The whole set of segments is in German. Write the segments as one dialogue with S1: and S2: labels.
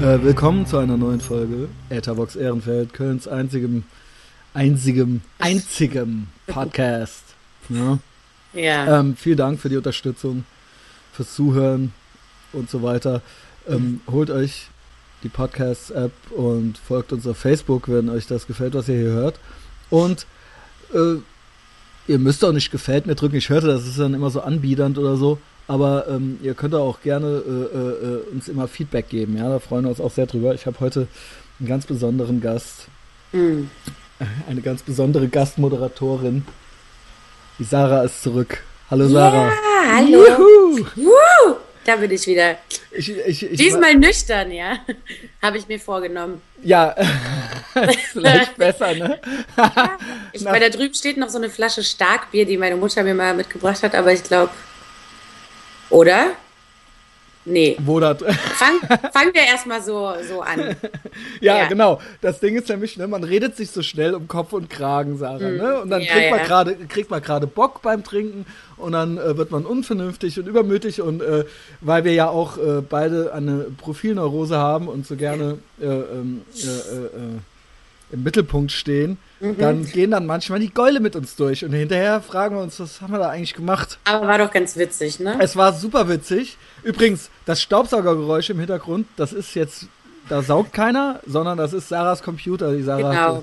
S1: Äh, willkommen zu einer neuen Folge Etherbox Ehrenfeld, Kölns einzigem, einzigem, einzigem Podcast. Ja.
S2: Ja.
S1: Ähm, vielen Dank für die Unterstützung, fürs Zuhören und so weiter. Ähm, holt euch die Podcasts-App und folgt uns auf Facebook, wenn euch das gefällt, was ihr hier hört. Und äh, ihr müsst auch nicht gefällt mir drücken. Ich hörte, das ist dann immer so anbiedernd oder so. Aber ähm, ihr könnt auch gerne äh, äh, uns immer Feedback geben. Ja, da freuen wir uns auch sehr drüber. Ich habe heute einen ganz besonderen Gast,
S2: Hm.
S1: eine ganz besondere Gastmoderatorin. Die Sarah ist zurück. Hallo Sarah.
S2: Ja, hallo.
S1: Juhu.
S2: Wuhu, da bin ich wieder.
S1: Ich, ich, ich,
S2: Diesmal nüchtern, ja. Habe ich mir vorgenommen.
S1: Ja, vielleicht besser, ne?
S2: Ich, weil da drüben steht noch so eine Flasche Starkbier, die meine Mutter mir mal mitgebracht hat, aber ich glaube. Oder? Nee.
S1: Wo da,
S2: Fang, fangen wir erstmal so, so an.
S1: ja,
S2: Ja.
S1: genau. Das Ding ist nämlich, ne, man redet sich so schnell um Kopf und Kragen, Sarah, ne? Und dann.
S2: Ja,
S1: kriegt man
S2: ja.
S1: kriegt man gerade Bock beim Trinken und dann äh, wird man unvernünftig und übermütig und äh, weil wir ja auch äh, beide eine Profilneurose haben und so gerne äh, ähm, äh, äh, äh, im Mittelpunkt stehen,
S2: Mhm.
S1: dann gehen dann manchmal die Gäule mit uns durch und hinterher fragen wir uns, was haben wir da eigentlich gemacht?
S2: Aber war doch ganz witzig, ne?
S1: Es war super witzig. Übrigens, das Staubsaugergeräusch im Hintergrund, das ist jetzt, da saugt keiner, sondern das ist Sarahs Computer. Die Sarah
S2: Genau.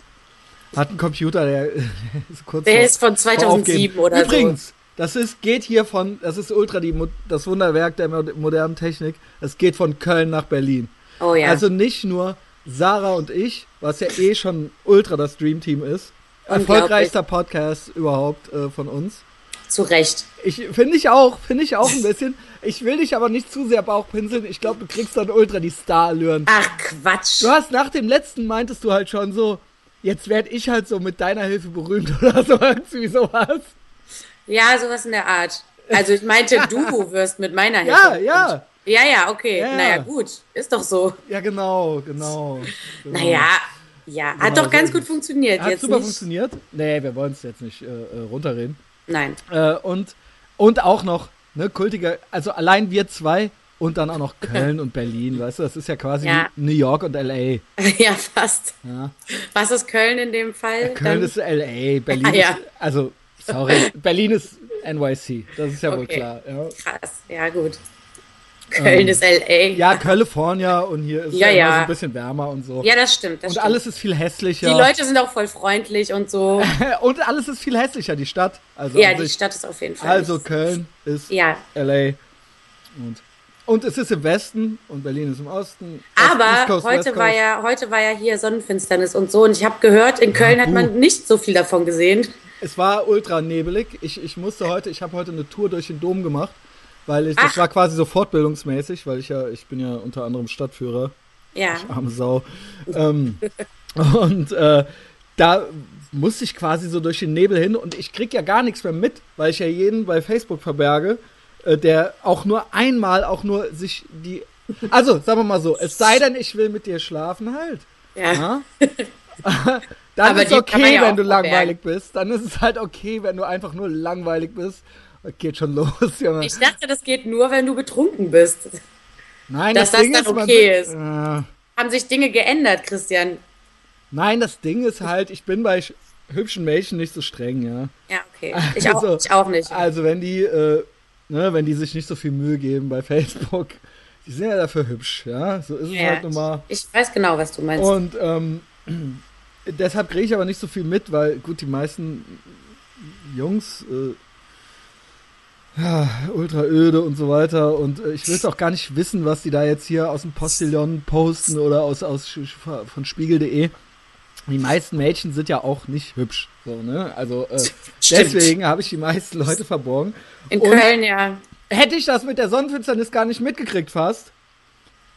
S1: hat, hat einen Computer, der ist kurz
S2: Der
S1: vor-
S2: ist von
S1: vor
S2: 2007
S1: Aufgeben.
S2: oder
S1: Übrigens, das ist, geht hier von, das ist ultra die, das Wunderwerk der mo- modernen Technik. Es geht von Köln nach Berlin.
S2: so. Oh ja.
S1: Also nicht nur Sarah und ich, was ja eh schon ultra das Dreamteam ist.
S2: Unglaublich.
S1: Erfolgreichster Podcast überhaupt äh, von uns.
S2: Zu Recht.
S1: Ich finde ich auch, finde ich auch ein bisschen. Ich will dich aber nicht zu sehr Bauchpinseln. Ich glaube, du kriegst dann ultra die Starallüren.
S2: Ach, Quatsch.
S1: Du hast nach dem letzten meintest du halt schon so, jetzt werd ich halt so mit deiner Hilfe berühmt oder so irgendwie sowas.
S2: Ja, sowas in der Art. Also ich meinte, du wirst mit meiner Hilfe.
S1: Ja, ja,
S2: Ja, ja, okay.
S1: Ja, ja.
S2: Naja, gut. Ist doch so.
S1: ja genau, genau. genau.
S2: Naja, ja, hat
S1: Genau,
S2: doch ganz
S1: so-
S2: gut funktioniert.
S1: Hat
S2: jetzt
S1: super
S2: nicht.
S1: funktioniert. Nee, wir wollen es jetzt nicht äh, äh, runterreden.
S2: Nein.
S1: Äh, und, und auch noch, ne, kultiger, also allein wir zwei und dann auch noch Köln und Berlin, weißt du, das ist ja quasi
S2: Ja.
S1: New York und LA.
S2: ja, fast.
S1: Ja.
S2: Was ist Köln in dem Fall?
S1: Köln
S2: Dann-
S1: ist LA, Berlin
S2: ja.
S1: ist, also, sorry, Berlin ist NYC, das ist ja wohl
S2: Okay.
S1: klar. Ja,
S2: krass. Ja, gut. Köln ist L.A.
S1: ja California und hier ist
S2: Ja,
S1: ja, immer
S2: ja.
S1: so ein bisschen wärmer und so.
S2: Ja, das stimmt. Das
S1: und
S2: stimmt.
S1: alles ist viel hässlicher.
S2: Die Leute sind auch voll freundlich und so.
S1: und alles ist viel hässlicher, die Stadt. Also,
S2: ja, die. Stadt ist auf jeden Fall.
S1: also Köln ist
S2: Ja,
S1: LA. Und, und es ist im Westen und Berlin ist im Osten. Ost- East
S2: aber
S1: Coast,
S2: heute war ja heute war ja hier Sonnenfinsternis und so und ich habe gehört, in Köln hat
S1: buh.
S2: man nicht so viel davon gesehen.
S1: Es war ultra nebelig. Ich, ich musste heute, ich habe heute eine Tour durch den Dom gemacht, weil ich, das
S2: Ach.
S1: war quasi so fortbildungsmäßig, weil ich ja, ich bin ja unter anderem Stadtführer,
S2: Ja.
S1: arme Sau. ähm, und äh, da musste ich quasi so durch den Nebel hin und ich krieg ja gar nichts mehr mit, weil ich ja jeden bei Facebook verberge, äh, der auch nur einmal auch nur sich die. Also, sagen wir mal so, es sei denn, ich will mit dir schlafen halt.
S2: Ja.
S1: Ja? Dann
S2: Aber
S1: ist
S2: man
S1: okay,
S2: ja
S1: wenn du
S2: verbergen.
S1: langweilig bist. Dann ist es halt okay, wenn du einfach nur langweilig bist. Das geht schon los, Junge.
S2: Ich dachte, das geht nur, wenn du betrunken bist.
S1: Nein,
S2: dass das dann
S1: man-
S2: okay ist.
S1: Äh,
S2: Haben sich Dinge geändert, Christian?
S1: nein, das Ding ist halt, ich bin bei sch- hübschen Mädchen nicht so streng, ja.
S2: Ja, okay. Ich auch,
S1: Also-
S2: ich auch nicht.
S1: Also wenn die, äh, ne, wenn die sich nicht so viel Mühe geben bei Facebook, die sind ja dafür hübsch, ja. So ist es
S2: Ja,
S1: halt nun mal.
S2: Ich weiß genau, was du meinst.
S1: Und ähm, deshalb kriege ich aber nicht so viel mit, weil gut, die meisten Jungs äh, ja, ultra öde und so weiter und äh, ich will es auch gar nicht wissen, was die da jetzt hier aus dem Postillon posten oder aus, aus von Spiegel.de. Die meisten Mädchen sind ja auch nicht hübsch, so, ne? Also äh, deswegen habe ich die meisten Leute verborgen.
S2: In
S1: und-
S2: Köln, ja.
S1: Hätte ich das mit der Sonnenfinsternis gar nicht mitgekriegt fast,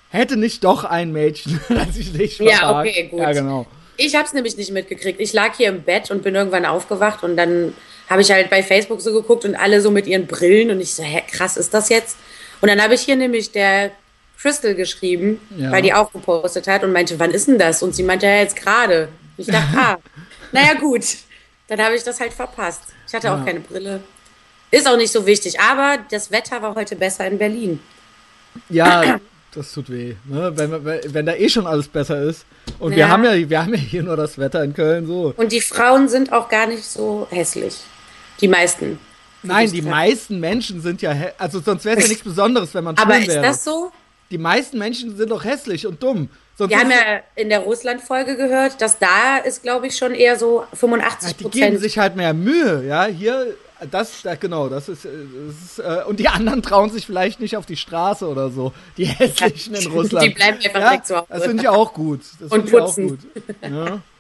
S1: hätte nicht doch ein Mädchen, das ich nicht
S2: Ja,
S1: verbarg.
S2: okay, gut.
S1: Ja, genau.
S2: Ich habe es nämlich nicht mitgekriegt. Ich lag hier im Bett und bin irgendwann aufgewacht und dann habe ich halt bei Facebook so geguckt und alle so mit ihren Brillen und ich so, hä, krass, ist das jetzt? Und dann habe ich hier nämlich der Crystal geschrieben,
S1: Ja.
S2: weil die auch gepostet hat und meinte, wann ist denn das? Und sie meinte, ja, jetzt gerade. Ich dachte, ah, naja, gut. Dann habe ich das halt verpasst. Ich hatte
S1: Ja.
S2: auch keine Brille. Ist auch nicht so wichtig, aber das Wetter war heute besser in Berlin.
S1: Ja, das tut weh. Ne? Wenn, wenn, wenn da eh schon alles besser ist. Und
S2: Ja.
S1: wir haben ja, wir haben ja hier nur das Wetter in Köln so.
S2: Und die Frauen sind auch gar nicht so hässlich. Die meisten.
S1: Nein, die meisten Menschen sind ja, also sonst wäre es ja nichts Besonderes, wenn man
S2: Aber
S1: schwul
S2: ist
S1: wäre.
S2: das so?
S1: Die meisten Menschen sind doch hässlich und dumm. Sonst
S2: Wir haben
S1: ist-
S2: ja in der Russland-Folge gehört, dass da ist, glaube ich, schon eher so 85%
S1: die geben
S2: Prozent.
S1: sich halt mehr Mühe, ja. Hier, das, da, genau, das ist, äh, das ist äh, und die anderen trauen sich vielleicht nicht auf die Straße oder so. Die hässlichen in Russland.
S2: Die bleiben einfach
S1: ja,
S2: direkt zu Hause.
S1: Das finde ich auch gut. Das
S2: Und
S1: ich auch
S2: putzen.
S1: gut. Ja.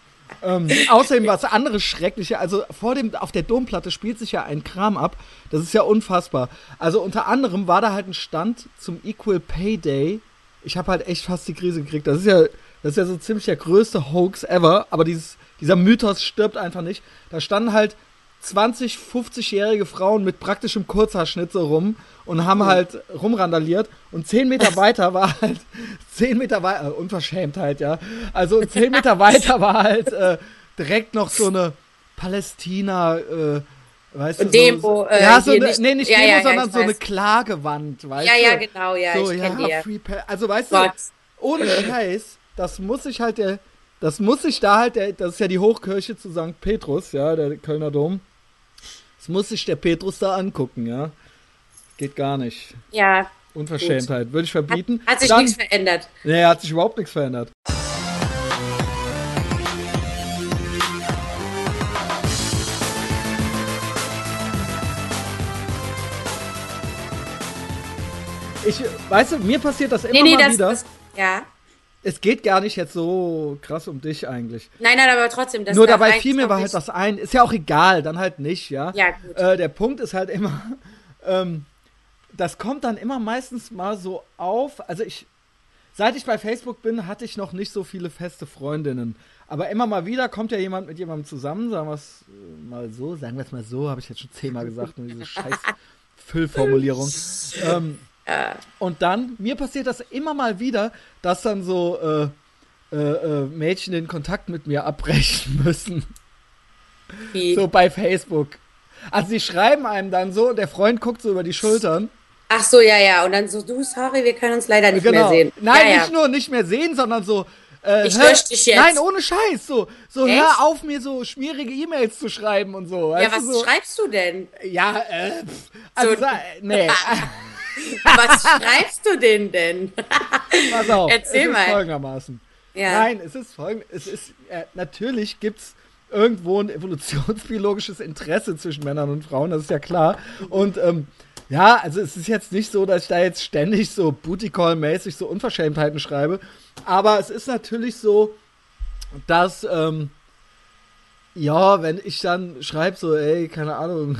S1: ähm, außerdem was anderes Schreckliche, also vor dem, auf der Domplatte spielt sich ja ein Kram ab. Das ist ja unfassbar. Also unter anderem war da halt ein Stand zum Equal Pay Day. Ich habe halt echt fast die Krise gekriegt. Das ist ja, das ist ja so ziemlich der größte Hoax ever. Aber dieses, dieser Mythos stirbt einfach nicht. Da standen halt 20, 50-jährige Frauen mit praktischem Kurzhaarschnitt so rum und haben halt rumrandaliert. Und 10 Meter weiter war halt, 10 Meter weiter, äh, Unverschämtheit, ja. Also 10 Meter weiter war halt äh, direkt noch so eine Palästina, äh, weißt du,
S2: Demo,
S1: so,
S2: äh,
S1: ja, so eine,
S2: nicht-
S1: nee, nicht
S2: ja,
S1: Demo,
S2: ja, ja,
S1: sondern
S2: ich
S1: so eine
S2: weiß.
S1: Klagewand, weißt
S2: Ja,
S1: du?
S2: ja, genau, ja,
S1: so,
S2: ich
S1: ja,
S2: ja.
S1: Free Pa- also weißt
S2: Gott.
S1: du, ohne Scheiß, das muss ich halt der, das muss ich da halt, der, das ist ja die Hochkirche zu St. Petrus, ja, der Kölner Dom. Das muss sich der Petrus da angucken, ja. Geht gar nicht.
S2: Ja,
S1: Unverschämtheit. Würde ich
S2: hat,
S1: verbieten.
S2: hat sich
S1: Dann,
S2: nichts verändert.
S1: Nee, hat sich überhaupt nichts verändert. Ich, weißt du, mir passiert das immer
S2: Nee, nee,
S1: mal
S2: das,
S1: wieder.
S2: das ja.
S1: es geht gar nicht jetzt so krass um dich eigentlich.
S2: Nein, nein, aber trotzdem. Das
S1: Nur dabei fiel mir war halt was ein. Ist ja auch egal, dann halt nicht, ja.
S2: Ja, gut.
S1: Äh, der Punkt ist halt immer, ähm, das kommt dann immer meistens mal so auf. Also ich, seit ich bei Facebook bin, hatte ich noch nicht so viele feste Freundinnen. Aber immer mal wieder kommt ja jemand mit jemandem zusammen, sagen wir es äh, mal so, sagen wir es mal so, habe ich jetzt schon zehnmal gesagt, nur diese scheiß Füllformulierung. ähm, und dann, mir passiert das immer mal wieder, dass dann so äh, äh, äh, Mädchen den Kontakt mit mir abbrechen müssen.
S2: Wie?
S1: So bei Facebook. Also die schreiben einem dann so, der Freund guckt so über die Schultern.
S2: Ach so, ja, ja. Und dann so, du, sorry, wir können uns leider nicht mehr sehen.
S1: Genau. Nein,
S2: ja,
S1: nicht
S2: ja.
S1: nur nicht mehr sehen, sondern so. Äh,
S2: Ich
S1: hör-
S2: lösch dich jetzt.
S1: Nein, ohne Scheiß. So, so
S2: Echt?
S1: hör auf, mir so schmierige E-Mails zu schreiben und so.
S2: Ja, was
S1: so.
S2: schreibst du denn?
S1: Ja, äh, pff, also,
S2: So-
S1: nee,
S2: Was schreibst du denn denn?
S1: pass auf.
S2: Erzähl
S1: es ist
S2: mal.
S1: folgendermaßen.
S2: Ja.
S1: Nein, es ist folgend. Es ist, äh, natürlich gibt's irgendwo ein evolutionsbiologisches Interesse zwischen Männern und Frauen, das ist ja klar. Und ähm, ja, also es ist jetzt nicht so, dass ich da jetzt ständig so Booty Call-mäßig so Unverschämtheiten schreibe. Aber es ist natürlich so, dass, ähm, ja, wenn ich dann schreibe so, ey, keine Ahnung,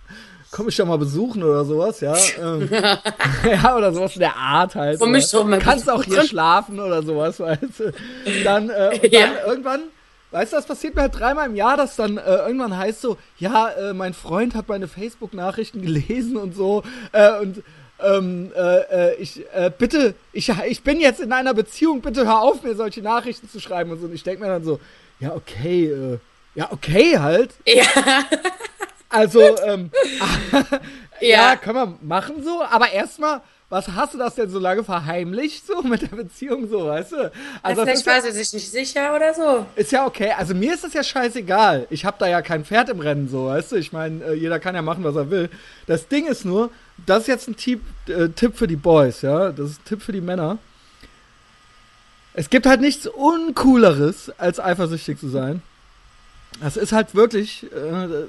S1: komm ich doch mal besuchen oder sowas, ja. Ähm, ja, oder sowas in der Art halt.
S2: Komm mich doch mal
S1: Kannst auch hier schlafen oder sowas, weißt du. Dann, äh, und
S2: Ja.
S1: dann irgendwann, weißt du, das passiert mir halt dreimal im Jahr, dass dann äh, irgendwann heißt so, ja, äh, mein Freund hat meine Facebook-Nachrichten gelesen und so, äh, und ähm, äh, äh, ich, äh, bitte, ich, ich bin jetzt in einer Beziehung, bitte hör auf, mir solche Nachrichten zu schreiben und so. Und ich denke mir dann so, ja, okay, äh, ja, okay halt.
S2: Ja,
S1: Also, ähm, ja,
S2: Ja.
S1: können wir machen so, aber erstmal, was hast du das denn so lange verheimlicht, so mit der Beziehung, so, weißt du? Also, das
S2: vielleicht
S1: ist
S2: war sie sich nicht sicher oder so.
S1: ist ja okay. Also, mir ist das ja scheißegal. Ich habe da ja kein Pferd im Rennen, so, weißt du? Ich meine, äh, jeder kann ja machen, was er will. Das Ding ist nur, das ist jetzt ein Tipp, äh, Tipp für die Boys, ja? Das ist ein Tipp für die Männer. Es gibt halt nichts Uncooleres, als eifersüchtig zu sein. Das ist halt wirklich, äh, äh,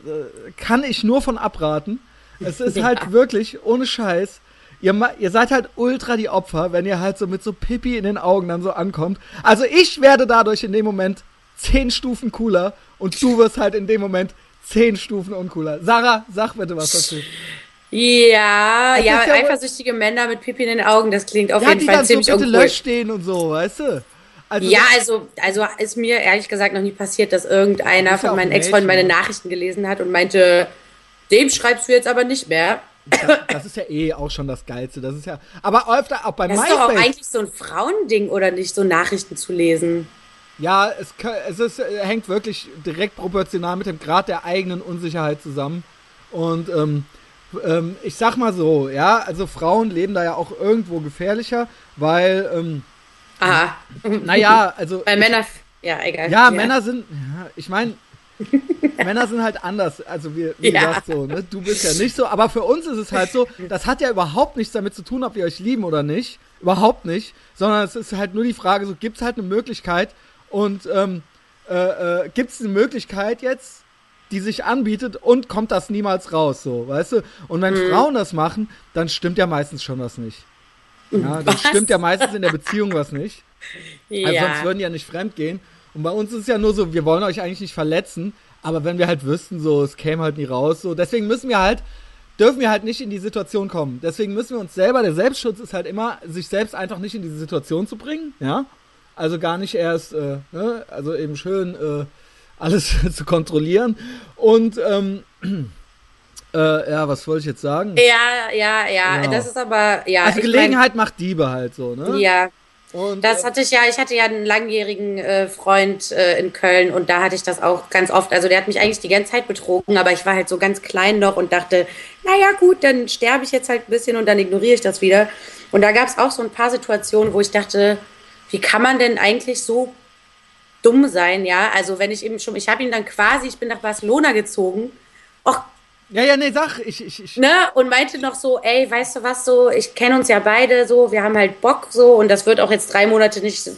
S1: kann ich nur von abraten. Es ist
S2: Ja.
S1: halt wirklich, ohne Scheiß, ihr, ihr seid halt ultra die Opfer, wenn ihr halt so mit so Pipi in den Augen dann so ankommt. Also ich werde dadurch in dem Moment zehn Stufen cooler und du wirst halt in dem Moment zehn Stufen uncooler. Sarah, sag bitte was dazu.
S2: Ja, ja,
S1: ja
S2: eifersüchtige Männer mit Pipi in den Augen, das klingt auf
S1: Ja,
S2: jeden
S1: die
S2: Fall
S1: dann so
S2: ziemlich
S1: bitte
S2: uncool.
S1: den und so, weißt du? Also
S2: Ja, also, also ist mir ehrlich gesagt noch nie passiert, dass irgendeiner von meinen
S1: ein
S2: Ex-Freunden meine. Nachrichten gelesen hat und meinte, dem schreibst du jetzt aber nicht mehr.
S1: Das ist ja eh auch schon das Geilste. Das ist ja, aber öfter auch bei
S2: Das ist doch auch
S1: MySpace.
S2: eigentlich so ein Frauending, oder nicht, so Nachrichten zu lesen.
S1: Ja, es, es ist, äh, hängt wirklich direkt proportional mit dem Grad der eigenen Unsicherheit zusammen. Und ähm, ähm, ich sag mal so, ja, also Frauen leben da ja auch irgendwo gefährlicher, weil, ähm,
S2: Aha.
S1: naja, also.
S2: Weil Männer, ja, egal.
S1: Ja, Männer sind, ja, ich meine, Männer sind halt anders. Also wie, wie
S2: Ja.
S1: gesagt so, ne? Du bist ja nicht so, aber für uns ist es halt so, das hat ja überhaupt nichts damit zu tun, ob wir euch lieben oder nicht. Überhaupt nicht. Sondern es ist halt nur die Frage, so gibt es halt eine Möglichkeit und ähm, äh, äh, gibt es eine Möglichkeit jetzt, die sich anbietet und kommt das niemals raus, so, weißt du? Und wenn Frauen das machen, dann stimmt ja meistens schon was nicht. Ja, dann
S2: Was?
S1: stimmt ja meistens in der Beziehung was nicht.
S2: ja.
S1: Also sonst würden die ja nicht fremd gehen. Und bei uns ist ja nur so, wir wollen euch eigentlich nicht verletzen, aber wenn wir halt wüssten, so, es käme halt nie raus, so, deswegen müssen wir halt, dürfen wir halt nicht in die Situation kommen. Deswegen müssen wir uns selber, der Selbstschutz ist halt immer, sich selbst einfach nicht in diese Situation zu bringen, ja. Also gar nicht erst, äh, ne? also eben schön äh, alles zu kontrollieren. Und, ähm, äh, ja, was wollte ich jetzt sagen?
S2: ja, ja, ja,
S1: Genau.
S2: das ist aber, ja.
S1: also
S2: ich mein,
S1: Gelegenheit macht Diebe halt so, ne?
S2: Ja,
S1: Und,
S2: Das
S1: äh,
S2: hatte ich ja, ich hatte ja einen langjährigen äh, Freund äh, in Köln und da hatte ich das auch ganz oft. Also der hat mich eigentlich die ganze Zeit betrogen, aber ich war halt so ganz klein noch und dachte, naja gut, dann sterbe ich jetzt halt ein bisschen und dann ignoriere ich das wieder. Und da gab es auch so ein paar Situationen, wo ich dachte, wie kann man denn eigentlich so dumm sein, ja? Also wenn ich eben schon, ich habe ihn dann quasi, ich bin nach Barcelona gezogen, och,
S1: ja, ja, nee, sag, ich, ich, ich,
S2: ne, und meinte noch so, ey, weißt du was, so, ich kenne uns ja beide so, wir haben halt Bock so und das wird auch jetzt drei Monate nicht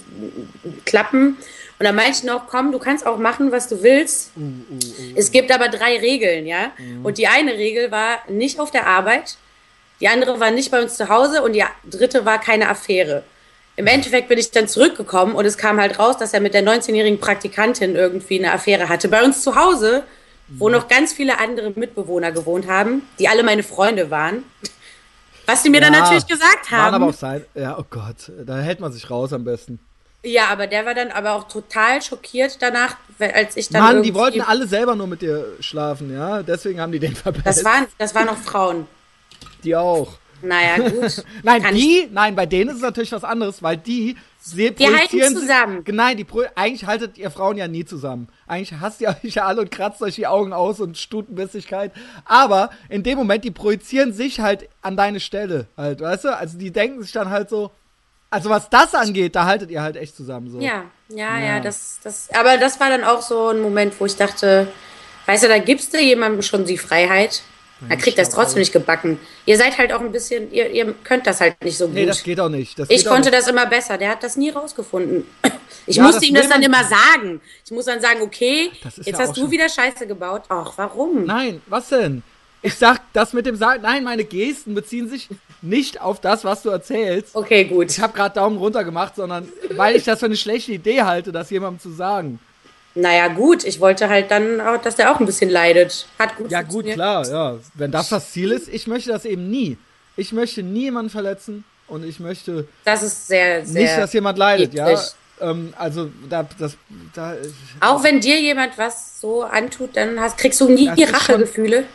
S2: klappen. Und dann meinte ich noch, komm, du kannst auch machen, was du willst. Es gibt aber drei Regeln, ja. Und die eine Regel war nicht auf der Arbeit, die andere war nicht bei uns zu Hause und die dritte war keine Affäre. Im Endeffekt bin ich dann zurückgekommen und es kam halt raus, dass er mit der 19-jährigen Praktikantin irgendwie eine Affäre hatte. Bei uns zu Hause, wo noch ganz viele andere Mitbewohner gewohnt haben, die alle meine Freunde waren. Was sie mir dann
S1: Ja,
S2: natürlich gesagt
S1: waren aber
S2: haben.
S1: auch sein, ja, oh Gott, da hält man sich raus am besten.
S2: Ja, aber der war dann aber auch total schockiert danach, als ich dann
S1: Mann, die wollten alle selber nur mit dir schlafen, ja, deswegen haben die den verbessert.
S2: das waren, das waren noch Frauen.
S1: die auch.
S2: Naja, gut.
S1: Nein,
S2: Kann
S1: die, nein, bei denen ist es natürlich was anderes, weil die, sie
S2: Die halten zusammen.
S1: sich- Nein, die eigentlich haltet ihr Frauen ja nie zusammen. Eigentlich hasst ihr euch ja alle und kratzt euch die Augen aus und Stutenbissigkeit. Aber in dem Moment, die projizieren sich halt an deine Stelle, halt, weißt du? Also die denken sich dann halt so, also was das angeht, da haltet ihr halt echt zusammen so.
S2: Ja, ja,
S1: Ja.
S2: ja, das, das, aber das war dann auch so ein Moment, wo ich dachte, weißt du, da gibst du jemandem schon die Freiheit. Er kriegt das trotzdem nicht gebacken. Ihr seid halt auch ein bisschen, ihr, ihr könnt das halt nicht so gut.
S1: Nee, das geht auch nicht.
S2: Ich
S1: geht auch
S2: konnte
S1: nicht.
S2: das immer besser. Der hat das nie rausgefunden. Ich
S1: Ja,
S2: musste ihm das dann immer sagen. Ich muss dann sagen, okay, jetzt
S1: ja
S2: hast du wieder Scheiße gebaut. Ach, warum?
S1: Nein, was denn? Ich sag das mit dem Sagen. Nein, meine Gesten beziehen sich nicht auf das, was du erzählst.
S2: Okay, gut.
S1: Ich habe gerade Daumen runter gemacht, sondern weil ich das für eine schlechte Idee halte, das jemandem zu sagen.
S2: Naja, gut. Ich wollte halt dann, auch, dass der auch ein bisschen leidet. Hat gut
S1: Ja, gut, klar, ja. Wenn das das Ziel ist, ich möchte das eben nie. Ich möchte nie jemanden verletzen und ich möchte
S2: Das ist sehr, sehr.
S1: nicht, dass jemand leidet, ja. Ähm, also, da, das, da,
S2: Auch wenn dir jemand was so antut, dann hast, kriegst du nie
S1: ist
S2: Rachegefühle.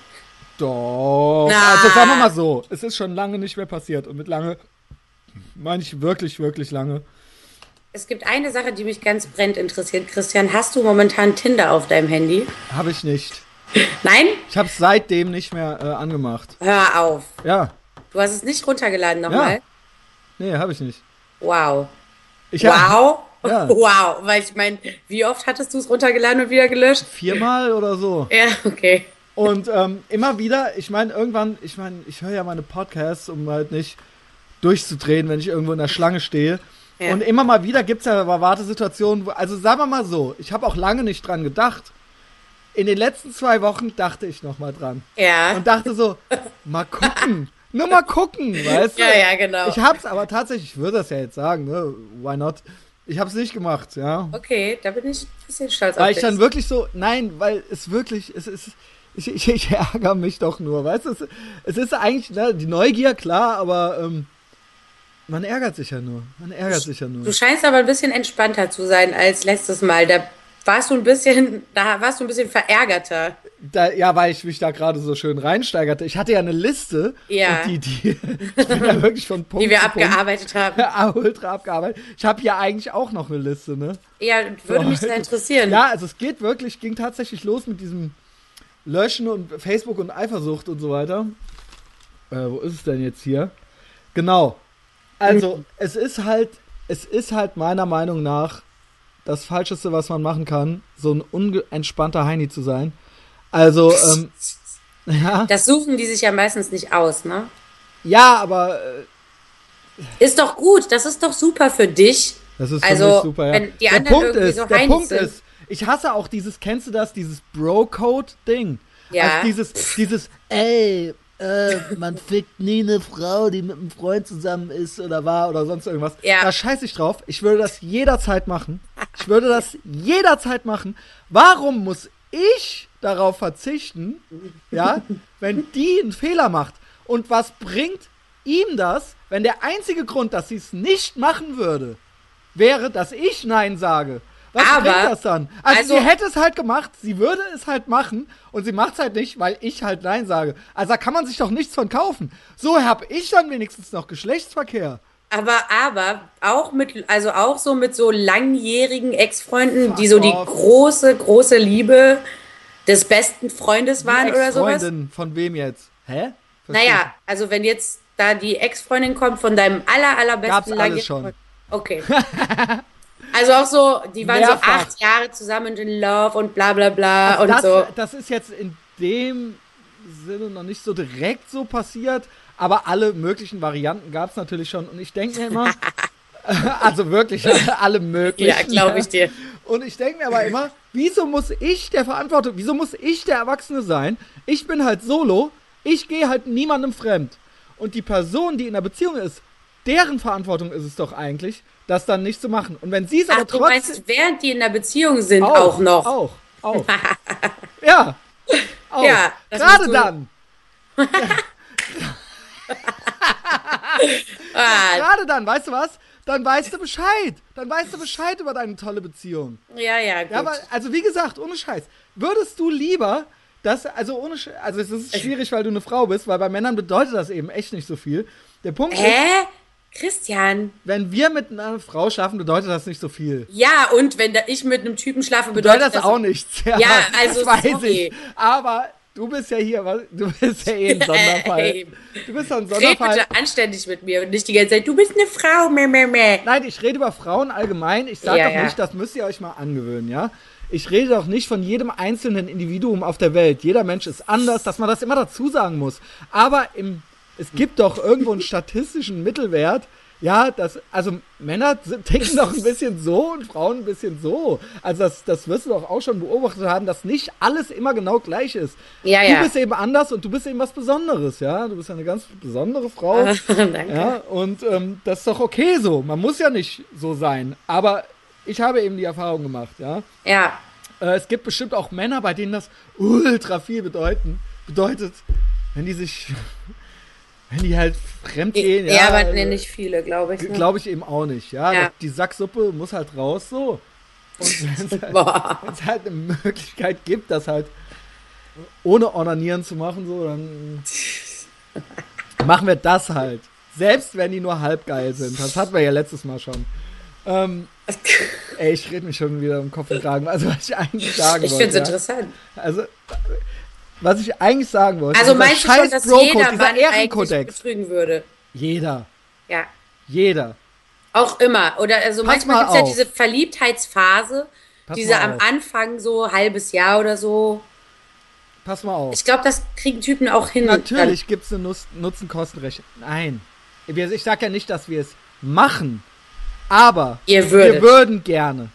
S1: Doch.
S2: Na.
S1: Also sagen wir mal so, es ist schon lange nicht mehr passiert. Und mit lange meine ich wirklich, wirklich lange.
S2: Es gibt eine Sache, die mich ganz brennend interessiert. Christian, hast du momentan Tinder auf deinem Handy?
S1: Habe ich nicht.
S2: Nein?
S1: Ich habe es seitdem nicht mehr äh, angemacht.
S2: Hör auf.
S1: Ja.
S2: Du hast es nicht runtergeladen nochmal?
S1: Nee, habe ich nicht.
S2: Wow.
S1: Ich hab
S2: Wow.
S1: Ja.
S2: Wow. Weil ich meine, wie oft hattest du es runtergeladen und wieder gelöscht?
S1: viermal oder so.
S2: Ja, okay.
S1: Und ähm, immer wieder, ich meine, irgendwann, ich meine, ich höre ja meine Podcasts, um halt nicht durchzudrehen, wenn ich irgendwo in der Schlange stehe.
S2: Ja.
S1: Und immer mal wieder gibt es ja aber Wartesituationen, wo, also sagen wir mal so, ich habe auch lange nicht dran gedacht. In den letzten zwei Wochen dachte ich noch mal dran.
S2: Ja.
S1: Und dachte so, mal gucken. Nur mal gucken, weißt du?
S2: Ja, ja, genau.
S1: Ich hab's aber tatsächlich, ich würde das ja jetzt sagen, ne? Why not? Ich hab's nicht gemacht, ja.
S2: Okay, da bin ich ein bisschen stolz
S1: Weil
S2: auf
S1: ich
S2: dich.
S1: dann wirklich so, nein, weil es wirklich, es ist, ich, ich, ich ärgere mich doch nur, weißt du? Es, es ist eigentlich, ne, die Neugier, klar, aber ähm, man ärgert sich ja nur. Man ärgert sich ja
S2: Du
S1: nur.
S2: scheinst aber ein bisschen entspannter zu sein als letztes Mal. Da warst du ein bisschen, da warst du ein bisschen verärgerter.
S1: Da, ja, weil ich mich da gerade so schön reinsteigerte. Ich hatte ja eine Liste.
S2: Ja.
S1: Die, die, ich bin ja wirklich von Punkt
S2: Die wir
S1: zu Punkt
S2: abgearbeitet haben.
S1: Ja, ultra abgearbeitet. Ich habe hier eigentlich auch noch eine Liste, ne?
S2: Ja, würde mich sehr interessieren.
S1: Ja, also es geht wirklich, ging tatsächlich los mit diesem Löschen und Facebook und Eifersucht und so weiter. Äh, wo ist es denn jetzt hier? Genau. Also, es ist halt, es ist halt meiner Meinung nach das Falscheste, was man machen kann, so ein unentspannter Heini zu sein. Also, ähm, ja.
S2: Das suchen die sich ja meistens nicht aus, ne?
S1: Ja, aber. Äh,
S2: ist doch gut, das ist doch super für dich.
S1: Das ist
S2: also,
S1: super, ja.
S2: wenn die
S1: der
S2: anderen
S1: Punkt
S2: irgendwie
S1: ist,
S2: so
S1: der
S2: Heinis
S1: Punkt
S2: sind.
S1: ist, ich hasse auch dieses, kennst du das, dieses Bro-Code-Ding?
S2: Ja.
S1: Also dieses, dieses, ey, äh, man fickt nie eine Frau, die mit einem Freund zusammen ist oder war oder sonst irgendwas.
S2: Ja.
S1: Da scheiß ich drauf. Ich würde das jederzeit machen. Ich würde das jederzeit machen. Warum muss ich darauf verzichten, ja, wenn die einen Fehler macht? Und was bringt ihm das, wenn der einzige Grund, dass sie es nicht machen würde, wäre, dass ich Nein sage? Was
S2: Aber,
S1: bringt das dann? Also,
S2: also-
S1: sie hätte es halt gemacht, sie würde es halt machen und sie macht es halt nicht, weil ich halt Nein sage. Also da kann man sich doch nichts von kaufen. So habe ich dann wenigstens noch Geschlechtsverkehr.
S2: Aber, aber auch mit, also auch so mit so langjährigen Ex-Freunden, die so die
S1: off.
S2: große, große Liebe des besten Freundes waren oder sowas.
S1: Ex-Freundin, Von wem jetzt? Hä? Versteh
S2: Naja, also wenn jetzt da die Ex-Freundin kommt von deinem aller, allerbesten
S1: Gab's alles schon.
S2: Okay. Also auch so, die waren
S1: Mehrfach.
S2: so acht Jahre zusammen und in Love und bla bla bla
S1: Also
S2: und
S1: das,
S2: so.
S1: das ist jetzt in dem Sinne noch nicht so direkt so passiert, aber alle möglichen Varianten gab es natürlich schon. Und ich denke mir immer, also wirklich alle möglichen.
S2: Ja, glaube ich dir.
S1: Und ich denke mir aber immer, wieso muss ich der Verantwortung, wieso muss ich der Erwachsene sein? Ich bin halt solo, ich gehe halt niemandem fremd. Und die Person, die in der Beziehung ist, deren Verantwortung ist es doch eigentlich, das dann nicht zu machen. Und wenn sie es aber
S2: du
S1: trotzdem
S2: meinst, während die in der Beziehung sind auch, noch.
S1: Auch, auch. ja. Auch.
S2: Ja, das
S1: Gerade
S2: du-
S1: dann.
S2: Ah,
S1: Gerade dann, weißt du was? Dann weißt du Bescheid. Dann weißt du Bescheid über deine tolle Beziehung.
S2: ja, ja, gut.
S1: Ja, aber, also wie gesagt, ohne Scheiß. Würdest du lieber, dass, also ohne also es ist schwierig, weil du eine Frau bist, weil bei Männern bedeutet das eben echt nicht so viel. Der Punkt ist,
S2: Hä? Christian?
S1: wenn wir mit einer Frau schlafen, bedeutet das nicht so viel.
S2: Ja, und wenn ich mit einem Typen schlafe,
S1: Bedeutet
S2: bedeutet
S1: das auch nichts. Ja,
S2: Ja, also
S1: das weiß
S2: sorry.
S1: ich. Aber du bist ja hier, was- du bist ja eh ein Sonderfall.
S2: Ey.
S1: Du bist ja ein
S2: Red
S1: Sonderfall.
S2: bitte anständig mit mir und nicht die ganze Zeit, du bist eine Frau, meh, meh, meh.
S1: Nein, ich rede über Frauen allgemein. Ich sage
S2: Ja,
S1: doch
S2: ja.
S1: nicht, das müsst ihr euch mal angewöhnen, ja? Ich rede doch nicht von jedem einzelnen Individuum auf der Welt. Jeder Mensch ist anders, dass man das immer dazu sagen muss. Aber im, es gibt doch irgendwo einen statistischen Mittelwert. Ja, das, also Männer ticken doch ein bisschen so und Frauen ein bisschen so. Also das, das wirst du doch auch schon beobachtet haben, dass nicht alles immer genau gleich ist.
S2: Ja,
S1: du
S2: ja.
S1: bist eben anders und du bist eben was Besonderes, ja. Du bist ja eine ganz besondere Frau.
S2: Danke.
S1: Ja, und ähm, das ist doch okay so. Man muss ja nicht so sein. Aber ich habe eben die Erfahrung gemacht, ja.
S2: Ja.
S1: Äh, es gibt bestimmt auch Männer, bei denen das ultra viel bedeuten, bedeutet, wenn die sich, wenn die halt fremd gehen.
S2: Ja,
S1: Ja,
S2: aber
S1: äh,
S2: nicht viele, glaube ich. Ne?
S1: Glaube ich eben auch nicht, ja.
S2: Ja.
S1: Die Sacksuppe muss halt raus, so. Und wenn es halt, halt eine Möglichkeit gibt, das halt ohne Onanieren zu machen, so, dann machen wir das halt. Selbst wenn die nur halb geil sind. Das hatten wir ja letztes Mal schon. Ähm, ey, ich rede mich schon wieder um Kopf und Kragen. Also, was ich eigentlich sagen
S2: Ich
S1: wollte.
S2: finde es
S1: ja.
S2: interessant.
S1: Also, was ich eigentlich sagen wollte.
S2: Also meinst du schon, dass jeder Mann
S1: Ehrenkodex.
S2: betrügen würde?
S1: Jeder.
S2: Ja.
S1: Jeder.
S2: Auch immer. Oder also
S1: Pass
S2: manchmal
S1: mal
S2: gibt es ja diese Verliebtheitsphase,
S1: Pass
S2: diese am
S1: auf.
S2: Anfang so halbes Jahr oder so.
S1: Pass mal auf.
S2: Ich glaube, das kriegen Typen auch hin.
S1: Natürlich gibt es eine Nutz- Nutzen-Kosten-Rechnung. Nein. Ich sage ja nicht, dass wir es machen, aber wir würden gerne.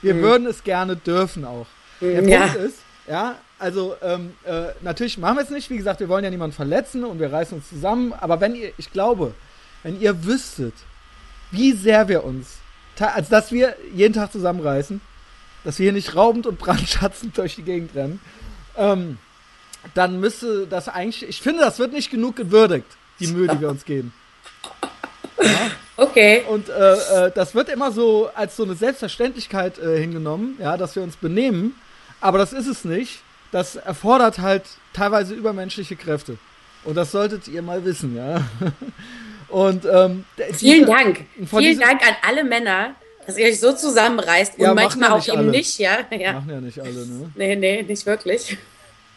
S1: Wir würden es gerne dürfen auch. Der
S2: Mhm, ja.
S1: Punkt ist, ja, also ähm, äh, natürlich machen wir es nicht. Wie gesagt, wir wollen ja niemanden verletzen und wir reißen uns zusammen. Aber wenn ihr, ich glaube, wenn ihr wüsstet, wie sehr wir uns, ta- als dass wir jeden Tag zusammenreißen, dass wir hier nicht raubend und brandschatzend durch die Gegend rennen, ähm, dann müsste das eigentlich, ich finde, das wird nicht genug gewürdigt, die Mühe, die wir uns geben.
S2: Okay.
S1: Und äh, äh, das wird immer so als so eine Selbstverständlichkeit äh, hingenommen, ja, dass wir uns benehmen. Aber das ist es nicht. Das erfordert halt teilweise übermenschliche Kräfte. Und das solltet ihr mal wissen, ja. Und ähm,
S2: Vielen
S1: diese-
S2: Dank. Vielen Dank an alle Männer, dass ihr euch so zusammenreißt und
S1: Ja, machen
S2: manchmal
S1: ja
S2: auch
S1: nicht
S2: eben
S1: alle.
S2: nicht, ja. ja.
S1: Machen ja nicht alle, ne?
S2: Nee, nee, nicht wirklich.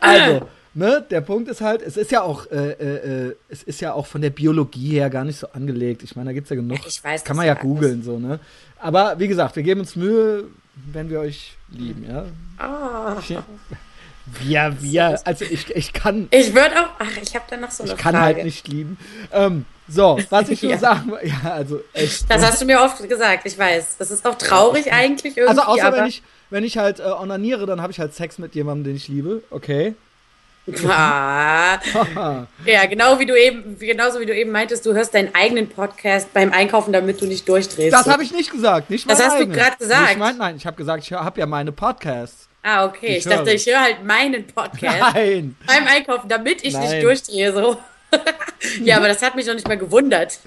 S1: Also, ne, der Punkt ist halt, es ist ja auch, äh, äh, es ist ja auch von der Biologie her gar nicht so angelegt. Ich meine, da gibt's ja genug.
S2: Ich weiß,
S1: kann man ja
S2: ja
S1: googeln, so, ne? Aber wie gesagt, wir geben uns Mühe, wenn wir euch lieben, ja.
S2: Ah.
S1: Wir, wir, also ich, ich kann,
S2: Ich würde auch. Ach, ich habe da noch so eine
S1: ich kann
S2: Frage.
S1: halt nicht lieben. Ähm, so, was ich nur
S2: Ja.
S1: sagen will, ja, also echt.
S2: Das hast du mir oft gesagt, ich weiß. Das ist auch traurig eigentlich irgendwie.
S1: also außer wenn ich, wenn ich halt äh, onaniere, dann habe ich halt Sex mit jemandem, den ich liebe, okay.
S2: Ah, ja, genau wie du eben, genauso wie du eben meintest, du hörst deinen eigenen Podcast beim Einkaufen, damit du nicht durchdrehst.
S1: das habe ich nicht gesagt, nicht
S2: Das hast du
S1: eigenes.
S2: grad gesagt.
S1: Nicht mein, nein, ich habe gesagt, ich habe ja meine Podcasts.
S2: ah, okay.
S1: Ich
S2: Ich, dachte, ich höre halt meinen Podcast
S1: Nein.
S2: beim Einkaufen, damit ich
S1: Nein.
S2: nicht durchdrehe. So. ja, aber das hat mich noch nicht mal gewundert.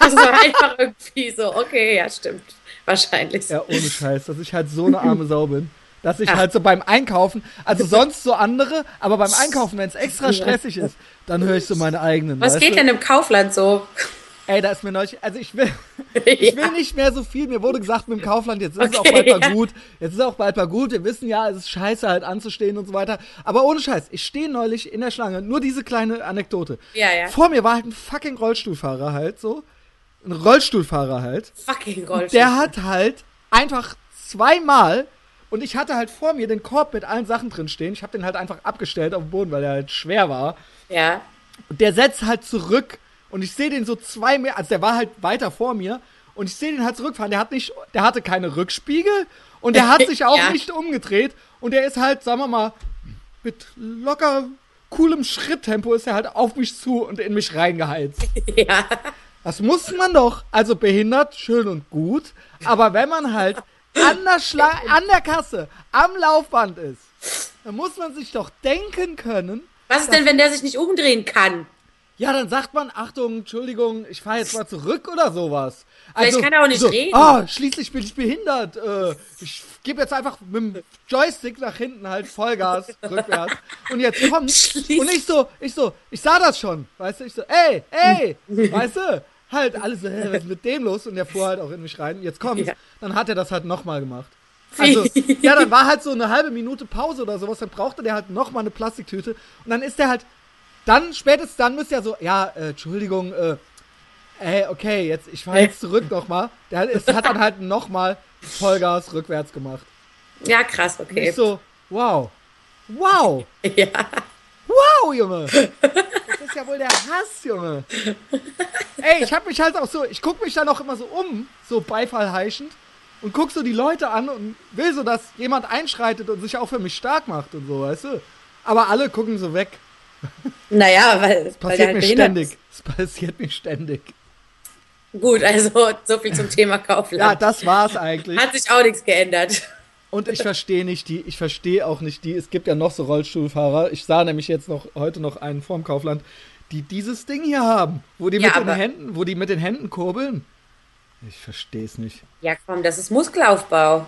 S2: Das war einfach irgendwie so, okay, ja, stimmt. Wahrscheinlich.
S1: Ja, ohne Scheiß, dass ich halt so eine arme Sau bin. Dass ich
S2: Ach.
S1: halt so beim Einkaufen, also sonst so andere, aber beim Einkaufen, wenn es extra stressig ist, dann höre ich so meine eigenen.
S2: Was geht
S1: du?
S2: denn im Kaufland so?
S1: Ey, da ist mir neulich, also ich will, ich will
S2: ja.
S1: nicht mehr so viel. Mir wurde gesagt mit dem Kaufland, jetzt ist es auch
S2: Okay,
S1: bald mal
S2: ja.
S1: gut. Jetzt ist es auch bald mal gut. Wir wissen ja, es ist scheiße halt anzustehen und so weiter. Aber ohne Scheiß, ich stehe neulich in der Schlange. Nur diese kleine Anekdote.
S2: Ja, ja.
S1: Vor mir war halt ein fucking Rollstuhlfahrer halt so. Ein Rollstuhlfahrer halt.
S2: Fucking Rollstuhl.
S1: Der hat halt einfach zweimal und ich hatte halt vor mir den Korb mit allen Sachen drin stehen. Ich habe den halt einfach abgestellt auf den Boden, weil er halt schwer war.
S2: Ja.
S1: Und der setzt halt zurück und ich sehe den so zwei mehr, also der war halt weiter vor mir und ich sehe den halt zurückfahren. Der hat nicht, der hatte keine Rückspiegel und der hat sich auch
S2: Ja.
S1: nicht umgedreht und der ist halt, sagen wir mal, mit locker coolem Schritttempo ist er halt auf mich zu und in mich reingeheizt.
S2: Ja.
S1: Das muss man doch. Also behindert, schön und gut. Aber wenn man halt an der, Schla an der Kasse, am Laufband ist, dann muss man sich doch denken können,
S2: Was ist denn, wenn der sich nicht umdrehen kann?
S1: ja, dann sagt man, Achtung, Entschuldigung, ich fahre jetzt mal zurück oder sowas.
S2: Vielleicht kann er auch nicht
S1: so,
S2: reden.
S1: Ah, schließlich bin ich behindert. Äh, ich gebe jetzt einfach mit dem Joystick nach hinten halt Vollgas rückwärts. Und jetzt kommt und ich so, ich so, ich sah das schon, weißt du, ich so, ey, ey, weißt du, halt alles so, was ist mit dem los? Und der fuhr halt auch in mich rein. Jetzt kommt's,
S2: Ja.
S1: dann hat er das halt nochmal gemacht. Also, ja, dann war halt so eine halbe Minute Pause oder sowas, dann brauchte der halt nochmal eine Plastiktüte und dann ist der halt, dann, spätestens dann müsste er so, ja, äh, Entschuldigung, äh, ey, okay, jetzt, ich fahr jetzt zurück nochmal. Der hat, es hat dann halt nochmal Vollgas rückwärts gemacht.
S2: Ja, krass,
S1: Und
S2: okay.
S1: ich so, wow, wow,
S2: Ja.
S1: Wow, Junge. Das ist ja wohl der Hass, Junge. Ey, ich hab mich halt auch so, ich guck mich dann auch immer so um, so Beifall heischend und guck so die Leute an und will so, dass jemand einschreitet und sich auch für mich stark macht und so, weißt du? Aber alle gucken so weg.
S2: Naja, weil, weil der
S1: Passiert
S2: halt
S1: mir ständig. Es passiert mir ständig.
S2: Gut, also so viel zum Thema
S1: Ja,
S2: Kaufland.
S1: das war's eigentlich.
S2: Hat sich auch nichts geändert.
S1: Und ich verstehe nicht die, ich verstehe auch nicht die, es gibt ja noch so Rollstuhlfahrer, ich sah nämlich jetzt noch heute noch einen vorm Kaufland, die dieses Ding hier haben, wo die
S2: Ja,
S1: mit den Händen, wo die mit den Händen kurbeln. Ich verstehe es nicht.
S2: Ja, komm, das ist Muskelaufbau.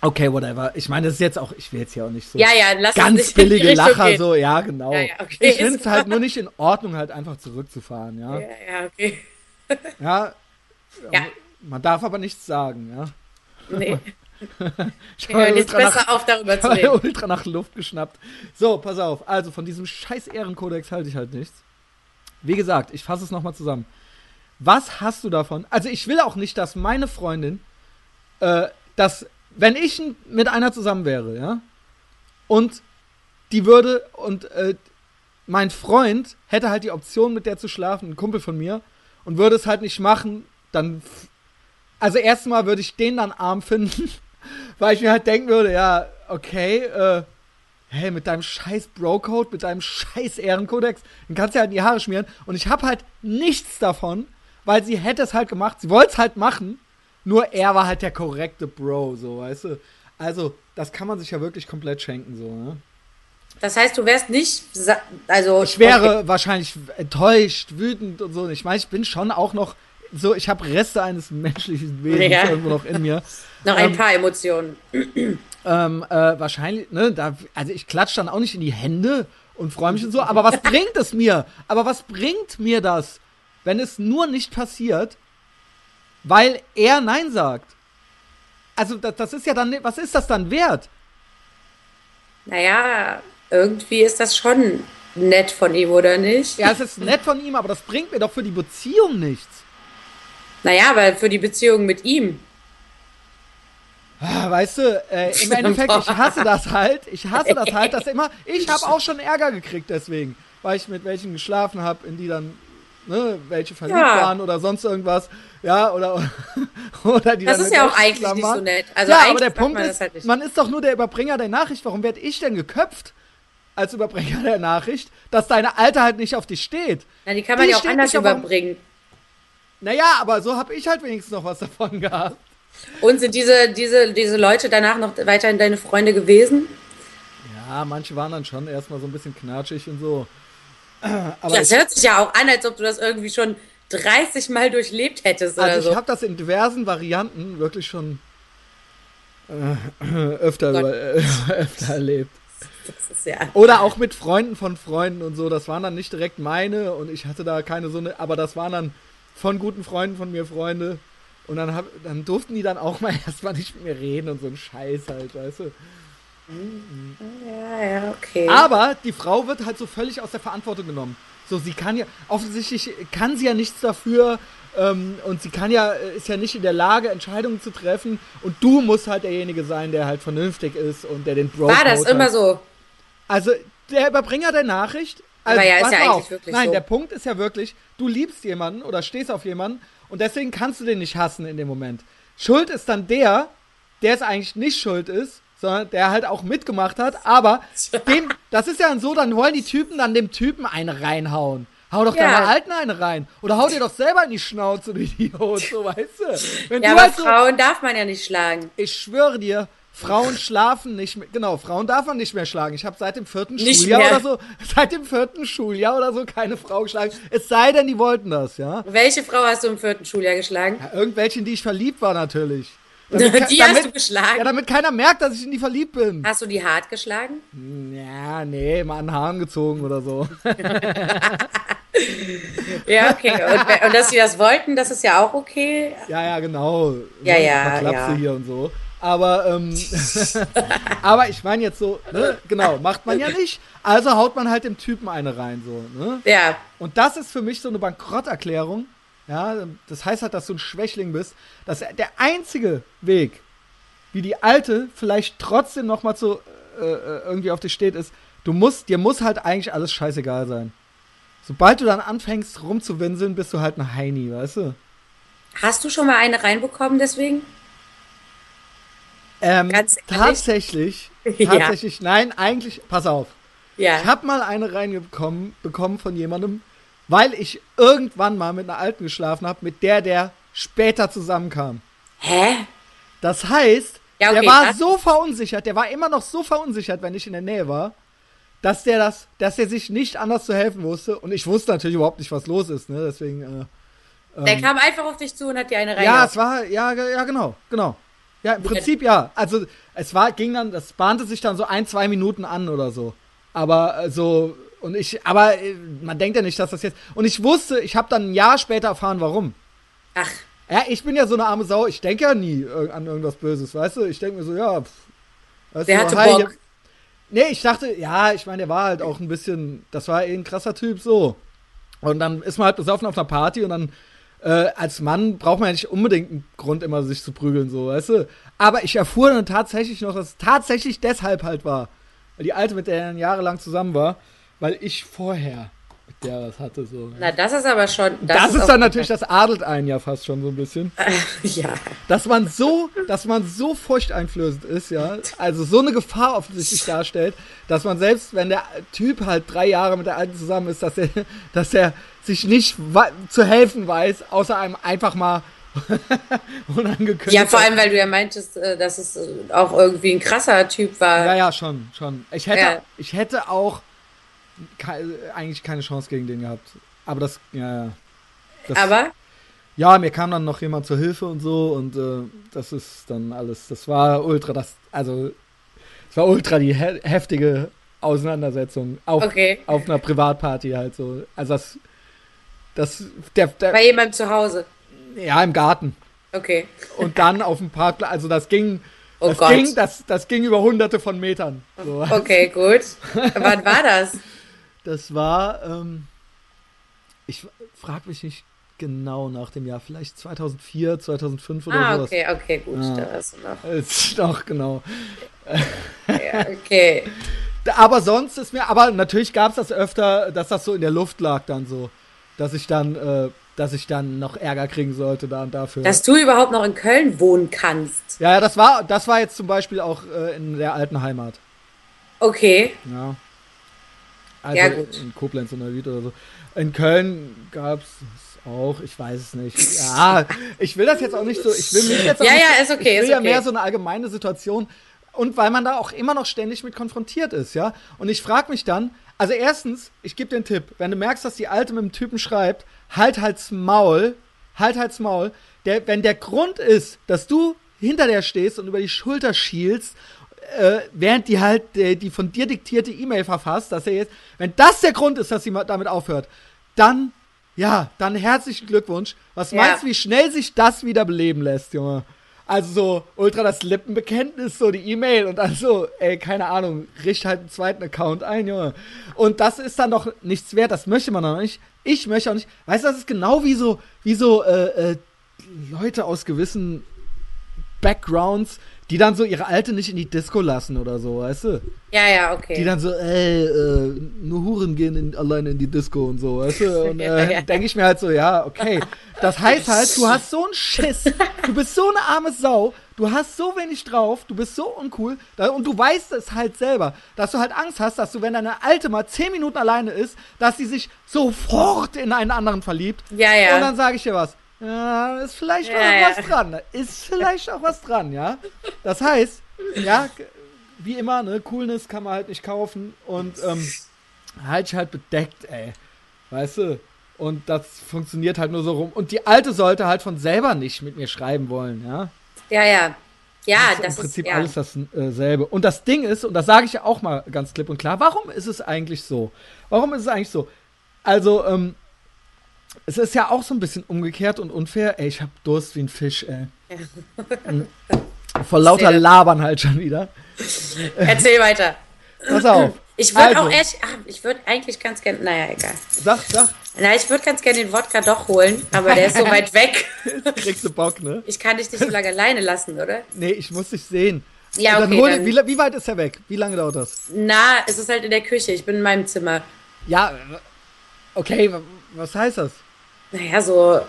S1: Okay, whatever. Ich meine, das ist jetzt auch, ich will jetzt hier auch nicht so
S2: Ja, ja, lass
S1: ganz billige Lacher
S2: gehen.
S1: so, ja, genau.
S2: Ja, ja, okay.
S1: Ich finde es halt nur nicht in Ordnung, halt einfach zurückzufahren, ja.
S2: Ja, ja, okay.
S1: Ja,
S2: Ja,
S1: man darf aber nichts sagen, ja.
S2: nee.
S1: Ich
S2: Wir hören jetzt
S1: ultra nach-
S2: besser auf, darüber zu reden.
S1: ultra nach Luft geschnappt. So, pass auf. Also von diesem scheiß Ehrenkodex halte ich halt nichts. Wie gesagt, ich fasse es nochmal zusammen. Was hast du davon? Also ich will auch nicht, dass meine Freundin, äh, dass, wenn ich mit einer zusammen wäre, ja, und die würde, und äh, mein Freund hätte halt die Option, mit der zu schlafen, ein Kumpel von mir, und würde es halt nicht machen, dann, also erstmal würde ich den dann arm finden, weil ich mir halt denken würde, ja, okay, äh, hey, mit deinem scheiß Bro-Code, mit deinem scheiß Ehrenkodex, dann kannst du halt in die Haare schmieren. Und ich habe halt nichts davon, weil sie hätte es halt gemacht, sie wollte es halt machen, nur er war halt der korrekte Bro, so, weißt du. Also, das kann man sich ja wirklich komplett schenken, so, ne?
S2: Das heißt, du wärst nicht, also
S1: Ich wäre wahrscheinlich enttäuscht, wütend und so. Ich meine, ich bin schon auch noch so, ich habe Reste eines menschlichen Wesens
S2: Ja.
S1: irgendwo noch in mir.
S2: noch ein
S1: ähm,
S2: paar Emotionen.
S1: Ähm, äh, wahrscheinlich, ne, da, also ich klatsch dann auch nicht in die Hände und freue mich und so, aber was bringt es mir? Aber was bringt mir das, wenn es nur nicht passiert, weil er Nein sagt? Also, das, das ist ja dann, was ist das dann wert?
S2: Naja, irgendwie ist das schon nett von ihm, oder nicht?
S1: Ja, es ist nett von ihm, aber das bringt mir doch für die Beziehung nichts.
S2: Naja, aber für die Beziehung mit ihm.
S1: Ah, Weißt du, äh, im Endeffekt, ich hasse das halt. Ich hasse das halt, dass immer. Ich habe auch schon Ärger gekriegt deswegen, weil ich mit welchen geschlafen habe, in die dann, ne, welche verliebt
S2: Ja.
S1: waren oder sonst irgendwas. Ja, oder, oder die
S2: Das
S1: dann
S2: ist ja auch eigentlich
S1: zusammen
S2: nicht so
S1: waren.
S2: nett. Also
S1: ja, aber der Punkt
S2: man
S1: ist,
S2: halt
S1: man ist doch nur der Überbringer der Nachricht. Warum werde ich denn geköpft als Überbringer der Nachricht, dass deine Alte halt nicht auf dich steht?
S2: Na, die kann man
S1: die
S2: ja auch anders überbringen.
S1: Naja, aber so habe ich halt wenigstens noch was davon gehabt.
S2: Und sind diese, diese, diese Leute danach noch weiterhin deine Freunde gewesen?
S1: Ja, manche waren dann schon erstmal so ein bisschen knatschig und so. Aber
S2: das
S1: ich,
S2: hört sich ja auch an, als ob du das irgendwie schon 30 Mal durchlebt hättest
S1: also ich
S2: so.
S1: habe das in diversen Varianten wirklich schon äh, öfter, über, äh, öfter erlebt.
S2: Das ist ja.
S1: Oder auch mit Freunden von Freunden und so. Das waren dann nicht direkt meine und ich hatte da keine so eine, aber das waren dann von guten Freunden von mir Freunde. Und dann, hab, dann durften die dann auch mal erstmal nicht mit mir reden und so ein Scheiß halt, weißt du.
S2: Ja, ja, okay.
S1: Aber die Frau wird halt so völlig aus der Verantwortung genommen. So, sie kann ja, offensichtlich kann sie ja nichts dafür ähm, und sie kann ja, äh, ist ja nicht in der Lage, Entscheidungen zu treffen und du musst halt derjenige sein, der halt vernünftig ist und der den Bro
S2: War das immer so?
S1: Also, der Überbringer der Nachricht. Also,
S2: Aber ja, ist ja
S1: auf.
S2: eigentlich wirklich
S1: Nein,
S2: so.
S1: der Punkt ist ja wirklich, du liebst jemanden oder stehst auf jemanden und deswegen kannst du den nicht hassen in dem Moment. Schuld ist dann der, der es eigentlich nicht schuld ist, sondern der halt auch mitgemacht hat, aber dem, das ist ja dann so, dann wollen die Typen dann dem Typen eine reinhauen. Hau doch
S2: Ja.
S1: deiner Alten eine rein. Oder hau dir doch selber in die Schnauze, du Idiot, so weißt du. Wenn
S2: Ja,
S1: du
S2: aber
S1: halt so,
S2: Frauen darf man ja nicht schlagen.
S1: ich schwöre dir, Frauen schlafen nicht mehr. Genau, Frauen darf man nicht mehr schlagen. Ich habe seit dem vierten
S2: Nicht
S1: Schuljahr
S2: mehr.
S1: oder so, seit dem vierten Schuljahr oder so keine Frau geschlagen. Es sei denn, die wollten das, ja.
S2: Welche Frau hast du im vierten Schuljahr geschlagen?
S1: ja irgendwelche, in die ich verliebt war, natürlich.
S2: Die hast du geschlagen?
S1: Ja, damit keiner merkt, dass ich in die verliebt bin.
S2: Hast du die hart geschlagen?
S1: Ja, nee, mal an den Haaren gezogen oder so.
S2: Ja, okay. Und, und dass sie das wollten, das ist ja auch okay.
S1: Ja, ja, genau.
S2: Ja,
S1: Ne,
S2: ja,
S1: Verklapse
S2: ja.
S1: hier und so. Aber, ähm, aber ich meine jetzt so, ne, genau, macht man ja nicht. Also haut man halt dem Typen eine rein, so, ne?
S2: Ja,
S1: Und das ist für mich so eine Bankrotterklärung. Ja, das heißt halt, dass du ein Schwächling bist. Dass der einzige Weg, wie die Alte vielleicht trotzdem noch mal so äh, äh, irgendwie auf dich steht, ist, du musst, dir muss halt eigentlich alles scheißegal sein. Sobald du dann anfängst rumzuwinseln, bist du halt ein Heini, weißt du?
S2: hast du schon mal eine reinbekommen deswegen?
S1: Ähm,
S2: Ganz ehrlich?
S1: tatsächlich,
S2: Ja.
S1: tatsächlich, nein, eigentlich, pass auf.
S2: Ja.
S1: Ich habe mal eine reingekommen bekommen von jemandem, weil ich irgendwann mal mit einer Alten geschlafen habe, mit der der später zusammenkam.
S2: Hä?
S1: Das heißt,
S2: Ja, okay,
S1: der war
S2: das-
S1: so verunsichert, der war immer noch so verunsichert, wenn ich in der Nähe war, dass der das, dass der sich nicht anders zu helfen wusste. Und ich wusste natürlich überhaupt nicht, was los ist, ne? Deswegen, äh,
S2: Der kam einfach auf dich zu und hat dir eine
S1: ja,
S2: reingehauen.
S1: es war, ja, ja, genau, genau. Ja, im Prinzip ja. Also es war, ging dann, das bahnte sich dann so ein, zwei Minuten an oder so. Aber äh, so, und ich, aber äh, man denkt ja nicht, dass das jetzt. Und ich wusste, ich habe dann ein Jahr später erfahren, warum.
S2: Ach,
S1: Ja, ich bin ja so eine arme Sau, ich denke ja nie ir- an irgendwas Böses, weißt du? Ich denke mir so, ja, pff, weißt
S2: Der
S1: du,
S2: hatte
S1: hi,
S2: Bock.
S1: Nee, ich dachte, ja, ich meine, der war halt auch ein bisschen, das war eh ein krasser Typ, so. Und dann ist man halt besoffen auf einer Party und dann, äh, als Mann braucht man ja nicht unbedingt einen Grund, immer sich zu prügeln, so, weißt du? Aber ich erfuhr dann tatsächlich noch, dass es tatsächlich deshalb halt war. Weil die Alte, mit der er jahrelang zusammen war, weil ich vorher der was hatte, so.
S2: na das ist aber schon.
S1: Das, ist
S2: auch-
S1: dann natürlich, das adelt einen ja fast schon so ein bisschen
S2: Ja.
S1: dass man so, dass man so furchteinflößend ist, ja, also so eine Gefahr offensichtlich darstellt, dass man selbst, wenn der Typ halt drei Jahre mit der Alten zusammen ist, dass er, dass er sich nicht zu helfen weiß, außer einem einfach mal unangekündigt.
S2: Ja, vor allem, weil du ja meintest, äh, dass es äh, auch irgendwie ein krasser Typ war.
S1: Ja, ja, schon, schon. Ich hätte,
S2: Ja.
S1: ich hätte auch kei- eigentlich keine Chance gegen den gehabt. Aber das, ja, ja. Das,
S2: Aber
S1: Ja, mir kam dann noch jemand zur Hilfe und so und äh, das ist dann alles, das war ultra, das, also, es war ultra die he heftige Auseinandersetzung auf,
S2: Okay.
S1: auf einer Privatparty halt so. Also das, das, der, der
S2: bei jemandem zu Hause.
S1: ja, im Garten.
S2: Okay.
S1: Und dann auf dem Parkplatz, also das ging
S2: Oh
S1: das
S2: Gott.
S1: Ging, das, das ging über hunderte von Metern. So.
S2: Okay, gut. Wann war das?
S1: Das war, ähm, ich frage mich nicht genau nach dem Jahr, vielleicht 2004, 2005 oder
S2: Ah,
S1: sowas.
S2: okay, okay, gut.
S1: Ja.
S2: Da du noch.
S1: Ist noch genau.
S2: Ja, okay.
S1: Aber sonst ist mir, aber natürlich gab es das öfter, dass das so in der Luft lag dann so, dass ich dann, äh, dass ich dann noch Ärger kriegen sollte da und dafür.
S2: Dass du überhaupt noch in Köln wohnen kannst.
S1: ja, ja, das war, das war jetzt zum Beispiel auch äh, in der alten Heimat.
S2: Okay.
S1: Ja. Also
S2: Ja,
S1: in Koblenz oder Neuwied oder so. In Köln gab es auch, ich weiß es nicht. Ja, ich will das jetzt auch nicht so, ich will mich jetzt auch
S2: Ja,
S1: nicht,
S2: ja, ist okay,
S1: Ich will
S2: ist
S1: ja
S2: okay.
S1: mehr so eine allgemeine Situation und weil man da auch immer noch ständig mit konfrontiert ist, ja. Und ich frage mich dann, also erstens, ich gebe dir einen Tipp, wenn du merkst, dass die Alte mit dem Typen schreibt, halt halt's Maul, halt halt's Maul. Der, wenn der Grund ist, dass du hinter der stehst und über die Schulter schielst, äh, während die halt äh, die von dir diktierte E-Mail verfasst, dass er jetzt, wenn das der Grund ist, dass sie damit aufhört, dann, ja, dann herzlichen Glückwunsch. Was
S2: Ja.
S1: meinst du, wie schnell sich das wieder beleben lässt, Junge? Also so ultra das Lippenbekenntnis, so die E-Mail und dann so, ey, keine Ahnung, richte halt einen zweiten Account ein, Junge. Und das ist dann doch nichts wert, das möchte man doch nicht. Ich möchte auch nicht. Weißt du, das ist genau wie so, wie so äh, äh, Leute aus gewissen Backgrounds, die dann so ihre Alte nicht in die Disco lassen oder so, weißt du?
S2: Ja, ja, okay.
S1: Die dann so, ey, äh, nur Huren gehen in, alleine in die Disco und so, weißt du? Und
S2: Ja,
S1: äh,
S2: ja.
S1: denke ich mir halt so, ja, okay. Das heißt halt, du hast so einen Schiss, du bist so eine arme Sau, du hast so wenig drauf, du bist so uncool und du weißt es halt selber, dass du halt Angst hast, dass du, wenn deine Alte mal zehn Minuten alleine ist, dass sie sich sofort in einen anderen verliebt.
S2: Ja, ja.
S1: Und dann sage ich dir was. Ja, ist vielleicht
S2: Ja,
S1: auch
S2: ja.
S1: was dran. Da Ist vielleicht auch was dran, ja. Das heißt, ja, wie immer, ne, Coolness kann man halt nicht kaufen und ähm, halt halt bedeckt, ey. Weißt du? Und das funktioniert halt nur so rum. Und die Alte sollte halt von selber nicht mit mir schreiben wollen, ja.
S2: ja, ja. Ja,
S1: Das ist
S2: das
S1: im Prinzip
S2: ist ja.
S1: alles dasselbe. Und das Ding ist, und das sage ich ja auch mal ganz klipp und klar, warum ist es eigentlich so? Warum ist es eigentlich so? Also, ähm, es ist ja auch so ein bisschen umgekehrt und unfair. Ey, ich hab Durst wie ein Fisch, ey. Vor lauter. Labern halt schon wieder.
S2: Erzähl weiter.
S1: Pass auf.
S2: Ich würde
S1: Also.
S2: auch echt, ach, ich würde eigentlich ganz gerne, naja, egal.
S1: Sag, sag,
S2: Na, ich würde ganz gerne den Wodka doch holen, aber der ist so weit weg.
S1: kriegst du Bock, ne?
S2: Ich kann dich nicht so lange alleine lassen, oder?
S1: Nee, ich muss dich sehen.
S2: Ja, okay,
S1: hol,
S2: dann-
S1: wie, wie weit ist er weg? Wie lange dauert das?
S2: Na, es ist halt in der Küche. Ich bin in meinem Zimmer.
S1: Ja, okay, wa- was heißt das?
S2: Naja, so.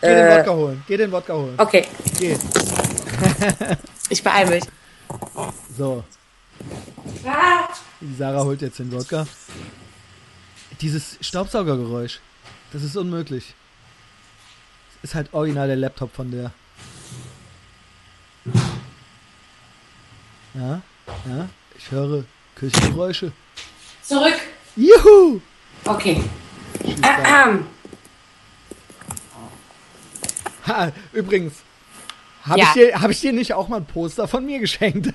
S1: Geh den
S2: Äh,
S1: Wodka holen. Geh den Wodka holen.
S2: okay,
S1: Geh.
S2: ich beeile mich.
S1: So. Die Sarah holt jetzt den Wodka. Dieses Staubsaugergeräusch, das ist unmöglich. Das ist halt original der Laptop von der. Ja, ja, ich höre Küchengeräusche.
S2: Zurück.
S1: Juhu!
S2: Okay. Ahem.
S1: Ha, übrigens, habe
S2: Ja.
S1: ich, dir- hab ich dir nicht auch mal ein Poster von mir geschenkt?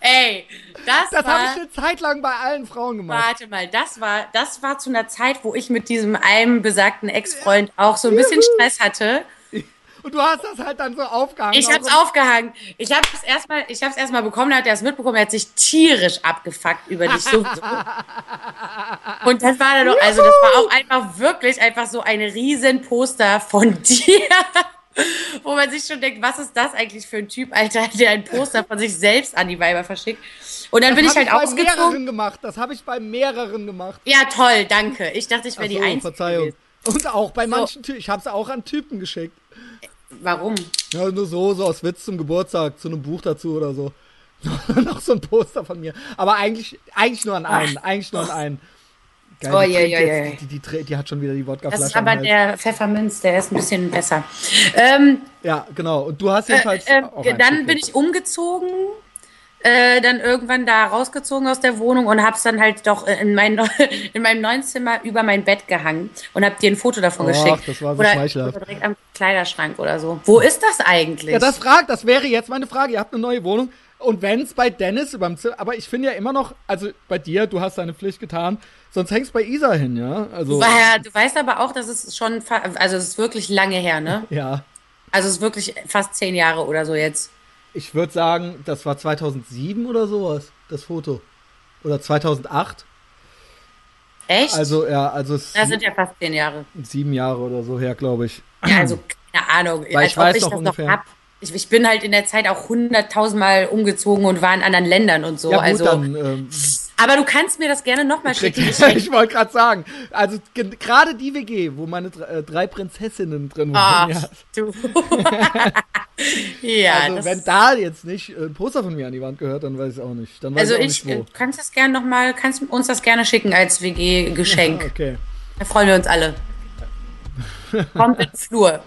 S2: Ey, das,
S1: Das habe ich eine Zeit lang bei allen Frauen gemacht.
S2: Warte mal, das war, das war zu einer Zeit, wo ich mit diesem einem besagten Ex-Freund auch so ein bisschen Stress hatte.
S1: Und du hast das halt dann so aufgehangen.
S2: Ich hab's aufgehangen. Ich hab's erstmal, ich hab's erstmal bekommen, dann hat er es mitbekommen, er hat sich tierisch abgefuckt über dich. So, so. Und dann war da doch, also das war auch einfach wirklich einfach so ein riesen Poster von dir. Wo man sich schon denkt, was ist das eigentlich für ein Typ, Alter, der ein Poster von sich selbst an die Weiber verschickt. Und dann bin
S1: das
S2: ich
S1: hab
S2: halt
S1: bei
S2: ausgezogen.
S1: mehreren gemacht. Das habe ich bei mehreren gemacht.
S2: Ja, toll, danke. Ich dachte, ich wäre
S1: Ach
S2: die
S1: so,
S2: Einzige.
S1: Verzeihung.
S2: gewesen.
S1: Und auch bei manchen Typen. Ich habe es auch an Typen geschickt.
S2: Warum?
S1: Ja, nur so, so aus Witz zum Geburtstag, zu einem Buch dazu oder so. Noch so ein Poster von mir. Aber eigentlich, eigentlich nur an einen. Eigentlich nur an einen. Geil,
S2: Oh,
S1: die,
S2: je, je, je.
S1: jetzt, die, die, die, hat schon wieder die
S2: Das
S1: Wodkaflasche.
S2: ist aber der Pfefferminz, der ist ein bisschen besser. Ähm,
S1: Ja, genau. Und du hast jedenfalls.
S2: äh,
S1: auch
S2: äh,
S1: ein
S2: dann bin ich umgezogen, äh, dann irgendwann da rausgezogen aus der Wohnung und hab's dann halt doch äh, in, mein, in meinem neuen Zimmer über mein Bett gehangen und hab dir ein Foto davon
S1: Och,
S2: geschickt.
S1: das war so
S2: oder,
S1: schmeichelhaft.
S2: direkt am Kleiderschrank oder so. Wo ist das eigentlich?
S1: Ja, das fragt, das wäre jetzt meine Frage. Ihr habt eine neue Wohnung. Und wenn es bei Dennis überm Zimmer, aber ich finde ja immer noch, also bei dir, du hast deine Pflicht getan, sonst hängst bei Isa hin, ja? Also,
S2: Daher, du weißt aber auch, dass es schon, also es ist wirklich lange her, ne?
S1: ja.
S2: Also es ist wirklich fast zehn Jahre oder so jetzt.
S1: Ich würde sagen, das war 2007 oder sowas, das Foto. Oder 2008.
S2: Echt?
S1: Also, ja, also es
S2: das sind ja fast zehn Jahre.
S1: sieben Jahre oder so her, glaube ich.
S2: Ja, also keine Ahnung.
S1: Weil ich weiß
S2: ich
S1: noch
S2: das
S1: ungefähr.
S2: noch. Ich, ich bin halt in der Zeit auch hunderttausendmal umgezogen und war in anderen Ländern und so.
S1: Ja, gut,
S2: also,
S1: dann. Ähm,
S2: aber du kannst mir das gerne nochmal schicken. Ich,
S1: ich wollte gerade sagen, also ge- gerade die WG, wo meine äh, drei Prinzessinnen drin
S2: Ach,
S1: waren, ja.
S2: du. ja,
S1: Also, wenn da jetzt nicht äh, ein Poster von mir an die Wand gehört, dann weiß ich auch nicht. Dann weiß
S2: also
S1: ich auch
S2: ich, du kannst das gerne nochmal, kannst uns das gerne schicken als WG-Geschenk.
S1: Okay.
S2: Da freuen wir uns alle. Kommt in den Flur.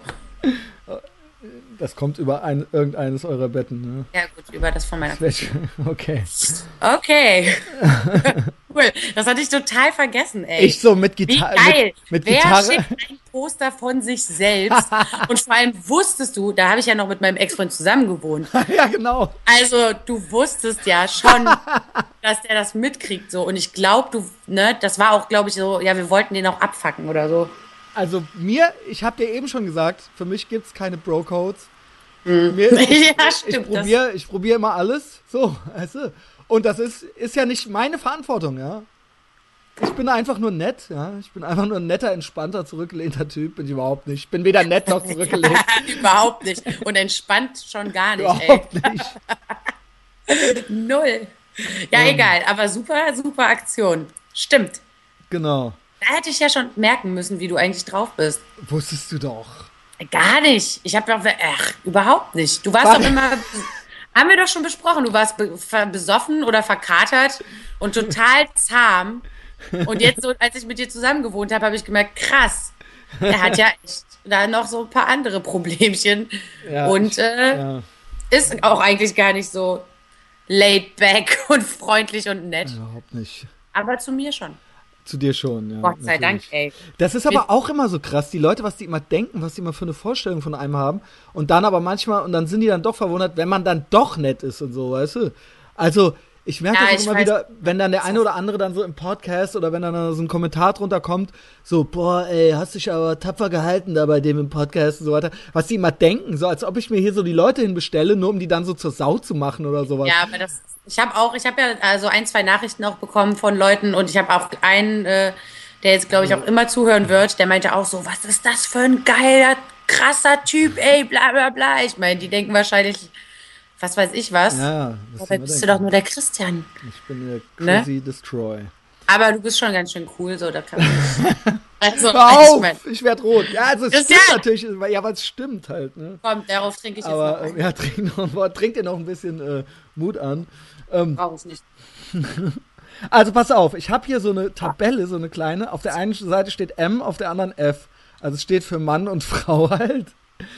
S1: Das kommt über ein, irgendeines eurer Betten, ne?
S2: Ja gut, über das von meiner
S1: Welche? Okay.
S2: Okay. cool. Das hatte ich total vergessen, ey.
S1: Ich so mit
S2: Wie
S1: Gitarre.
S2: geil.
S1: Mit, mit
S2: Wer
S1: Gitarre.
S2: schickt ein Poster von sich selbst? Und vor allem wusstest du, da habe ich ja noch mit meinem Ex-Freund zusammen gewohnt.
S1: ja, genau.
S2: Also du wusstest ja schon, dass der das mitkriegt so. Und ich glaube, du, ne, das war auch, glaube ich, so, ja, wir wollten den auch abfacken oder so.
S1: Also mir, ich habe dir eben schon gesagt, für mich gibt es keine Bro-Codes.
S2: Mhm.
S1: Mir, ich,
S2: Ja,
S1: ich
S2: stimmt, das-
S1: probiere ich probier immer alles. So, weißt du? Und das ist, ist ja nicht meine Verantwortung, ja. Ich bin einfach nur nett, ja. Ich bin einfach nur ein netter, entspannter, zurückgelehnter Typ. Bin ich überhaupt nicht. Ich bin weder nett noch zurückgelehnt.
S2: Überhaupt nicht. Und entspannt schon gar nicht, ey.
S1: überhaupt nicht.
S2: Null. Ja, egal. Aber super, super Aktion. Stimmt.
S1: Genau.
S2: Da hätte ich ja schon merken müssen, wie du eigentlich drauf bist.
S1: Wusstest du doch.
S2: Gar nicht. Ich habe doch, ach, überhaupt nicht. Du warst
S1: Was?
S2: doch immer, haben wir doch schon besprochen, du warst be besoffen oder verkatert und total zahm. Und jetzt, so, als ich mit dir zusammen gewohnt habe, habe ich gemerkt, krass, er hat ja echt da noch so ein paar andere Problemchen.
S1: Ja,
S2: und äh,
S1: Ja,
S2: ist auch eigentlich gar nicht so laid back und freundlich und nett.
S1: überhaupt nicht.
S2: Aber zu mir schon.
S1: Zu dir schon, ja.
S2: Gott sei
S1: natürlich.
S2: Dank, ey.
S1: Das ist aber auch immer so krass, die Leute, was die immer denken, was die immer für eine Vorstellung von einem haben und dann aber manchmal, und dann sind die dann doch verwundert, wenn man dann doch nett ist und so, weißt du? Also, ich merke
S2: Ja,
S1: das auch
S2: ich
S1: immer
S2: weiß.
S1: wieder, wenn dann der eine oder andere dann so im Podcast oder wenn dann so ein Kommentar drunter kommt, so, boah, ey, hast dich aber tapfer gehalten da bei dem im Podcast und so weiter, was die immer denken, so als ob ich mir hier so die Leute hinbestelle, nur um die dann so zur Sau zu machen oder sowas.
S2: Ja, aber das, ich habe auch, ich habe ja also ein, zwei Nachrichten auch bekommen von Leuten und ich habe auch einen, äh, der jetzt, glaube ich, auch immer zuhören wird, der meinte auch so, was ist das für ein geiler, krasser Typ, ey, bla bla bla. Ich meine, die denken wahrscheinlich, was weiß ich was.
S1: Ja, was
S2: Dabei bist du doch nur der Christian.
S1: Ich bin der
S2: Ne?
S1: Crazy Destroy.
S2: Aber du bist schon ganz schön cool, so, da kann man. Also,
S1: Hör
S2: ich
S1: auf,
S2: mein,
S1: ich werd rot. Ja, also es
S2: Christian!
S1: stimmt natürlich, ja, weil es stimmt halt, ne?
S2: komm, darauf trinke ich jetzt
S1: Aber
S2: noch
S1: ähm,
S2: ein.
S1: ja, trink, noch ein Wort, trink dir noch ein bisschen äh, Mut an. Ähm,
S2: Brauch ich nicht.
S1: also pass auf, ich habe hier so eine Tabelle, so eine kleine. Auf der einen Seite steht M, auf der anderen F. Also es steht für Mann und Frau halt.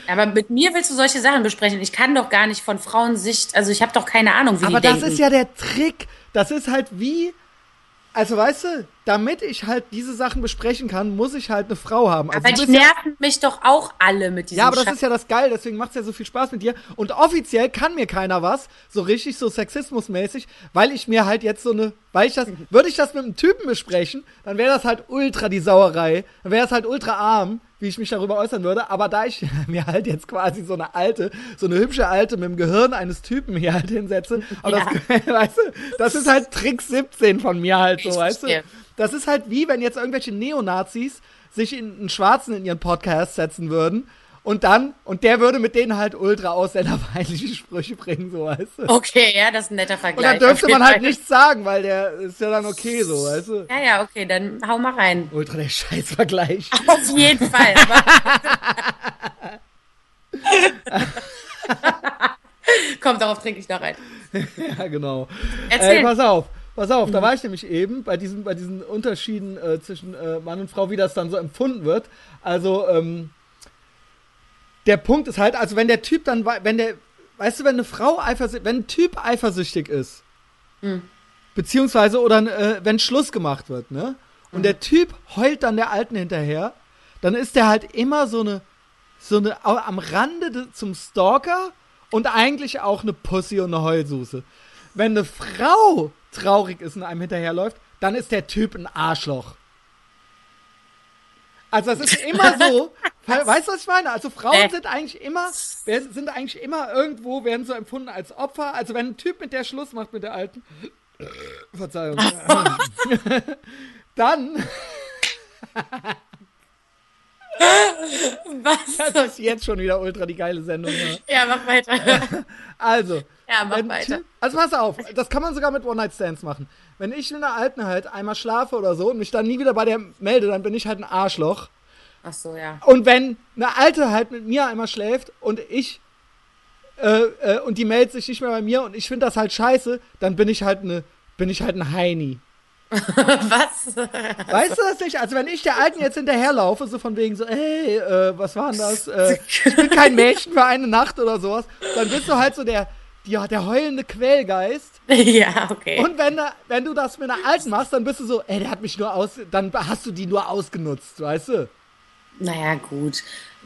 S2: Aber mit mir willst du solche Sachen besprechen. Ich kann doch gar nicht von Frauensicht, also ich habe doch keine Ahnung, wie
S1: Aber
S2: die
S1: das
S2: denken.
S1: ist ja der Trick. Das ist halt wie. Also weißt du, damit ich halt diese Sachen besprechen kann, muss ich halt eine Frau haben. Also
S2: aber die
S1: bist ja,
S2: nerven mich doch auch alle mit diesem
S1: Ja, aber das
S2: Scheiß.
S1: ist ja das Geil, deswegen macht es ja so viel Spaß mit dir. Und offiziell kann mir keiner was, so richtig so sexismusmäßig, weil ich mir halt jetzt so eine, weil ich das, würde ich das mit einem Typen besprechen, dann wäre das halt ultra die Sauerei, dann wäre das halt ultra arm, wie ich mich darüber äußern würde. Aber da ich mir halt jetzt quasi so eine alte, so eine hübsche alte mit dem Gehirn eines Typen hier halt hinsetze, aber das, weißt du, das ist halt Trick 17 von mir halt so,
S2: Ich
S1: weißt du. Das ist halt wie, wenn jetzt irgendwelche Neonazis sich in einen Schwarzen in ihren Podcast setzen würden und dann, und der würde mit denen halt ultra ausländerfeindliche Sprüche bringen, so weißt du.
S2: Okay, ja, das ist ein netter
S1: und
S2: Vergleich.
S1: dann dürfte man halt
S2: Fall.
S1: nichts sagen, weil der ist ja dann okay so, weißt du.
S2: Ja, ja, okay, dann hau mal rein.
S1: Ultra der Scheißvergleich.
S2: Auf jeden Fall. Komm, darauf trinke ich noch ein.
S1: ja, genau.
S2: Erzähl.
S1: Ey, pass auf. Pass auf, da war ich nämlich eben bei diesen, bei diesen Unterschieden äh, zwischen äh, Mann und Frau, wie das dann so empfunden wird. Also, ähm, der Punkt ist halt, also wenn der Typ dann, wenn der, weißt du, wenn eine Frau eifersüchtig, wenn ein Typ eifersüchtig ist, beziehungsweise oder äh, wenn Schluss gemacht wird, ne? Und der Typ heult dann der Alten hinterher, dann ist der halt immer so eine, so eine am Rande de, zum Stalker und eigentlich auch eine Pussy und eine Heulsuse. Wenn eine Frau traurig ist und einem hinterherläuft, dann ist der Typ ein Arschloch. Also das ist immer so, We- Weißt du, was ich meine? Also Frauen
S2: Äh.
S1: sind eigentlich immer, sind eigentlich immer irgendwo, werden so empfunden als Opfer. Also wenn ein Typ mit der Schluss macht mit der alten, Verzeihung, dann,
S2: Was?
S1: das ist jetzt schon wieder ultra die geile Sendung. Ja.
S2: Ja, mach weiter.
S1: Also,
S2: Ja, mach weiter.
S1: Also pass auf, das kann man sogar mit One-Night-Stands machen. Wenn ich mit einer Alten halt einmal schlafe oder so und mich dann nie wieder bei der melde, dann bin ich halt ein Arschloch.
S2: Ach so, ja.
S1: Und wenn eine Alte halt mit mir einmal schläft und ich äh, äh, und die meldet sich nicht mehr bei mir und ich finde das halt scheiße, dann bin ich halt eine bin ich halt ein Heini.
S2: Was?
S1: Weißt du das nicht? Also wenn ich der Alten jetzt hinterherlaufe, so von wegen so, hey, äh, was war denn das? Äh, ich bin kein Mädchen für eine Nacht oder sowas, dann bist du halt so der, ja, der heulende Quellgeist.
S2: ja, okay.
S1: Und wenn, da- wenn du das mit einer Alten machst, dann bist du so, ey, der hat mich nur aus, dann hast du die nur ausgenutzt, weißt du?
S2: Naja, gut.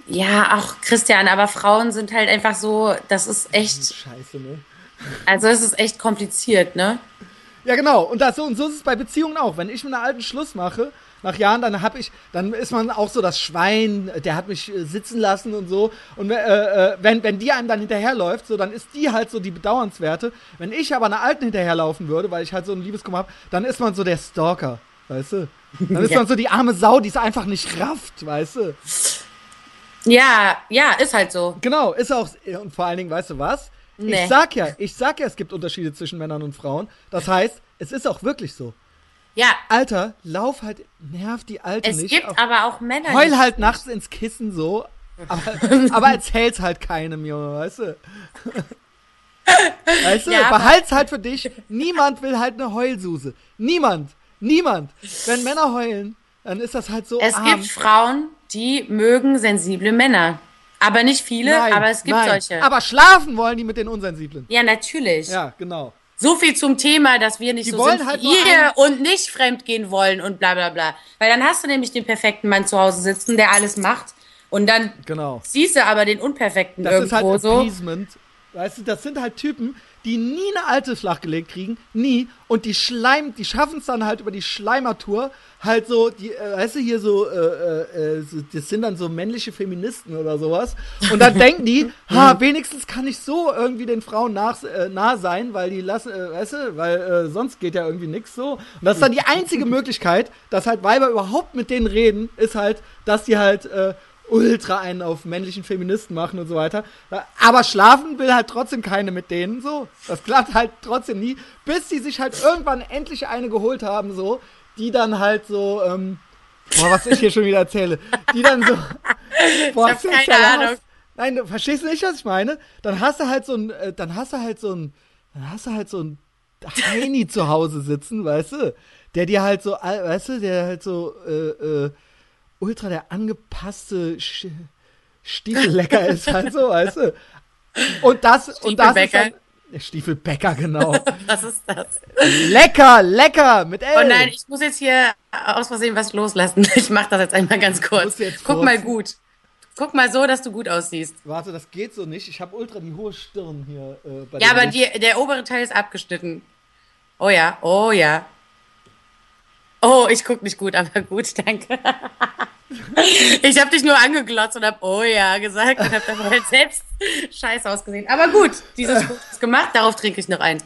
S2: Ja, auch Christian, aber Frauen sind halt einfach so, das ist echt,
S1: Scheiße, ne?
S2: also es ist echt kompliziert, ne?
S1: Ja, genau. Und, das, so, und so ist es bei Beziehungen auch. Wenn ich mit einer alten Schluss mache, nach Jahren, dann hab ich, dann ist man auch so das Schwein, der hat mich äh, sitzen lassen und so. Und äh, äh, wenn, wenn die einem dann hinterherläuft, so, dann ist die halt so die bedauernswerte. Wenn ich aber einer alten hinterherlaufen würde, weil ich halt so ein Liebeskummer habe, dann ist man so der Stalker, weißt du? Dann ist
S2: Ja.
S1: man so die arme Sau, die es einfach nicht rafft, weißt du?
S2: Ja, ja, ist halt so.
S1: Genau, ist auch, und vor allen Dingen, weißt du was?
S2: Nee.
S1: Ich sag ja, ich sag ja, es gibt Unterschiede zwischen Männern und Frauen. Das heißt, es ist auch wirklich so.
S2: Ja,
S1: Alter, lauf halt, nerv die Alte
S2: es
S1: nicht.
S2: gibt
S1: Auch-
S2: aber auch Männer.
S1: Heul halt nachts ins Kissen so, aber, aber erzähl's halt keinem, Junge, weißt du? Weißt du,
S2: Ja, aber-
S1: behalt's halt für dich. Niemand will halt eine Heulsuse. Niemand. Niemand. Wenn Männer heulen, dann ist das halt so
S2: Es
S1: arm.
S2: gibt Frauen, die mögen sensible Männer. Aber nicht viele,
S1: Nein,
S2: aber es gibt
S1: nein.
S2: solche.
S1: Aber schlafen wollen die mit den Unsensiblen.
S2: ja, natürlich.
S1: Ja, genau.
S2: So viel zum Thema, dass wir nicht
S1: Die
S2: so
S1: wollen
S2: sind
S1: halt
S2: wie ihr und nicht fremdgehen wollen und bla bla bla. Weil dann hast du nämlich den perfekten Mann zu Hause sitzen, der alles macht. Und dann
S1: Genau.
S2: siehst du aber den Unperfekten
S1: Das ist halt
S2: irgendwo so.
S1: Weißt du, das sind halt Typen, die nie eine alte flachgelegt kriegen, nie. Und die schleim, die schaffen es dann halt über die Schleimertour, halt so, die, äh, weißt du, hier so, äh, äh, äh, so, das sind dann so männliche Feministen oder sowas. Und dann denken die, ha, wenigstens kann ich so irgendwie den Frauen nach, äh, nah sein, weil die lassen, äh, weißt du, weil äh, sonst geht ja irgendwie nix so. Und das ist dann die einzige Möglichkeit, dass halt Weiber überhaupt mit denen reden, ist halt, dass die halt, äh, ultra einen auf männlichen Feministen machen und so weiter. Aber schlafen will halt trotzdem keine mit denen so. Das klappt halt trotzdem nie, bis die sich halt irgendwann endlich eine geholt haben, so, die dann halt so, ähm, boah, was ich hier schon wieder erzähle, die dann so, boah,
S2: Ich hab keine Ahnung.
S1: Hass. Nein, du verstehst nicht, was ich meine? Dann hast du halt so ein, äh, dann hast du halt so ein, dann hast du halt so ein Heini zu Hause sitzen, weißt du? Der dir halt so, weißt du, der halt so, äh, äh, ultra der angepasste Sch Stiefellecker ist halt so, weißt du? Und das, und das ist
S2: Stiefelbäcker.
S1: halt, Stiefelbäcker, genau.
S2: Was ist das?
S1: lecker, lecker, mit L.
S2: Oh nein, ich muss jetzt hier aus Versehen was loslassen. Ich mach das jetzt einmal ganz kurz. Guck
S1: kurz-
S2: mal gut. Guck mal so, dass du gut aussiehst.
S1: Warte, das geht so nicht. Ich habe ultra die hohe Stirn hier. Äh,
S2: Ja, aber die, der obere Teil ist abgeschnitten. Oh ja, oh ja. Oh, ich guck nicht gut, aber gut, danke. Ich habe dich nur angeglotzt und hab oh ja gesagt und hab dabei halt selbst scheiße ausgesehen. Aber gut, dieses Foto ist gemacht, darauf trinke ich noch ein.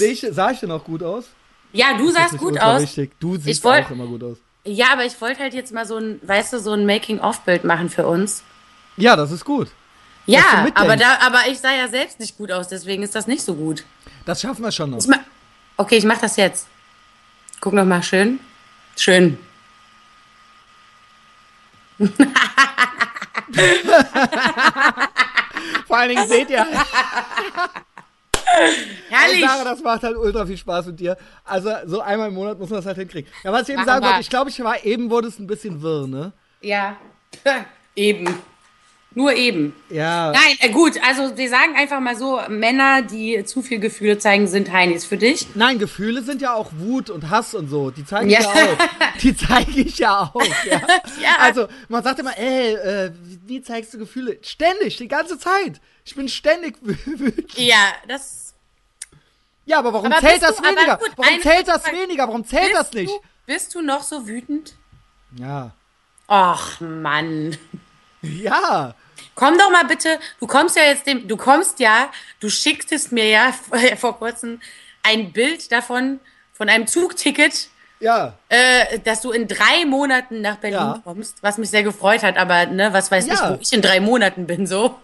S1: Ich, sah ich denn auch gut aus?
S2: Ja, du sahst gut aus.
S1: Wichtig. Du siehst
S2: wollt-
S1: auch immer gut aus.
S2: Ja, aber ich wollte halt jetzt mal so ein, weißt du, so ein Making-of-Bild machen für uns.
S1: Ja, das ist gut.
S2: Ja, aber da, aber ich sah ja selbst nicht gut aus, deswegen ist das nicht so gut.
S1: Das schaffen wir schon noch.
S2: Ich okay, ich mach das jetzt. Guck noch mal schön. Schön.
S1: Vor allen Dingen seht ihr,
S2: Herrlich.
S1: Sarah, das macht halt ultra viel Spaß mit dir. Also so einmal im Monat muss man das halt hinkriegen. Ja, was ich eben
S2: Machen
S1: sagen
S2: wir.
S1: wollte, ich glaube, ich war eben wurde es ein bisschen wirr, ne?
S2: Ja. eben. Nur eben.
S1: Ja.
S2: Nein, äh, gut, also wir sagen einfach mal so, Männer, die zu viel Gefühle zeigen, sind Heinis für dich.
S1: Nein, Gefühle sind ja auch Wut und Hass und so. Die zeige ich
S2: Ja.
S1: ja, auch. Die zeige ich ja auch. Ja.
S2: Ja.
S1: Also, man sagt immer, ey, äh, wie zeigst du Gefühle? Ständig, die ganze Zeit. Ich bin ständig wü- wütend.
S2: Ja, das.
S1: Ja, aber warum
S2: Aber
S1: zählt das
S2: du-
S1: weniger?
S2: gut,
S1: warum zählt das
S2: Frage.
S1: weniger? Warum zählt
S2: Bist
S1: das nicht?
S2: Du, bist du noch so wütend?
S1: Ja.
S2: Och, Mann.
S1: Ja.
S2: Komm doch mal bitte, du kommst ja jetzt dem, du kommst ja, du schicktest mir ja vor kurzem ein Bild davon, von einem Zugticket,
S1: Ja.
S2: äh, dass du in drei Monaten nach Berlin
S1: Ja.
S2: kommst, was mich sehr gefreut hat, aber ne, was weiß
S1: Ja.
S2: ich, wo ich in drei Monaten bin, so.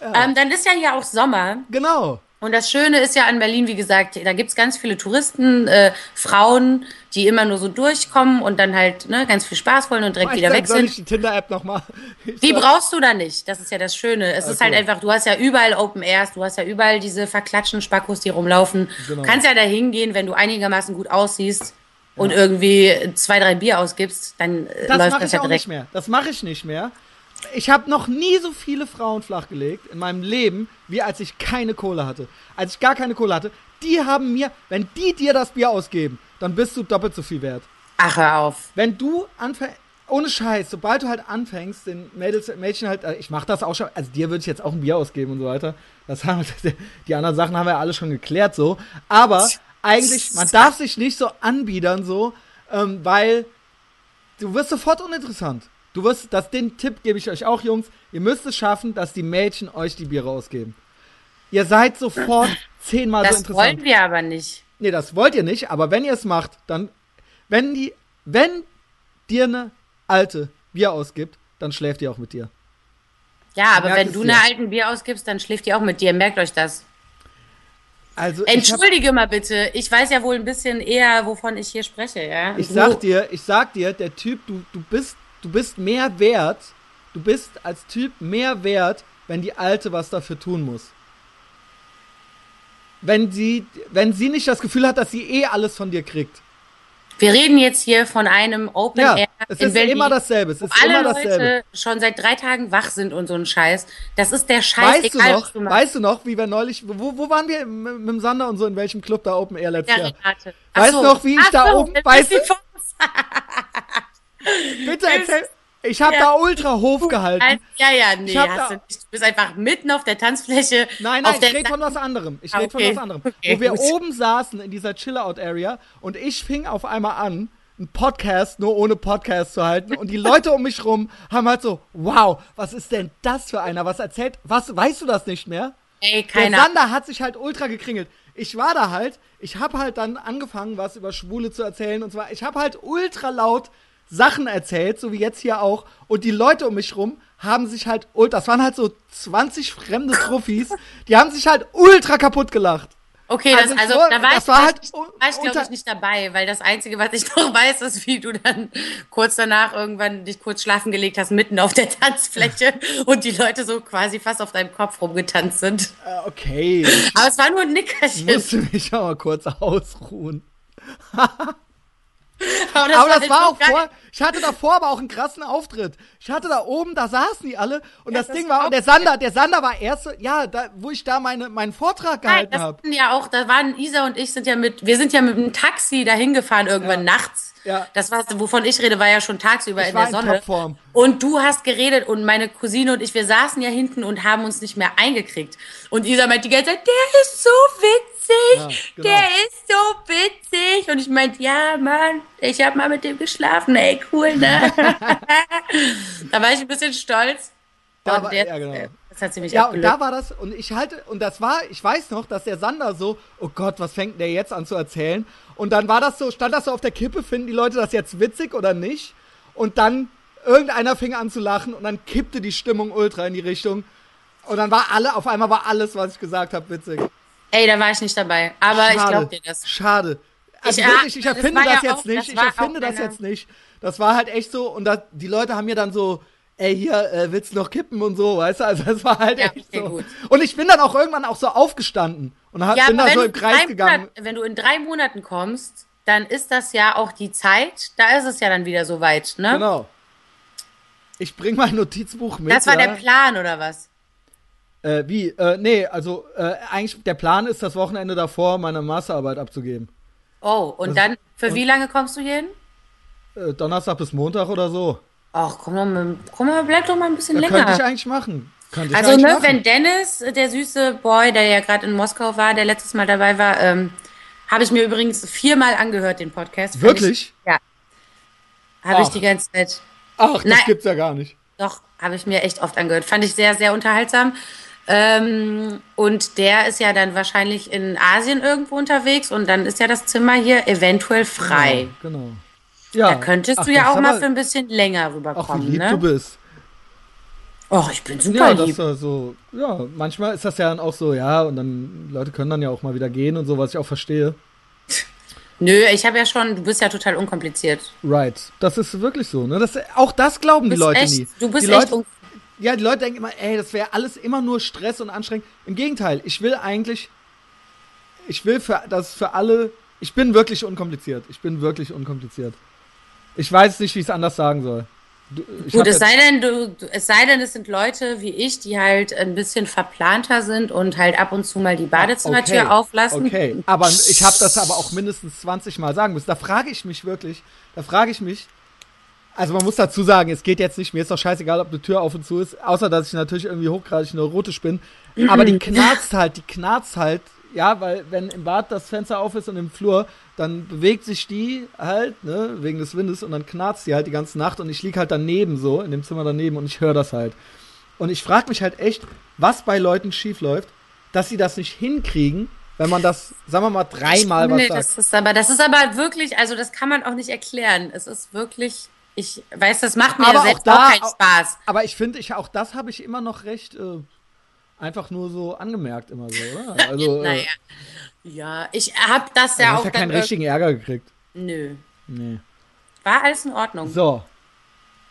S2: Ähm, dann ist ja hier auch Sommer.
S1: Genau.
S2: Und das Schöne ist ja an Berlin, wie gesagt, da gibt's ganz viele Touristen, äh, Frauen, die immer nur so durchkommen und dann halt ne, ganz viel Spaß wollen und direkt wieder weg
S1: Soll
S2: sind.
S1: ich die Tinder-App nochmal?
S2: Die brauchst du da nicht. Das ist ja das Schöne. Es ist
S1: Okay.
S2: halt einfach, du hast ja überall Open Airs, du hast ja überall diese verklatschten Spackos, die rumlaufen.
S1: Genau.
S2: Du kannst ja da hingehen, wenn du einigermaßen gut aussiehst und irgendwie zwei, drei Bier ausgibst, dann äh,
S1: Das
S2: läuft
S1: mache
S2: das
S1: ich
S2: ja
S1: auch
S2: direkt.
S1: nicht mehr. Das mache ich nicht mehr. Ich habe noch nie so viele Frauen flachgelegt in meinem Leben, wie als ich keine Kohle hatte. Als ich gar keine Kohle hatte, die haben mir, wenn die dir das Bier ausgeben, dann bist du doppelt so viel wert.
S2: Ach, hör auf.
S1: Wenn du anfängst, ohne Scheiß, sobald du halt anfängst, den Mädels, Mädchen halt, äh, ich mache das auch schon, also dir würde ich jetzt auch ein Bier ausgeben und so weiter. Das haben, die anderen Sachen haben wir ja alle schon geklärt so. Aber eigentlich, man darf sich nicht so anbiedern so, ähm, weil du wirst sofort uninteressant. Du wirst, das, den Tipp gebe ich euch auch, Jungs. Ihr müsst es schaffen, dass die Mädchen euch die Biere ausgeben. Ihr seid sofort zehnmal so
S2: Das
S1: interessant.
S2: wollen wir aber nicht.
S1: Nee, das wollt ihr nicht, aber wenn ihr es macht, dann, wenn die, wenn dir eine alte Bier ausgibt, dann schläft die auch mit dir.
S2: Ja, aber
S1: merkt
S2: wenn du
S1: dir.
S2: eine alten Bier ausgibst, dann schläft die auch mit dir. Merkt euch das.
S1: Also, ich, hab,
S2: Entschuldige mal bitte. Ich weiß ja wohl ein bisschen eher, wovon ich hier spreche, ja.
S1: ich sag dir, ich sag dir, der Typ, du, du bist, du bist mehr wert, du bist als Typ mehr wert, wenn die Alte was dafür tun muss. Wenn sie, wenn sie nicht das Gefühl hat, dass sie eh alles von dir kriegt.
S2: Wir reden jetzt hier von einem Open
S1: Ja,
S2: Air
S1: es
S2: in
S1: ist
S2: Berlin,
S1: immer dasselbe. Es ist
S2: alle
S1: immer dasselbe.
S2: Leute schon seit drei Tagen wach sind und so ein Scheiß. Das ist der Scheiß,
S1: Weißt du
S2: egal
S1: noch,
S2: was du
S1: weißt du noch, wie wir neulich, wo, wo waren wir mit, mit dem Sander und so, in welchem Club da Open Air letztes
S2: Ja,
S1: Jahr?
S2: Renate.
S1: Weißt du noch, wie ich
S2: Ach
S1: da
S2: so,
S1: oben- weißt du- Bitte erzähl, ich habe
S2: Ja.
S1: da ultra Hof gehalten.
S2: Ja, ja, nee, hast du nicht. Du bist einfach mitten auf der Tanzfläche.
S1: Nein, nein,
S2: der
S1: ich rede von was anderem. Ich
S2: Ah,
S1: rede von
S2: okay.
S1: was anderem.
S2: Okay,
S1: Wo wir
S2: gut.
S1: oben saßen in dieser Chill-Out-Area und ich fing auf einmal an, einen Podcast nur ohne Podcast zu halten und die Leute um mich rum haben halt so, wow, was ist denn das für einer? Was erzählt? Was, weißt du das nicht mehr?
S2: Ey,
S1: Der
S2: keiner.
S1: Sander hat sich halt ultra gekringelt. Ich war da halt, ich habe halt dann angefangen, was über Schwule zu erzählen und zwar, ich habe halt ultra laut Sachen erzählt, so wie jetzt hier auch. Und die Leute um mich rum haben sich halt ultra, das waren halt so 20 fremde Truffis, die haben sich halt ultra kaputt gelacht.
S2: Okay,
S1: Also
S2: das, also,
S1: so-
S2: da war
S1: das
S2: ich,
S1: war halt
S2: ich, war ich glaube ich, nicht dabei, weil das Einzige, was ich noch weiß, ist, wie du dann kurz danach irgendwann dich kurz schlafen gelegt hast, mitten auf der Tanzfläche und die Leute so quasi fast auf deinem Kopf rumgetanzt sind.
S1: Äh, okay, ich
S2: Aber es war nur ein Nickerchen.
S1: musste mich aber kurz ausruhen.
S2: Aber
S1: aber das
S2: halt
S1: war ich hatte davor aber auch einen krassen Auftritt. Ich hatte da oben, da saßen die alle und das,
S2: das
S1: Ding
S2: war
S1: der Sander, der Sander war erst, ja, da, wo ich da meine, meinen Vortrag gehalten habe.
S2: ja auch, da waren Isa und ich sind ja mit, wir sind ja mit einem Taxi dahin gefahren irgendwann nachts.
S1: Ja.
S2: Das war, wovon ich rede, war ja schon tagsüber
S1: Ich
S2: in der
S1: in
S2: Sonne.
S1: Topform.
S2: Und du hast geredet und meine Cousine und ich, wir saßen ja hinten und haben uns nicht mehr eingekriegt. Und Isa meint die ganze Zeit, der ist so witzig,
S1: Ja, genau.
S2: der ist so witzig. Und ich meinte, ja, Mann, ich habe mal mit dem geschlafen, ey, cool, ne? da war ich ein bisschen stolz.
S1: Da war-
S2: der-
S1: ja, genau.
S2: Das hat sie mich
S1: Ja, und da war das, und ich halte, und das war, ich weiß noch, dass der Sander so, oh Gott, was fängt der jetzt an zu erzählen? Und dann war das so, stand das so auf der Kippe, finden die Leute das jetzt witzig oder nicht? Und dann, irgendeiner fing an zu lachen und dann kippte die Stimmung ultra in die Richtung. Und dann war alle, auf einmal war alles, was ich gesagt habe, witzig.
S2: Ey, da war ich nicht dabei. Aber ich
S1: Schade.
S2: glaub dir das.
S1: Schade. Also
S2: Ich-
S1: wirklich, ich
S2: das
S1: erfinde das,
S2: ja
S1: jetzt
S2: auch-
S1: nicht.
S2: das
S1: ich erfinde das jetzt nicht. Das war halt echt so. Und da, die Leute haben mir dann so, ey, hier, äh, willst du noch kippen und so, weißt du? Also das war halt
S2: Ja,
S1: echt so.
S2: gut.
S1: Und ich bin dann auch irgendwann auch so aufgestanden und hab,
S2: Ja,
S1: bin
S2: aber
S1: da
S2: wenn,
S1: so im Kreis gegangen.
S2: Monaten, wenn du in drei Monaten kommst, dann ist das ja auch die Zeit, da ist es ja dann wieder soweit, ne?
S1: Genau. Ich bring mein Notizbuch mit.
S2: Das war
S1: ja.
S2: der Plan, oder was?
S1: Äh, wie? Äh, nee, also äh, eigentlich der Plan ist, das Wochenende davor meine Masterarbeit abzugeben.
S2: Oh, und dann, für wie lange kommst du hier hin?
S1: Äh, Donnerstag bis Montag oder so.
S2: Ach, komm mal, komm mal, bleib doch mal ein bisschen
S1: Das könnte ich
S2: länger.
S1: eigentlich machen. Könnte ich
S2: Also, ne,
S1: machen.
S2: wenn Dennis, der süße Boy, der ja gerade in Moskau war, der letztes Mal dabei war, ähm, habe ich mir übrigens viermal angehört, den Podcast.
S1: Wirklich?
S2: Ich, ja. Habe ich die ganze Zeit.
S1: Ach, das
S2: Nein.
S1: gibt's ja gar nicht.
S2: Doch, habe ich mir echt oft angehört. Fand ich sehr, sehr unterhaltsam. Ähm, und der ist ja dann wahrscheinlich in Asien irgendwo unterwegs und dann ist ja das Zimmer hier eventuell frei.
S1: Genau. genau. Ja.
S2: Da könntest Ach, du ja auch mal für ein bisschen länger rüberkommen. Ach, wie lieb
S1: ne? du bist.
S2: Och, ich bin super
S1: ja,
S2: lieb.
S1: Das, so, ja, manchmal ist das ja dann auch so, ja, und dann Leute können dann ja auch mal wieder gehen und so, was ich auch verstehe.
S2: Nö, ich habe ja schon, du bist ja total unkompliziert.
S1: Right. Das ist wirklich so, ne? Das, auch das glauben die Leute
S2: echt,
S1: nie.
S2: Du bist
S1: die
S2: echt
S1: Leute, Ja, die Leute denken immer, ey, das wäre alles immer nur Stress und anstrengend. Im Gegenteil, ich will eigentlich, ich will für, das für alle, ich bin wirklich unkompliziert. Ich bin wirklich unkompliziert. Ich weiß nicht, wie ich es anders sagen soll.
S2: Du, Gut, es sei, denn, du, es sei denn, es sind Leute wie ich, die halt ein bisschen verplanter sind und halt ab und zu mal die Badezimmertür okay, auflassen.
S1: Okay, aber ich habe das aber auch mindestens 20 Mal sagen müssen. Da frage ich mich wirklich, da frage ich mich, also man muss dazu sagen, es geht jetzt nicht, mir ist doch scheißegal, ob eine Tür auf und zu ist, außer dass ich natürlich irgendwie hochgradig neurotisch bin. Aber die knarzt halt, die knarzt halt ja, weil wenn im Bad das Fenster auf ist und im Flur, dann bewegt sich die halt, ne, wegen des Windes und dann knarzt die halt die ganze Nacht und ich lieg halt daneben so, in dem Zimmer daneben und ich höre das halt. Und ich frage mich halt echt, was bei Leuten schief läuft, dass sie das nicht hinkriegen, wenn man das, sagen wir mal, dreimal was
S2: nee,
S1: sagt.
S2: Das ist aber, das ist aber wirklich, also das kann man auch nicht erklären. Es ist wirklich, ich weiß, das macht mir aber selbst auch, da, auch keinen Spaß.
S1: Aber ich finde, ich, auch das habe ich immer noch recht, äh, einfach nur so angemerkt immer so, oder? Also,
S2: naja. Äh, ja, ich habe das ja
S1: auch.
S2: Du hast
S1: ja keinen richtigen Ärger gekriegt.
S2: Nö.
S1: Nee.
S2: War alles in Ordnung.
S1: So.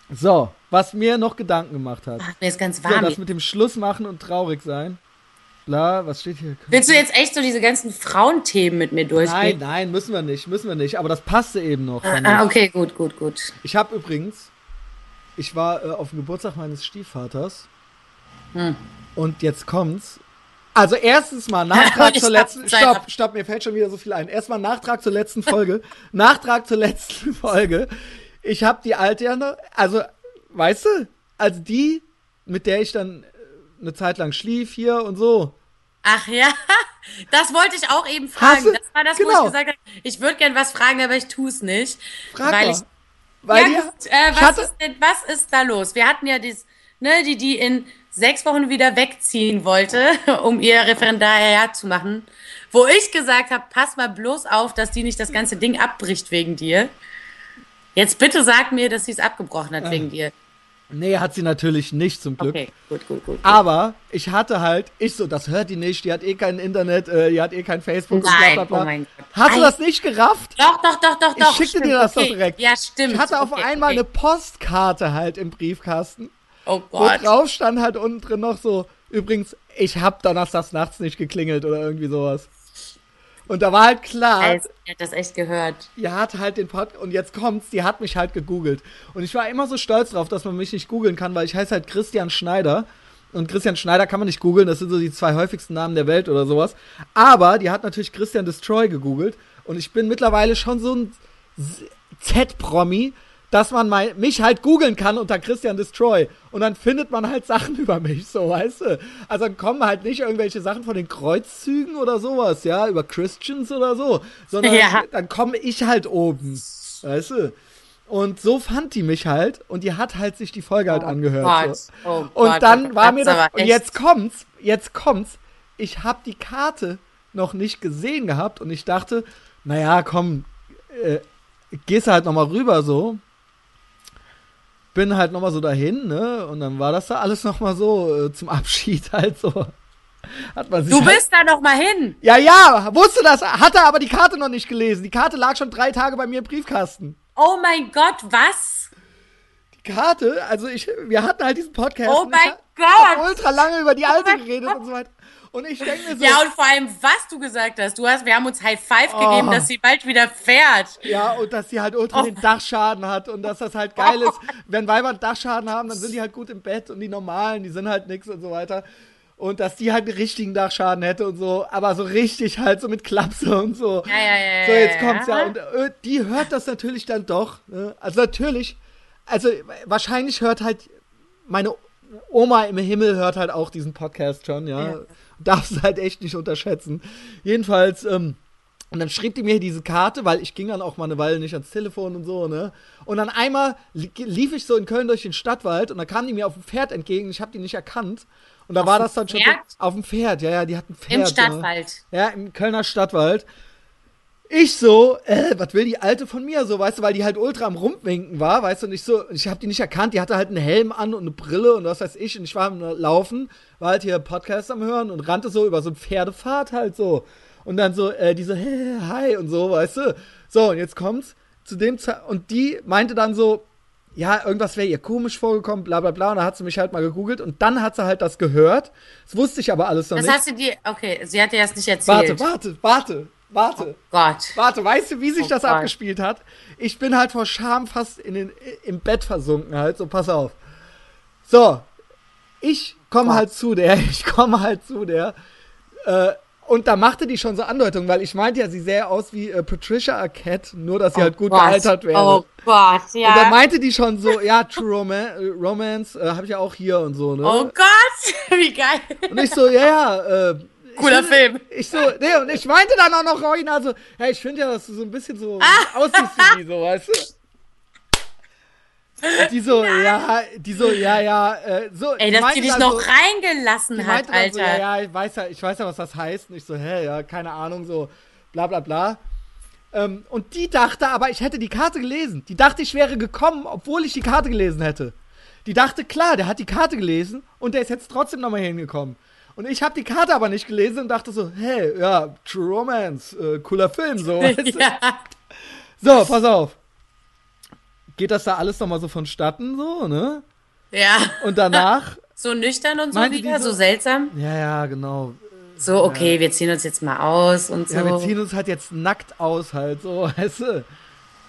S1: So, was mir noch Gedanken gemacht hat.
S2: Ach, mir ist ganz warm.
S1: Ja, das mit dem Schluss machen und traurig sein. Bla, was steht hier?
S2: Willst du jetzt echt so diese ganzen Frauenthemen mit mir durchgehen?
S1: Nein, nein, müssen wir nicht, müssen wir nicht. Aber das passte eben noch.
S2: Ah, okay, gut, gut, gut.
S1: Ich habe übrigens, ich war äh, auf dem Geburtstag meines Stiefvaters. Hm. Und jetzt kommt's. Also erstens mal Nachtrag zur letzten. Stopp, stopp, mir fällt schon wieder so viel ein. Erstmal Nachtrag zur letzten Folge. Nachtrag zur letzten Folge. Ich habe die alte ja noch, also, weißt du, also die, mit der ich dann äh, eine Zeit lang schlief hier und so.
S2: Ach ja, das wollte ich auch eben fragen. Das war das, genau. wo ich genau. gesagt habe, ich würde gern was fragen, aber ich tue es nicht.
S1: Frag weil
S2: ich. Weil ja, gut, äh, was, ist denn, was ist da los? Wir hatten ja dieses, ne, die, die in sechs Wochen wieder wegziehen wollte, um ihr Referendariat zu machen, wo ich gesagt habe, pass mal bloß auf, dass die nicht das ganze Ding abbricht wegen dir. Jetzt bitte sag mir, dass sie es abgebrochen hat wegen dir.
S1: Nee, hat sie natürlich nicht, zum Glück.
S2: Okay, gut, gut, gut.
S1: Aber ich hatte halt, ich so, das hört die nicht, die hat eh kein Internet, äh, die hat eh kein Facebook
S2: Nein, bla, bla, bla. Oh mein Gott.
S1: Hast Nein. du das nicht gerafft?
S2: Doch, doch, doch, doch, doch.
S1: Ich schickte stimmt, dir das okay. doch direkt.
S2: Ja, stimmt.
S1: Ich hatte auf okay, einmal okay. eine Postkarte halt im Briefkasten.
S2: Oh Gott.
S1: Wo drauf stand halt unten drin noch so, übrigens, ich hab donnerstags nachts nicht geklingelt oder irgendwie sowas. Und da war halt klar.
S2: Also, die hat das echt gehört.
S1: Die hat halt den Pod und jetzt kommt's, die hat mich halt gegoogelt. Und ich war immer so stolz drauf, dass man mich nicht googeln kann, weil ich heiße halt Christian Schneider. Und Christian Schneider kann man nicht googeln, das sind so die zwei häufigsten Namen der Welt oder sowas. Aber die hat natürlich Christian Destroy gegoogelt. Und ich bin mittlerweile schon so ein Z-Promi, dass man mein, mich halt googeln kann unter Christian Destroy. Und dann findet man halt Sachen über mich, so, weißt du? Also dann kommen halt nicht irgendwelche Sachen von den Kreuzzügen oder sowas, ja, über Christians oder so, sondern ja. dann komme ich halt oben, weißt du? Und so fand die mich halt und die hat halt sich die Folge halt oh angehört. So. Oh und Gott, dann war mir das, und jetzt kommt's, jetzt kommt's, ich habe die Karte noch nicht gesehen gehabt und ich dachte, naja, komm, äh, gehst halt nochmal rüber so bin halt nochmal so dahin, ne? Und dann war das da alles nochmal so äh, zum Abschied halt so. Hat man sich
S2: du
S1: halt
S2: bist da nochmal hin.
S1: Ja, ja, wusste das, hatte aber die Karte noch nicht gelesen. Die Karte lag schon drei Tage bei mir im Briefkasten.
S2: Oh mein Gott, was?
S1: Die Karte, also ich, wir hatten halt diesen Podcast.
S2: Oh mein Gott!
S1: ultra lange über die oh alte oh geredet und so weiter. Und ich denke mir so.
S2: Ja, und vor allem, was du gesagt hast. Du hast, wir haben uns High Five oh. gegeben, dass sie bald wieder fährt.
S1: Ja, und dass sie halt ultra oh. den Dachschaden hat und dass das halt geil ist. Wenn Weiber einen Dachschaden haben, dann sind die halt gut im Bett und die normalen, die sind halt nix und so weiter. Und dass die halt einen richtigen Dachschaden hätte und so, aber so richtig halt so mit Klapse und so.
S2: Ja, ja, ja.
S1: So, jetzt kommt's ja. Und äh, die hört das natürlich dann doch. Ne? Also natürlich, also wahrscheinlich hört halt meine Oma im Himmel hört halt auch diesen Podcast schon, ja. ja darfst du halt echt nicht unterschätzen. Jedenfalls, ähm, Und dann schrieb die mir diese Karte, weil ich ging dann auch mal eine Weile nicht ans Telefon und so, ne? Und dann einmal lief ich so in Köln durch den Stadtwald und da kam die mir auf dem Pferd entgegen, ich habe die nicht erkannt. Und da
S2: auf
S1: war das dann
S2: Pferd?
S1: schon so, auf dem Pferd, ja, ja, die hatten Pferd.
S2: Im Stadtwald.
S1: Ne? Ja, im Kölner Stadtwald. Ich so, äh, was will die Alte von mir so, weißt du, weil die halt ultra am Rumwinken war, weißt du, und ich so, ich habe die nicht erkannt, die hatte halt einen Helm an und eine Brille und was weiß ich, und ich war am Laufen, war halt hier Podcast am Hören und rannte so über so ein Pferdepfad halt so. Und dann so, äh, die so, hey, hi und so, weißt du. So, und jetzt kommt's zu dem Ze und die meinte dann so, ja, irgendwas wäre ihr komisch vorgekommen, bla bla bla. Und da hat sie mich halt mal gegoogelt und dann hat sie halt das gehört. Das wusste ich aber alles noch
S2: Das
S1: nicht.
S2: hast du dir, okay, sie hat dir das nicht erzählt.
S1: Warte, warte, warte, warte.
S2: Gott.
S1: Warte, weißt du, wie sich
S2: Oh
S1: das
S2: Gott.
S1: abgespielt hat? Ich bin halt vor Scham fast in den, im Bett versunken halt, so pass auf. So, ich komme halt zu der, ich komme halt zu der. Äh, und da machte die schon so Andeutungen, weil ich meinte ja, sie sähe aus wie äh, Patricia Arquette, nur dass sie halt gut
S2: Gott.
S1: gealtert wäre.
S2: Oh Gott, ja.
S1: Und da meinte die schon so, ja, True Roman Romance äh, habe ich ja auch hier und so, ne?
S2: oh Gott, wie geil.
S1: Und ich so, ja, ja, äh,
S2: Cooler
S1: ich,
S2: Film.
S1: Ich so, nee, und ich meinte dann auch noch original so, ja, ich finde ja, dass du so ein bisschen so
S2: Ah.
S1: aussiehst wie die, so, weißt du? Und Die so, ja, die so, ja, ja, äh, so.
S2: Ey, dass die dich
S1: dann
S2: noch reingelassen hat, Alter.
S1: so, ja, ja, ich weiß ja, ich weiß ja, was das heißt. Und ich so, hä, ja, keine Ahnung, so, bla, bla, bla. Ähm, und die dachte aber, ich hätte die Karte gelesen. Die dachte, ich wäre gekommen, obwohl ich die Karte gelesen hätte. Die dachte, klar, der hat die Karte gelesen und der ist jetzt trotzdem nochmal hingekommen. Und ich habe die Karte aber nicht gelesen und dachte so, hey, ja, True Romance, äh, cooler Film, so.
S2: ja.
S1: So, pass auf. Geht das da alles nochmal so vonstatten, so, ne?
S2: ja.
S1: Und danach,
S2: So nüchtern und so wieder,
S1: so-
S2: so seltsam.
S1: ja, ja, genau.
S2: So, okay, wir ziehen uns jetzt mal aus und so.
S1: Ja, wir ziehen uns halt jetzt nackt aus, halt, so, weißt du?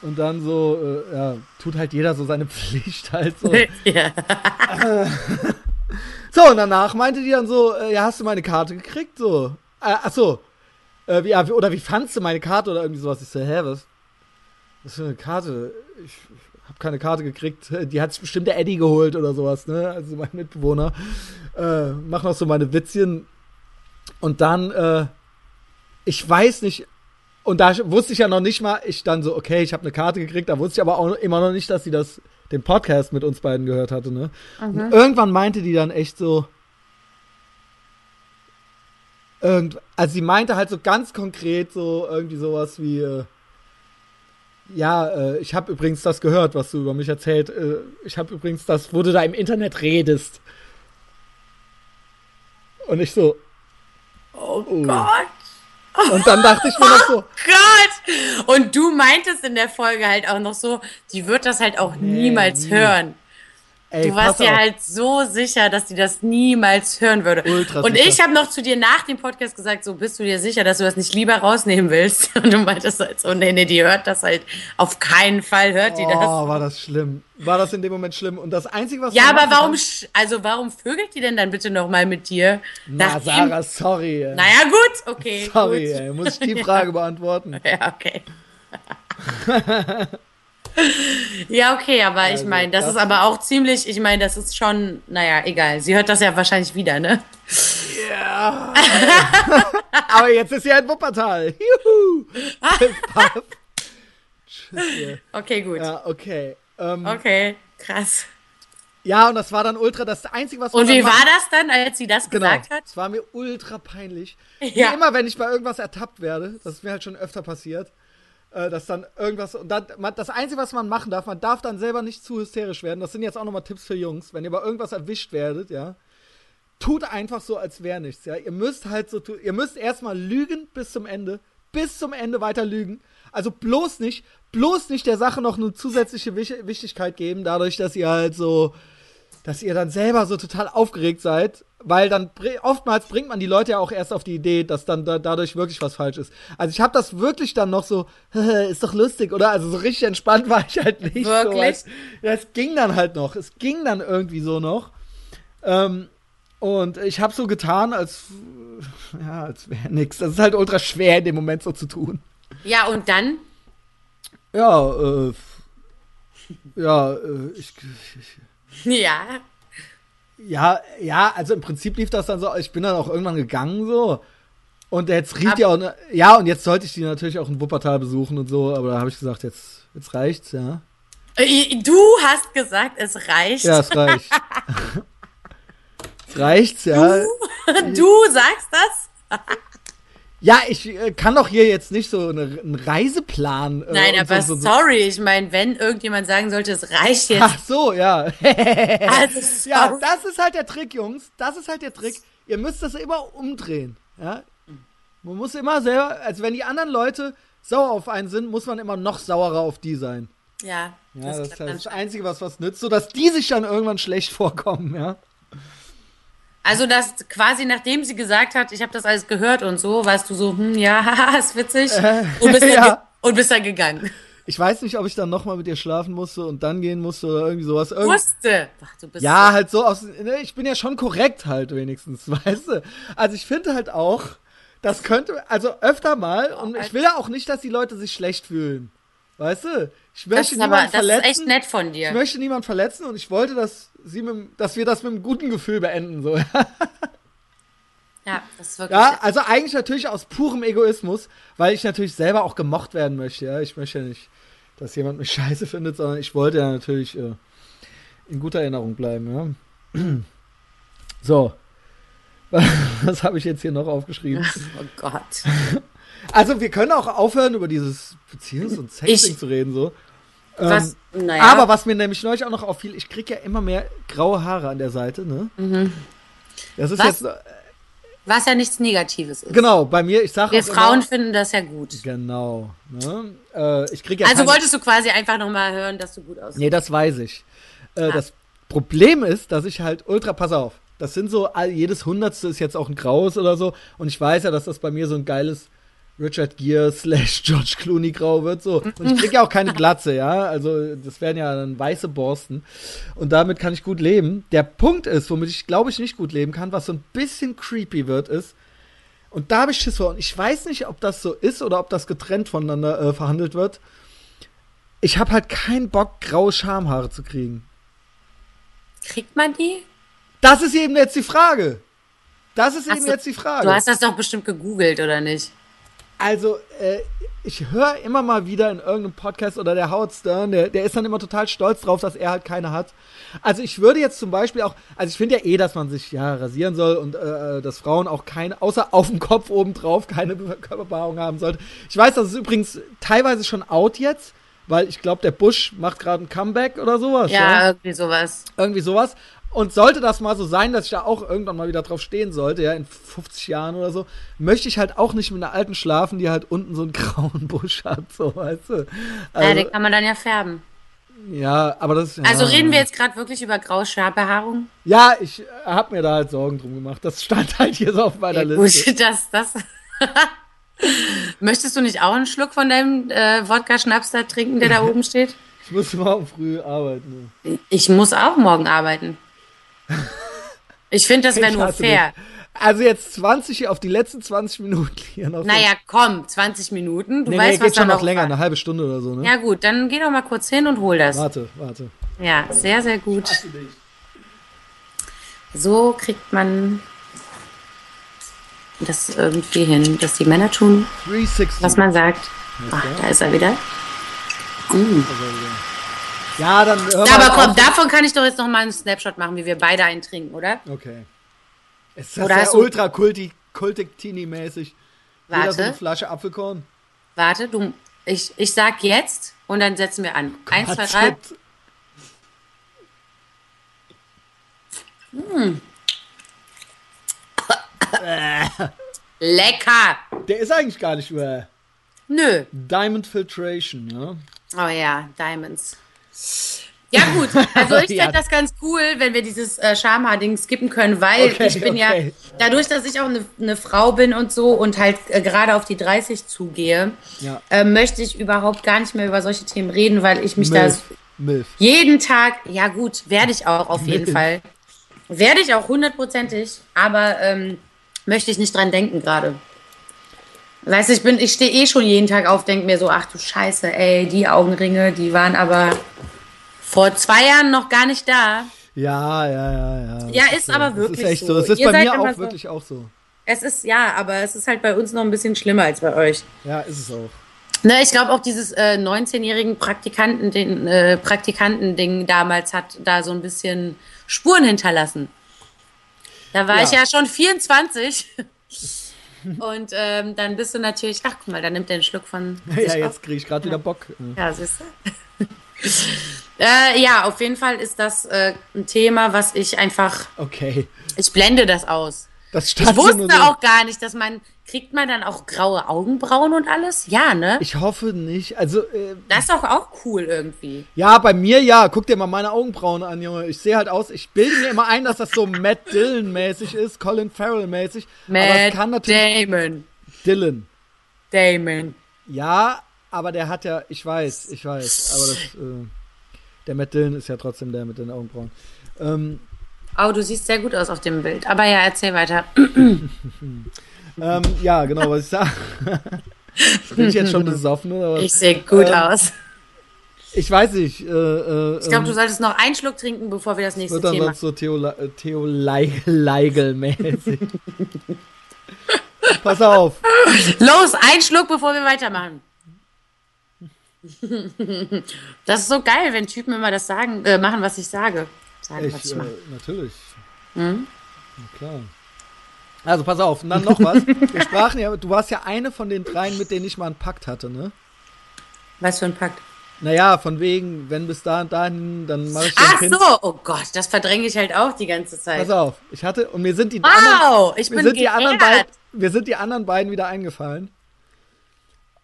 S1: Und dann so, äh, ja, tut halt jeder so seine Pflicht halt so.
S2: ja.
S1: So, und danach meinte die dann so, äh, ja, hast du meine Karte gekriegt? So. Äh, ach so. Äh, wie, ja, wie, oder wie fandst du meine Karte oder irgendwie sowas? Ich so, hä, was? Was für eine Karte? Ich, ich habe keine Karte gekriegt. Die hat sich bestimmt der Eddie geholt oder sowas, ne? Also mein Mitbewohner. Äh, mach noch so meine Witzchen. Und dann, äh, ich weiß nicht, und da wusste ich ja noch nicht mal, ich dann so, okay, ich habe eine Karte gekriegt, da wusste ich aber auch immer noch nicht, dass sie das, den Podcast mit uns beiden gehört hatte, ne? Und irgendwann meinte die dann echt so, irgend, also sie meinte halt so ganz konkret so irgendwie sowas wie, äh, ja, äh, ich habe übrigens das gehört, was du über mich erzählt. Äh, ich habe übrigens das, wo du da im Internet redest. Und ich so,
S2: Oh
S1: Oh.
S2: Gott.
S1: Und dann dachte ich mir noch so,
S2: Gott! Und du meintest in der Folge halt auch noch so, die wird das halt auch niemals
S1: nie.
S2: hören.
S1: Ey,
S2: Du warst
S1: auf.
S2: halt so sicher, dass die das niemals hören würde.
S1: Ultra
S2: und
S1: sicher.
S2: ich habe noch zu dir nach dem Podcast gesagt, so bist du dir sicher, dass du das nicht lieber rausnehmen willst? Und du meintest halt so, nee, nee, die hört das halt auf keinen Fall, hört die das.
S1: Oh, war das schlimm. War das in dem Moment schlimm. Und das Einzige, was
S2: Ja, aber warum,
S1: kann-
S2: also warum vögelt die denn dann bitte nochmal mit dir?
S1: Na, Sarah, sorry. ey.
S2: Naja, gut, okay.
S1: sorry,
S2: gut.
S1: ey. Muss ich die Frage beantworten?
S2: Ja, okay. ja, okay, aber ich
S1: Also,
S2: meine, das,
S1: das-
S2: ist aber auch ziemlich, ich meine, das ist schon, naja, egal. Sie hört das ja wahrscheinlich wieder, ne?
S1: Ja. aber jetzt ist sie ja in Wuppertal. Juhu. Tschüss.
S2: Okay, gut.
S1: Ja, okay. Ähm,
S2: Okay, krass.
S1: Ja, und das war dann ultra das Einzige, was
S2: Und wie war das dann, als sie das
S1: Genau.
S2: gesagt hat?
S1: Es war mir ultra peinlich.
S2: Ja.
S1: Wie immer, wenn ich bei irgendwas ertappt werde, das ist mir halt schon öfter passiert, äh, dass dann irgendwas. Und dann, man, das Einzige, was man machen darf, man darf dann selber nicht zu hysterisch werden. Das sind jetzt auch nochmal Tipps für Jungs. Wenn ihr bei irgendwas erwischt werdet, ja, tut einfach so, als wäre nichts, ja. Ihr müsst halt so tun. Ihr müsst erstmal lügen bis zum Ende. Bis zum Ende weiter lügen. Also bloß nicht, bloß nicht der Sache noch eine zusätzliche Wich- Wichtigkeit geben, dadurch, dass ihr halt so dass ihr dann selber so total aufgeregt seid, weil dann oftmals bringt man die Leute ja auch erst auf die Idee, dass dann da, dadurch wirklich was falsch ist. Also ich habe das wirklich dann noch so, ist doch lustig, oder? Also so richtig entspannt war ich halt nicht.
S2: Wirklich?
S1: So, es ging dann halt noch, es ging dann irgendwie so noch. Ähm, und ich habe so getan, als ja, als wäre nix. Das ist halt ultra schwer in dem Moment so zu tun.
S2: Ja, und dann?
S1: Ja, äh, ja, äh, ich, ich
S2: Ja.
S1: Ja, ja, also im Prinzip lief das dann so, ich bin dann auch irgendwann gegangen so Und jetzt rief die auch, ne- ja, und jetzt sollte ich die natürlich auch in Wuppertal besuchen und so, aber da habe ich gesagt, jetzt, jetzt reicht's, ja.
S2: Äh, Du hast gesagt, es reicht.
S1: Ja, es reicht. es reicht's, ja.
S2: Du sagst das?
S1: Ja, ich äh, kann doch hier jetzt nicht so eine, einen Reiseplan. Äh,
S2: Nein, aber
S1: so, so, so.
S2: sorry, ich meine, wenn irgendjemand sagen sollte, es reicht jetzt.
S1: Ach so, ja.
S2: Also,
S1: ja, das ist halt der Trick, Jungs. Das ist halt der Trick. Ihr müsst das immer umdrehen. Ja? Man muss immer selber, also wenn die anderen Leute sauer auf einen sind, muss man immer noch saurer auf die sein.
S2: ja,
S1: Ja, das, ist
S2: klappt
S1: halt das. Einzige, was was nützt, sodass die sich dann irgendwann schlecht vorkommen, ja.
S2: Also, das quasi nachdem sie gesagt hat, ich habe das alles gehört und so, warst du so, hm, ja, haha, ist witzig. Und bist, dann,
S1: ja.
S2: und bist dann gegangen.
S1: Ich weiß nicht, ob ich dann nochmal mit ihr schlafen musste und dann gehen musste oder irgendwie sowas. Irgend
S2: Wusste. Ach, du bist
S1: Ja, halt so aus. Ne, ich bin ja schon korrekt halt wenigstens, weißt du. Also ich finde halt auch, das könnte, also öfter mal, und ich will ja auch nicht, dass die Leute sich schlecht fühlen. Weißt du? Ich
S2: das
S1: möchte
S2: ist aber,
S1: niemanden
S2: das ist
S1: verletzen.
S2: echt nett von
S1: Ich
S2: dir.
S1: möchte niemanden verletzen und ich wollte, dass sie mit, dass wir das mit einem guten Gefühl beenden. So.
S2: Ja, das ist wirklich.
S1: Ja, also eigentlich natürlich aus purem Egoismus, weil ich natürlich selber auch gemocht werden möchte. Ja, ich möchte ja nicht, dass jemand mich scheiße findet, sondern ich wollte ja natürlich äh, in guter Erinnerung bleiben. Ja. So, was habe ich jetzt hier noch aufgeschrieben?
S2: oh Gott.
S1: Also wir können auch aufhören über dieses Beziehungs- und Sexting zu reden so.
S2: Was,
S1: Ähm,
S2: naja.
S1: Aber was mir nämlich neulich auch noch auffiel, ich kriege ja immer mehr graue Haare an der Seite, ne? Das ist
S2: Mhm. Was?
S1: jetzt
S2: was ja nichts Negatives ist.
S1: genau bei mir. Ich sage
S2: Wir Frauen finden das ja gut.
S1: Genau. Ne? Äh, ich kriege ja
S2: Also wolltest du quasi einfach nochmal hören, dass du gut aussiehst.
S1: Nee, das weiß ich. Äh,
S2: Ah.
S1: Das Problem ist, dass ich halt ultra, pass auf, das sind so, jedes Hundertste ist jetzt auch ein graues oder so. Und ich weiß ja, dass das bei mir so ein geiles Richard Gere slash George Clooney grau wird. So. Und ich kriege ja auch keine Glatze, ja. Also das wären ja dann weiße Borsten. Und damit kann ich gut leben. Der Punkt ist, womit ich glaube ich nicht gut leben kann, was so ein bisschen creepy wird, ist, und da habe ich Schiss vor. Und ich weiß nicht, ob das so ist oder ob das getrennt voneinander äh, verhandelt wird. Ich habe halt keinen Bock, graue Schamhaare zu kriegen.
S2: Kriegt man die?
S1: Das ist eben jetzt die Frage. Das ist
S2: Ach
S1: eben
S2: so,
S1: jetzt die Frage.
S2: Du hast das doch bestimmt gegoogelt, oder nicht?
S1: Also, äh, ich höre immer mal wieder in irgendeinem Podcast oder der Howard Stern, der, der ist dann immer total stolz drauf, dass er halt keine hat. Also ich würde jetzt zum Beispiel auch, also ich finde ja eh, dass man sich ja rasieren soll und äh, dass Frauen auch keine, außer auf dem Kopf oben drauf, keine Körperbehaarung haben sollte. Ich weiß, das ist übrigens teilweise schon out jetzt, weil ich glaube, der Bush macht gerade ein Comeback oder sowas.
S2: Ja, irgendwie sowas.
S1: Irgendwie sowas. Und sollte das mal so sein, dass ich da auch irgendwann mal wieder drauf stehen sollte, ja, in 50 Jahren oder so, möchte ich halt auch nicht mit einer alten schlafen, die halt unten so einen grauen Busch hat, so, weißt du.
S2: ja,
S1: Also,
S2: den kann man dann ja färben.
S1: ja, aber das ja,
S2: Also reden wir jetzt gerade wirklich über graue Schambehaarung?
S1: Ja, ich habe mir da halt Sorgen drum gemacht. Das stand halt hier so auf meiner
S2: Ja,
S1: Liste.
S2: gut, das, das. Möchtest du nicht auch einen Schluck von deinem äh, Wodka-Schnaps da trinken, der da oben steht?
S1: Ich muss morgen früh arbeiten.
S2: Ich muss auch morgen arbeiten. Ich finde, das wäre nur fair.
S1: dich. Also jetzt 20 hier auf die letzten 20 Minuten hier noch.
S2: Naja, komm, 20 Minuten. Du
S1: nee,
S2: weißt,
S1: nee,
S2: was
S1: geht schon noch länger,
S2: war.
S1: eine halbe Stunde oder so, ne?
S2: Ja gut, dann geh doch mal kurz hin und hol das.
S1: Warte, warte.
S2: Ja, sehr, sehr gut. So kriegt man das irgendwie hin, dass die Männer tun,
S1: 360.
S2: was man sagt. Ach, da ist er wieder.
S1: Ja, dann mal
S2: aber komm,
S1: auf.
S2: davon kann ich doch jetzt noch mal einen Snapshot machen, wie wir beide einen trinken, oder?
S1: Okay. Ist das
S2: Oder
S1: ja ultra kulti, kultik-teeny-mäßig? Jeder so eine
S2: Warte,
S1: Flasche Apfelkorn?
S2: warte, du, ich, ich sag jetzt und dann setzen wir an. Eins, zwei, drei.
S1: Shit.
S2: Lecker!
S1: Der ist eigentlich gar nicht über
S2: Nö.
S1: Diamond Filtration, ja?
S2: Oh ja, Diamonds. Ja gut, also ich fände das ganz cool, wenn wir dieses äh, Schamhaar-Ding skippen können, weil
S1: Okay,
S2: ich bin
S1: okay.
S2: ja, dadurch, dass ich auch eine eine Frau bin und so und halt äh, gerade auf die 30 zugehe,
S1: Ja.
S2: äh, möchte ich überhaupt gar nicht mehr über solche Themen reden, weil ich mich da
S1: Milf. Milf.
S2: jeden Tag, ja gut, werde ich auch auf jeden
S1: Milf.
S2: Fall. Werde ich auch hundertprozentig, aber ähm, möchte ich nicht dran denken gerade. Weißt du, ich bin, ich stehe eh schon jeden Tag auf, denke mir so, ach du Scheiße, ey, die Augenringe, die waren aber vor zwei Jahren noch gar nicht da.
S1: Ja, ja, ja, ja.
S2: Ja, ist
S1: so.
S2: aber
S1: Das
S2: wirklich
S1: ist echt
S2: so.
S1: so. Das ist
S2: Ihr
S1: bei mir auch
S2: so-
S1: wirklich auch so.
S2: Es ist, ja, aber es ist halt bei uns noch ein bisschen schlimmer als bei euch.
S1: Ja, ist es auch.
S2: Ne, ich glaube auch dieses äh, 19-jährigen Praktikanten, den, äh, Praktikanten-Ding damals hat da so ein bisschen Spuren hinterlassen. Da war
S1: Ja.
S2: ich ja schon 24. Und ähm, dann bist du natürlich, ach guck mal, da nimmt er einen Schluck von.
S1: Ja, jetzt kriege ich gerade wieder Bock.
S2: Ja, siehst du? äh, ja, auf jeden Fall ist das äh, ein Thema, was ich einfach,
S1: Okay.
S2: ich blende das aus.
S1: Das
S2: Ich wusste
S1: so.
S2: auch gar nicht, dass man, kriegt man dann auch graue Augenbrauen und alles? Ja, ne?
S1: Ich hoffe nicht. Also, äh,
S2: Das ist doch auch cool irgendwie.
S1: ja, bei mir ja. Guck dir mal meine Augenbrauen an, Junge. Ich sehe halt aus. Ich bilde mir immer ein, dass das so Matt Dillon-mäßig ist, Colin Farrell-mäßig. Aber es
S2: Matt
S1: kann natürlich.
S2: Damon.
S1: Dylan.
S2: Damon.
S1: Ja, aber der hat ja. Ich weiß, ich weiß. Aber das. Äh, der Matt Dillon ist ja trotzdem der mit den Augenbrauen. Ähm,
S2: Oh, du siehst sehr gut aus auf dem Bild. Aber ja, erzähl weiter.
S1: ähm, ja, genau, was ich sage. Bin ich jetzt schon besoffen oder was?
S2: Ich sehe gut
S1: Ähm,
S2: aus.
S1: Ich weiß nicht. Äh, äh,
S2: Ich glaube, du
S1: ähm,
S2: solltest noch einen Schluck trinken, bevor wir das nächste
S1: wird dann
S2: Thema.
S1: sonst so Theo, äh, Theo Leigel- Leigel-mäßig. Pass auf.
S2: Los, ein Schluck, bevor wir weitermachen. Das ist so geil, wenn Typen immer das sagen, äh, machen, was ich sage. Sagen, was
S1: Ich,
S2: ich
S1: äh,
S2: mache.
S1: natürlich.
S2: Mhm.
S1: Na klar. Also pass auf, und dann noch was. Wir sprachen ja, du warst ja eine von den dreien, mit denen ich mal einen Pakt hatte, ne?
S2: Was für ein Pakt.
S1: Naja, von wegen, wenn bis da und dahin, dann mache ich dir ein
S2: Ach
S1: Kind.
S2: so, oh Gott, das verdränge ich halt auch die ganze Zeit.
S1: Pass auf, ich hatte, und mir sind die anderen,
S2: Wow, ich
S1: mir
S2: bin
S1: sind die anderen beiden, mir sind die anderen beiden wieder eingefallen.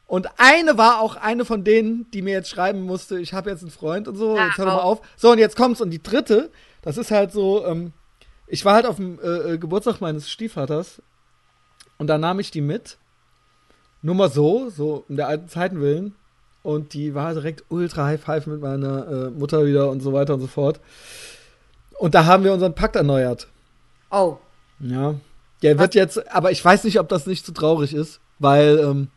S1: Und eine war auch eine von denen, die mir jetzt schreiben musste, ich habe jetzt einen Freund und so,
S2: Ah,
S1: jetzt hör doch mal
S2: auch.
S1: auf. So, und jetzt kommt's. Und die dritte, das ist halt so, ähm, ich war halt auf dem äh, äh, Geburtstag meines Stiefvaters und da nahm ich die mit. Nur mal so, so um der alten Zeiten willen. Und die war direkt ultra high five mit meiner äh, Mutter wieder und so weiter und so fort. Und da haben wir unseren Pakt erneuert.
S2: Oh,
S1: Ja. Der wird jetzt, aber ich weiß nicht, ob das nicht zu traurig ist, weil, ähm,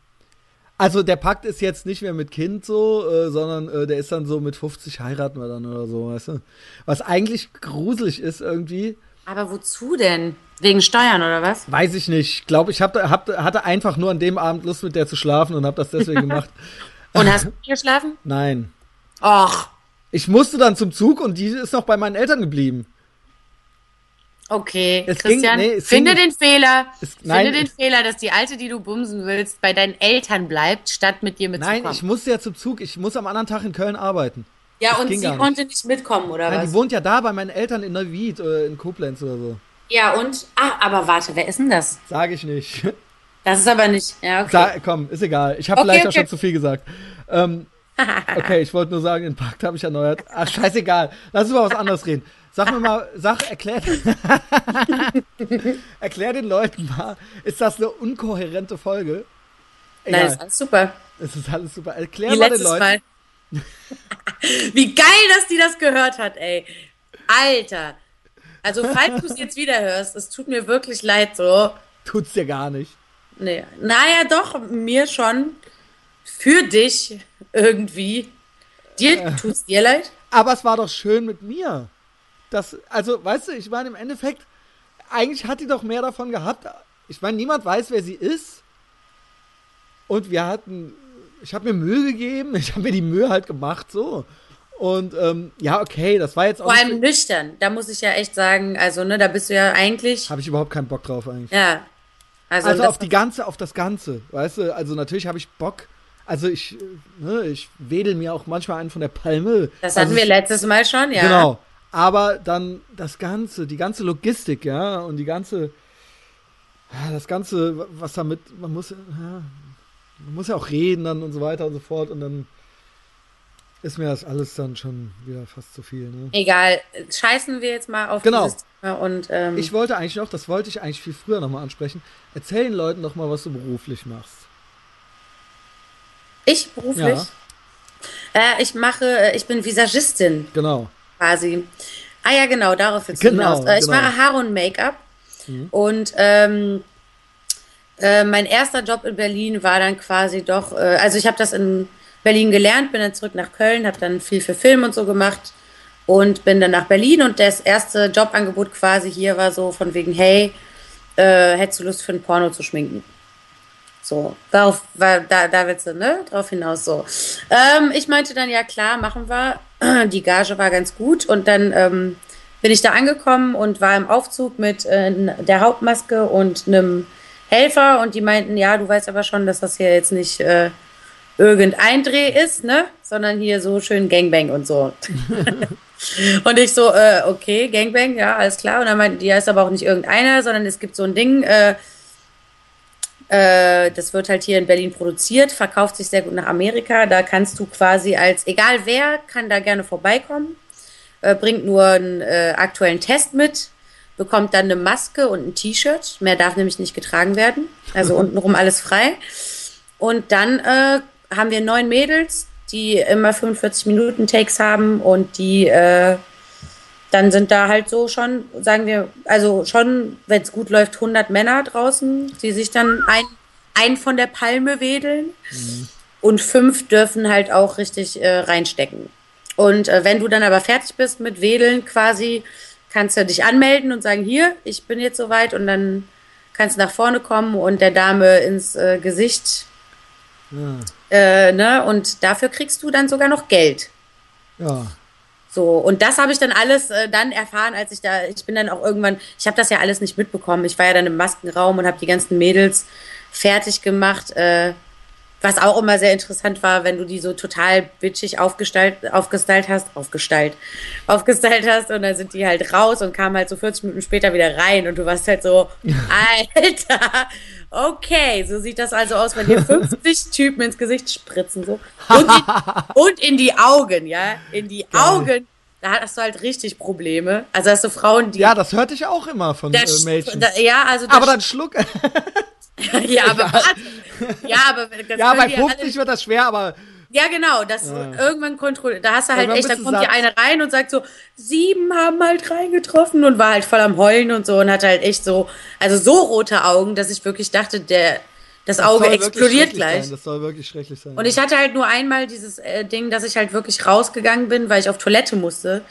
S1: also der Pakt ist jetzt nicht mehr mit Kind so, äh, sondern äh, der ist dann so mit 50 heiraten wir dann oder so, weißt du? Was eigentlich gruselig ist irgendwie,
S2: aber wozu denn? Wegen Steuern oder was?
S1: weiß ich nicht. Ich glaube, ich hab, hab, hatte einfach nur an dem Abend Lust mit der zu schlafen und habe das deswegen gemacht.
S2: Und hast du mit ihr geschlafen?
S1: Nein.
S2: Och,
S1: Ich musste dann zum Zug und die ist noch bei meinen Eltern geblieben.
S2: okay.
S1: Es ging-
S2: Christian,
S1: nee, es
S2: finde
S1: ging-
S2: den Fehler.
S1: Es- nein,
S2: finde den
S1: es-
S2: Fehler, dass die Alte, die du bumsen willst, bei deinen Eltern bleibt, statt mit dir
S1: Nein,
S2: mitzukommen.
S1: ich musste ja zum Zug. Ich muss am anderen Tag in Köln arbeiten.
S2: Ja,
S1: das
S2: und sie
S1: nicht.
S2: konnte nicht mitkommen, oder
S1: Nein,
S2: was?
S1: die wohnt ja da bei meinen Eltern in Neuwied oder in Koblenz oder so.
S2: Ja, und? Ah, aber warte, wer ist denn das?
S1: Sage ich nicht.
S2: Das ist aber nicht. Ja, okay.
S1: Sa komm, ist egal. Ich habe
S2: Okay,
S1: vielleicht auch
S2: okay.
S1: schon zu viel gesagt. Ähm, okay, ich wollte nur sagen, den Pakt habe ich erneuert. Ach, scheißegal. Lass uns mal was anderes reden. Sag mir mal, sag, erklär, erklär den Leuten mal, ist das eine unkohärente Folge?
S2: Nein,
S1: Egal,
S2: das ist alles super.
S1: es ist alles super. Erklär
S2: Wie
S1: mal den Leuten.
S2: Mal. Wie geil, dass die das gehört hat, ey. Alter. Also, falls du es jetzt wieder hörst, es tut mir wirklich leid so.
S1: Tut's dir gar nicht.
S2: Nee. Naja, doch, mir schon. Für dich irgendwie. Dir tut's dir leid?
S1: Aber es war doch schön mit mir. Das, also, weißt du, ich meine, im Endeffekt, eigentlich hat die doch mehr davon gehabt. Ich meine, niemand weiß, wer sie ist. Und wir hatten, ich habe mir Mühe gegeben, ich habe mir die Mühe halt gemacht, so. Und ähm, ja, okay, das war jetzt auch
S2: Vor allem nüchtern. Da muss ich ja echt sagen, also, ne, da bist du ja eigentlich.
S1: habe ich überhaupt keinen Bock drauf eigentlich.
S2: Ja. Also,
S1: Also auf die ganze, auf das Ganze, weißt du, also natürlich habe ich Bock. Also ich, ne, ich wedel mir auch manchmal einen von der Palme.
S2: das
S1: also
S2: hatten wir
S1: es-
S2: letztes Mal schon, ja.
S1: Genau. Aber dann das Ganze, die ganze Logistik, ja, und die ganze, ja, das Ganze, was damit, man muss, ja, man muss ja auch reden dann und so weiter und so fort und dann ist mir das alles dann schon wieder fast zu viel. Ne?
S2: Egal, scheißen wir jetzt mal auf
S1: Genau.
S2: dieses Thema und ähm,
S1: Ich wollte eigentlich noch, das wollte ich eigentlich viel früher nochmal ansprechen, erzähl den Leuten doch mal, was du beruflich machst.
S2: ich beruflich.
S1: Ja.
S2: Äh, ich mache, äh, ich bin Visagistin
S1: Genau.
S2: quasi. Ah ja, genau, darauf willst
S1: Genau,
S2: hinaus. Äh, ich
S1: genau.
S2: mache Haare und Make-up. Und ähm, äh, mein erster Job in Berlin war dann quasi doch, äh, also ich habe das in Berlin gelernt, bin dann zurück nach Köln, habe dann viel für Film und so gemacht und bin dann nach Berlin und das erste Jobangebot quasi hier war so von wegen, hey, äh, hättest du Lust für ein Porno zu schminken? So, darauf, war, da, da willst du, ne, drauf hinaus so. Ähm, ich meinte dann, ja klar, machen wir. Die Gage war ganz gut und dann ähm, bin ich da angekommen und war im Aufzug mit äh, der Hauptmaske und einem Helfer und die meinten, ja, du weißt aber schon, dass das hier jetzt nicht äh, irgendein Dreh ist, ne, sondern hier so schön Gangbang und so. und ich so, äh, okay, Gangbang, ja, alles klar. Und dann meinten die, ja, ist aber auch nicht irgendeiner, sondern es gibt so ein Ding, äh, äh, das wird halt hier in Berlin produziert, verkauft sich sehr gut nach Amerika. Da kannst du quasi als, egal wer, kann da gerne vorbeikommen, äh, bringt nur einen äh, aktuellen Test mit, bekommt dann eine Maske und ein T-Shirt. Mehr darf nämlich nicht getragen werden. Also untenrum alles frei. Und dann äh, haben wir neun Mädels, die immer 45 Minuten Takes haben und die äh, dann sind da halt so schon, sagen wir, also schon, wenn es gut läuft, 100 Männer draußen, die sich dann ein, ein von der Palme wedeln. Mhm. Und fünf dürfen halt auch richtig äh, reinstecken. Und äh, wenn du dann aber fertig bist mit Wedeln quasi, kannst du dich anmelden und sagen, hier, ich bin jetzt soweit und dann kannst du nach vorne kommen und der Dame ins äh, Gesicht ja. Äh, ne? Und dafür kriegst du dann sogar noch Geld.
S1: Ja.
S2: So, und das habe ich dann alles äh, dann erfahren, als ich da, ich bin dann auch irgendwann, ich habe das ja alles nicht mitbekommen. Ich war ja dann im Maskenraum und habe die ganzen Mädels fertig gemacht. Äh, was auch immer sehr interessant war, wenn du die so total bitchig aufgestellt, aufgestylt hast, aufgestylt, aufgestylt hast und dann sind die halt raus und kamen halt so 40 Minuten später wieder rein und du warst halt so, Alter, Okay, so sieht das also aus, wenn dir 50 Typen ins Gesicht spritzen so und in, und in die Augen, ja, in die Geil. Augen. Da hast du halt richtig Probleme. Also hast du Frauen, die.
S1: Ja, das hörte ich auch immer von äh, Mädchen.
S2: Da, ja, also.
S1: Aber dann schluck.
S2: ja, aber. ja, aber.
S1: ja, bei 50 wird das schwer, aber
S2: ja, genau, das ja. irgendwann kontrolliert. Da hast du halt echt, da kommt die eine rein und sagt so, sieben haben halt reingetroffen und war halt voll am Heulen und so und hatte halt echt so, also so rote Augen, dass ich wirklich dachte, der, das, das Auge explodiert gleich.
S1: Sein. Das soll wirklich schrecklich sein.
S2: Und ich hatte halt nur einmal dieses äh, Ding, dass ich halt wirklich rausgegangen bin, weil ich auf Toilette musste.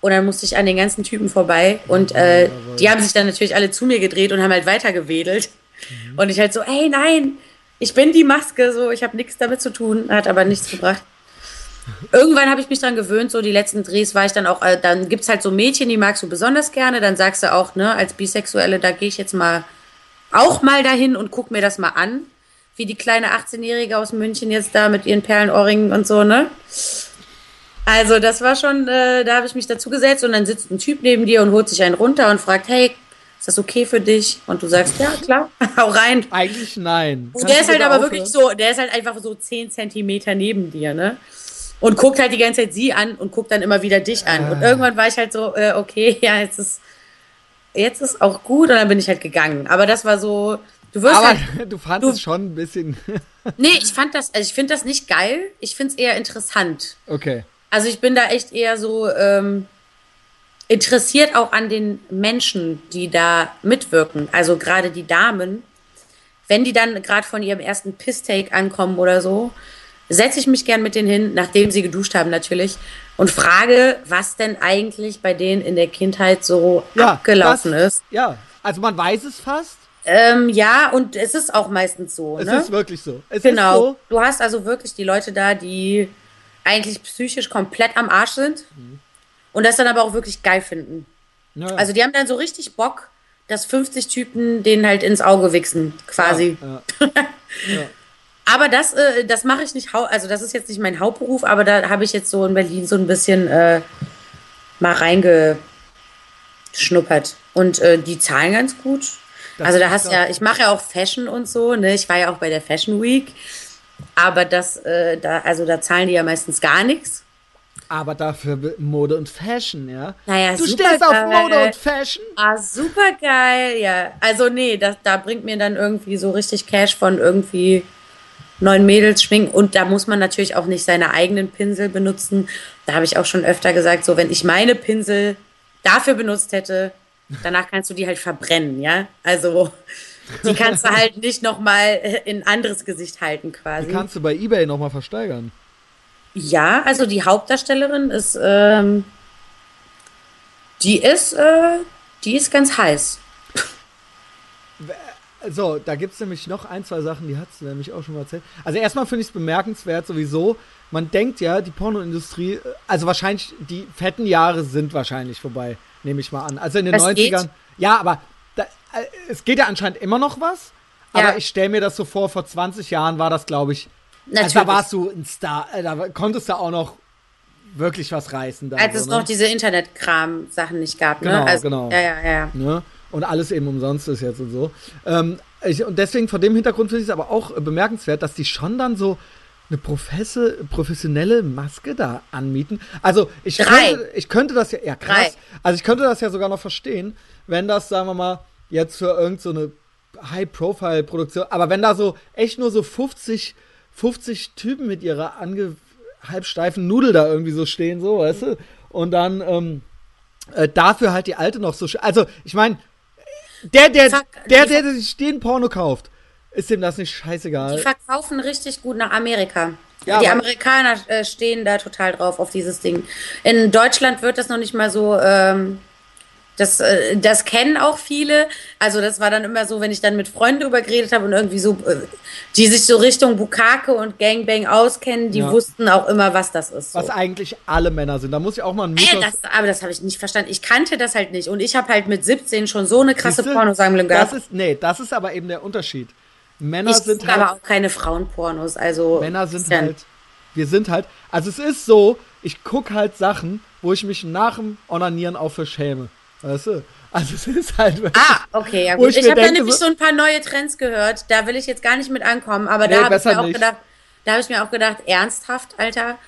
S2: Und dann musste ich an den ganzen Typen vorbei. Und äh, die haben sich dann natürlich alle zu mir gedreht und haben halt weitergewedelt. Mhm. Und ich halt so, ey, nein, ich bin die Maske, so, ich habe nichts damit zu tun, hat aber nichts gebracht. Irgendwann habe ich mich dran gewöhnt, so die letzten Drehs war ich dann auch, äh, dann gibt es halt so Mädchen, die magst du besonders gerne, dann sagst du auch, ne, als Bisexuelle, da gehe ich jetzt mal auch mal dahin und guck mir das mal an, wie die kleine 18-Jährige aus München jetzt da mit ihren Perlenohrringen und so, ne? Also das war schon, äh, da habe ich mich dazu gesetzt und dann sitzt ein Typ neben dir und holt sich einen runter und fragt, hey, ist das okay für dich? Und du sagst, ja, klar, hau rein.
S1: Eigentlich nein.
S2: Und der ist halt aber aufhören? wirklich so, der ist halt einfach so 10 Zentimeter neben dir, ne? Und guckt halt die ganze Zeit sie an und guckt dann immer wieder dich an. Und ah. irgendwann war ich halt so, äh, okay, ja, jetzt ist, jetzt ist auch gut. Und dann bin ich halt gegangen. Aber das war so, du wirst
S1: Aber
S2: halt,
S1: du fandest es schon ein bisschen.
S2: nee, ich fand das, also ich finde das nicht geil. Ich finde es eher interessant.
S1: Okay.
S2: Also ich bin da echt eher so, ähm, interessiert auch an den Menschen, die da mitwirken. Also gerade die Damen, wenn die dann gerade von ihrem ersten Piss-Take ankommen oder so, setze ich mich gern mit denen hin, nachdem sie geduscht haben natürlich, und frage, was denn eigentlich bei denen in der Kindheit so ja, abgelaufen das, ist.
S1: Ja, also man weiß es fast.
S2: Ähm, ja, und es ist auch meistens so.
S1: Es
S2: ne?
S1: ist wirklich so. Es
S2: genau.
S1: So.
S2: Du hast also wirklich die Leute da, die eigentlich psychisch komplett am Arsch sind. Mhm und das dann aber auch wirklich geil finden. Ja, Also die haben dann so richtig Bock, dass 50 Typen denen halt ins Auge wichsen, quasi. aber das, äh, das mache ich nicht, also das ist jetzt nicht mein Hauptberuf, aber da habe ich jetzt so in Berlin so ein bisschen äh, mal reingeschnuppert. Und äh, die zahlen ganz gut. Das also da hast ja, ich mache ja auch Fashion und so, ne? Ich war ja auch bei der Fashion Week. Aber das, äh, da, also da zahlen die ja meistens gar nichts.
S1: Aber dafür Mode und Fashion, ja?
S2: Naja,
S1: du stehst auf Mode und Fashion?
S2: Ah, super geil, ja. Also nee, das, da bringt mir dann irgendwie so richtig Cash von irgendwie neun Mädels schwingen. Und da muss man natürlich auch nicht seine eigenen Pinsel benutzen. Da habe ich auch schon öfter gesagt, so wenn ich meine Pinsel dafür benutzt hätte, danach kannst du die halt verbrennen, ja? Also die kannst du halt nicht nochmal in ein anderes Gesicht halten quasi.
S1: Die kannst du bei Ebay nochmal versteigern.
S2: Ja, also die Hauptdarstellerin ist, ähm, die ist, äh, die ist ganz heiß.
S1: so, da gibt es nämlich noch ein, zwei Sachen, die hat es nämlich auch schon mal erzählt. Also erstmal finde ich es bemerkenswert sowieso. Man denkt ja, die Pornoindustrie, äh, also wahrscheinlich, die fetten Jahre sind wahrscheinlich vorbei, nehme ich mal an. Also in den
S2: Das
S1: 90ern.
S2: geht?
S1: Ja, aber da, äh, es geht ja anscheinend immer noch was. Aber
S2: Ja.
S1: ich stelle mir das so vor, vor 20 Jahren war das, glaube ich, also
S2: Natürlich.
S1: da warst du ein Star, äh, da konntest du auch noch wirklich was reißen. Da,
S2: Als
S1: so,
S2: es
S1: ne?
S2: noch diese Internetkram-Sachen nicht gab, ne?
S1: Genau,
S2: also,
S1: genau.
S2: Ja, ja, ja.
S1: ne? Und alles eben umsonst ist jetzt und so. Ähm, ich, und deswegen, vor dem Hintergrund finde ich es aber auch bemerkenswert, dass die schon dann so eine Professe, professionelle Maske da anmieten. Also ich könnte, ich könnte das ja, ja krass,
S2: Drei.
S1: also ich könnte das ja sogar noch verstehen, wenn das, sagen wir mal, jetzt für irgendeine so High-Profile-Produktion, aber wenn da so echt nur so 50, 50 Typen mit ihrer ange halbsteifen Nudel da irgendwie so stehen, so, weißt du? Und dann ähm, äh, dafür halt die alte noch so. Also, ich meine, der, der, der, der, der sich den Porno kauft, ist dem das nicht scheißegal.
S2: Die verkaufen richtig gut nach Amerika.
S1: Ja,
S2: die Amerikaner äh, stehen da total drauf auf dieses Ding. In Deutschland wird das noch nicht mal so. Ähm, das, äh, das kennen auch viele. Also das war dann immer so, wenn ich dann mit Freunden drüber geredet habe und irgendwie so, äh, die sich so Richtung Bukake und Gangbang auskennen, die
S1: Ja.
S2: wussten auch immer, was das ist. So.
S1: Was eigentlich alle Männer sind. Da muss ich auch mal ein
S2: Ey,
S1: Mythos.
S2: das, aber das habe ich nicht verstanden. Ich kannte das halt nicht. Und ich habe halt mit 17 schon so eine krasse
S1: Siehste?
S2: Pornosammlung
S1: das
S2: gehabt.
S1: ist, nee, das ist aber eben der Unterschied. Männer
S2: Ich
S1: sind
S2: gucke aber
S1: halt,
S2: auch keine Frauenpornos. Also
S1: Männer sind
S2: ja-
S1: halt, wir sind halt, also es ist so, ich gucke halt Sachen, wo ich mich nach dem Onanieren auch für schäme. Weißt du? Also es ist halt
S2: Ah, okay, ja gut.
S1: ich
S2: Ich, habe da nämlich
S1: so-
S2: so ein paar neue Trends gehört. Da will ich jetzt gar nicht mit ankommen. Aber
S1: Nee,
S2: da habe ich mir auch
S1: nicht.
S2: gedacht, da habe ich mir auch gedacht, ernsthaft, Alter.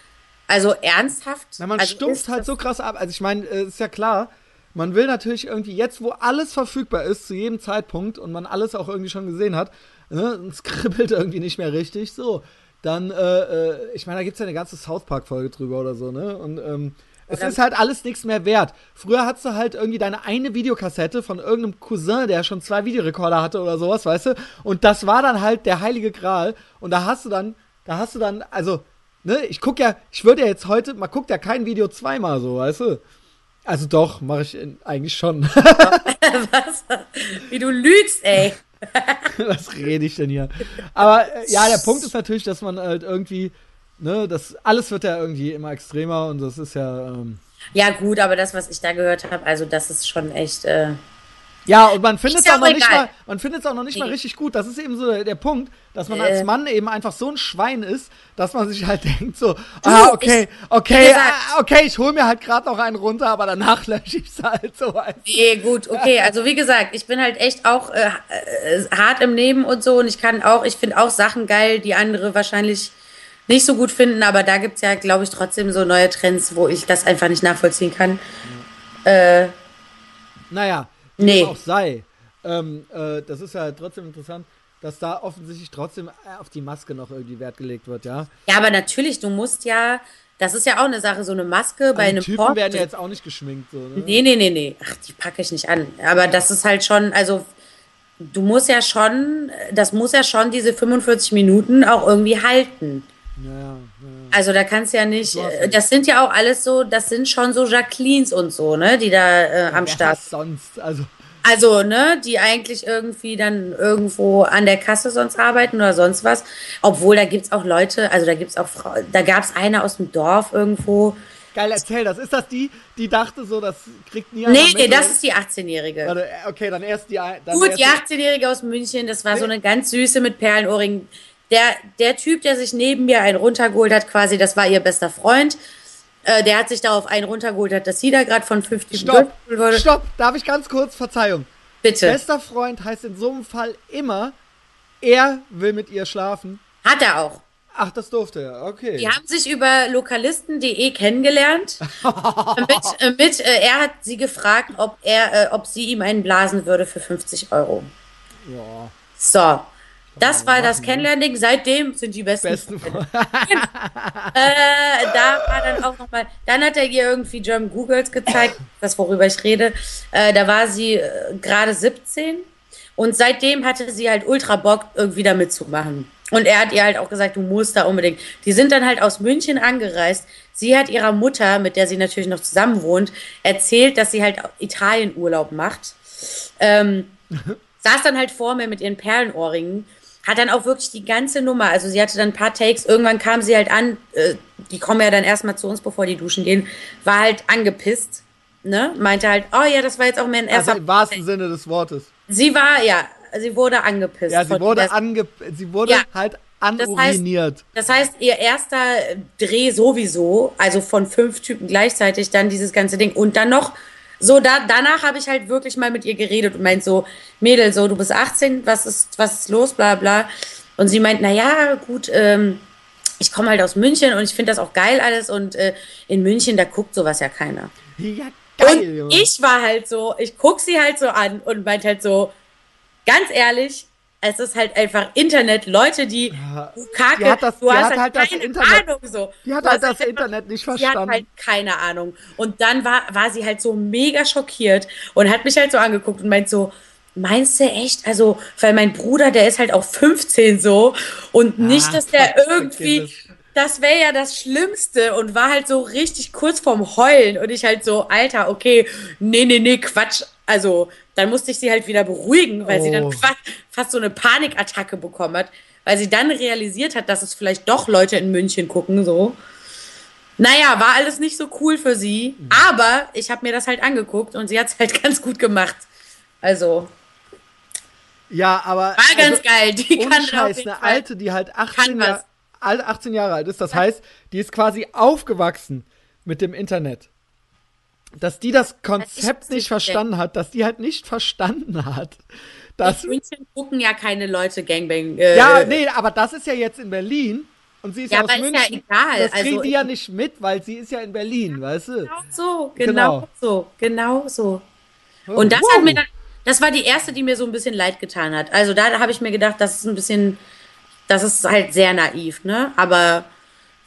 S2: Also ernsthaft.
S1: Na, man
S2: also
S1: stumpft halt so krass ab. Also ich meine, äh, ist ja klar, man will natürlich irgendwie jetzt, wo alles verfügbar ist, zu jedem Zeitpunkt und man alles auch irgendwie schon gesehen hat, ne, es kribbelt irgendwie nicht mehr richtig, so, dann, äh, äh, ich meine, da gibt's ja eine ganze South Park-Folge drüber oder so, ne? Und ähm, es ist halt alles nichts mehr wert. Früher hattest du halt irgendwie deine eine Videokassette von irgendeinem Cousin, der schon zwei Videorekorder hatte oder sowas, weißt du? Und das war dann halt der heilige Gral. Und da hast du dann, da hast du dann, also, ne, ich guck ja, ich würde ja jetzt heute, man guckt ja kein Video zweimal so, weißt du? Also doch, mache ich in, eigentlich schon.
S2: Was? Wie du lügst, ey.
S1: Was rede ich denn hier? Aber äh, ja, der Punkt ist natürlich, dass man halt irgendwie, ne, das alles wird ja irgendwie immer extremer und das ist ja, ähm,
S2: Ja, gut, aber das, was ich da gehört habe, also das ist schon echt. Äh,
S1: ja, und man findet es auch noch nicht mal, man findet es auch noch nicht mal richtig gut. Das ist eben so der, der Punkt, dass man
S2: Äh.
S1: als Mann eben einfach so ein Schwein ist, dass man sich halt denkt so, ah, okay,
S2: ich-
S1: okay, ah, okay, ich hole mir halt gerade noch einen runter, aber danach lösche ich es halt so.
S2: nee, gut, okay. Also wie gesagt, ich bin halt echt auch äh, äh, hart im Leben und so. Und ich kann auch, ich finde auch Sachen geil, die andere wahrscheinlich nicht so gut finden. Aber da gibt es ja, glaube ich, trotzdem so neue Trends, wo ich das einfach nicht nachvollziehen kann. Äh,
S1: Naja, wie
S2: Nee.
S1: auch sei. Ähm, äh, das ist ja trotzdem interessant, dass da offensichtlich trotzdem äh, auf die Maske noch irgendwie Wert gelegt wird, ja.
S2: Ja, aber natürlich, du musst ja, das ist ja auch eine Sache, so eine Maske bei
S1: Also
S2: einem
S1: Typen
S2: Porn-
S1: werden ja jetzt auch nicht geschminkt, so, ne?
S2: Nee, nee, nee, nee. Ach, die packe ich nicht an. Aber das ist halt schon, also du musst ja schon, das muss ja schon diese 45 Minuten auch irgendwie halten.
S1: Ja, ja, ja.
S2: Also da kannst du ja nicht,
S1: Du hast
S2: äh, das sind ja auch alles so, das sind schon so Jacquelines und so, ne, die da äh, am Start.
S1: sonst, also,
S2: Also, ne, die eigentlich irgendwie dann irgendwo an der Kasse sonst arbeiten oder sonst was. Obwohl, da gibt's auch Leute, also da gibt's auch Frauen, da gab's eine aus dem Dorf irgendwo.
S1: geil, erzähl das. Ist das die, die dachte so, das kriegt nie
S2: Nee,
S1: mit,
S2: nee, das
S1: oder?
S2: ist die 18-Jährige.
S1: Warte, äh, okay, dann erst die. Dann
S2: Gut,
S1: erst
S2: die 18-Jährige aus München, das war so eine ganz süße mit Perlenohrringen. Der, der Typ, der sich neben mir einen runtergeholt hat, quasi, das war ihr bester Freund. Äh, der hat sich darauf einen runtergeholt, hat, dass sie da gerade von 50
S1: Stopp,
S2: wurde.
S1: stopp, darf ich ganz kurz, Verzeihung.
S2: Bitte.
S1: Bester Freund heißt in so einem Fall immer, er will mit ihr schlafen.
S2: Hat er auch.
S1: Ach, das durfte er, okay.
S2: Die haben sich über lokalisten.de kennengelernt. mit, mit, äh, er hat sie gefragt, ob, er, äh, ob sie ihm einen blasen würde für 50 Euro.
S1: Ja,
S2: So. Das war das
S1: machen, ne?
S2: Kennenlernding. Seitdem sind die besten
S1: besten Freund.
S2: Äh, da war dann auch nochmal, dann hat er ihr irgendwie German Googles gezeigt, das worüber ich rede. Äh, da war sie äh, gerade 17 und seitdem hatte sie halt ultra Bock, irgendwie da mitzumachen. Und er hat ihr halt auch gesagt, du musst da unbedingt. Die sind dann halt aus München angereist. Sie hat ihrer Mutter, mit der sie natürlich noch zusammen wohnt, erzählt, dass sie halt Italienurlaub macht. Ähm, saß dann halt vor mir mit ihren Perlenohrringen, hat dann auch wirklich die ganze Nummer, also sie hatte dann ein paar Takes, irgendwann kam sie halt an, äh, die kommen ja dann erstmal zu uns, bevor die duschen gehen, war halt angepisst, ne, meinte halt, oh ja, das war jetzt auch mein erster...
S1: Also im wahrsten Sinne des Wortes.
S2: Sie war, ja, sie wurde angepisst.
S1: Ja, sie wurde, ange sie wurde
S2: Ja.
S1: halt anuriniert.
S2: Das heißt, ihr erster Dreh sowieso, also von fünf Typen gleichzeitig, dann dieses ganze Ding. Und dann noch, so da, danach habe ich halt wirklich mal mit ihr geredet und meint so, Mädel, so, du bist 18, was ist, was ist los, bla bla. Und sie meint, na ja, gut, ähm, ich komme halt aus München und ich finde das auch geil alles und äh, in München, da guckt sowas ja keiner.
S1: ja, geil,
S2: Und ich war halt so, ich guck sie halt so an und meint halt so, ganz ehrlich, es ist halt einfach Internet, Leute, die
S1: Ja,
S2: du Kacke,
S1: die hat das-
S2: du hast halt,
S1: halt das
S2: keine
S1: Internet-
S2: Ahnung so.
S1: die hat halt das
S2: einfach-
S1: Internet nicht
S2: Die hat
S1: verstanden.
S2: halt keine Ahnung. Und dann war, war sie halt so mega schockiert und hat mich halt so angeguckt und meint so, meinst du echt? Also, weil mein Bruder, der ist halt auch 15 so und nicht,
S1: Ah,
S2: dass der irgendwie, das wäre ja das Schlimmste und war halt so richtig kurz vorm Heulen und ich halt so, Alter, okay, nee, nee, nee, Quatsch. Also, dann musste ich sie halt wieder beruhigen, weil sie dann
S1: Oh.
S2: fa- fast so eine Panikattacke bekommen hat, weil sie dann realisiert hat, dass es vielleicht doch Leute in München gucken, so. Naja, war alles nicht so cool für sie,
S1: Mhm.
S2: aber ich habe mir das halt angeguckt und sie hat es halt ganz gut gemacht. Also,
S1: ja, aber.
S2: war ganz
S1: also,
S2: geil. Die kann
S1: Scheiß, eine
S2: Fall.
S1: alte, die halt 18,
S2: was.
S1: Jahr, alt- 18 Jahre alt ist. Das heißt, die ist quasi aufgewachsen mit dem Internet. Dass die das Konzept
S2: ist
S1: nicht verstanden hat, dass die halt nicht verstanden hat, dass.
S2: In München gucken ja keine Leute Gangbang. Äh,
S1: Ja, nee, aber das ist ja jetzt in Berlin. Und sie ist
S2: Ja,
S1: aus
S2: aber ist ja
S1: München.
S2: egal,
S1: Das
S2: also-
S1: die ja nicht mit, weil sie ist ja in Berlin, weißt du?
S2: Genau so, genau,
S1: Genau.
S2: so, genau so. Und das
S1: Wow.
S2: hat mir dann, das war die erste, die mir so ein bisschen leid getan hat. Also da habe ich mir gedacht, das ist ein bisschen, das ist halt sehr naiv, ne? Aber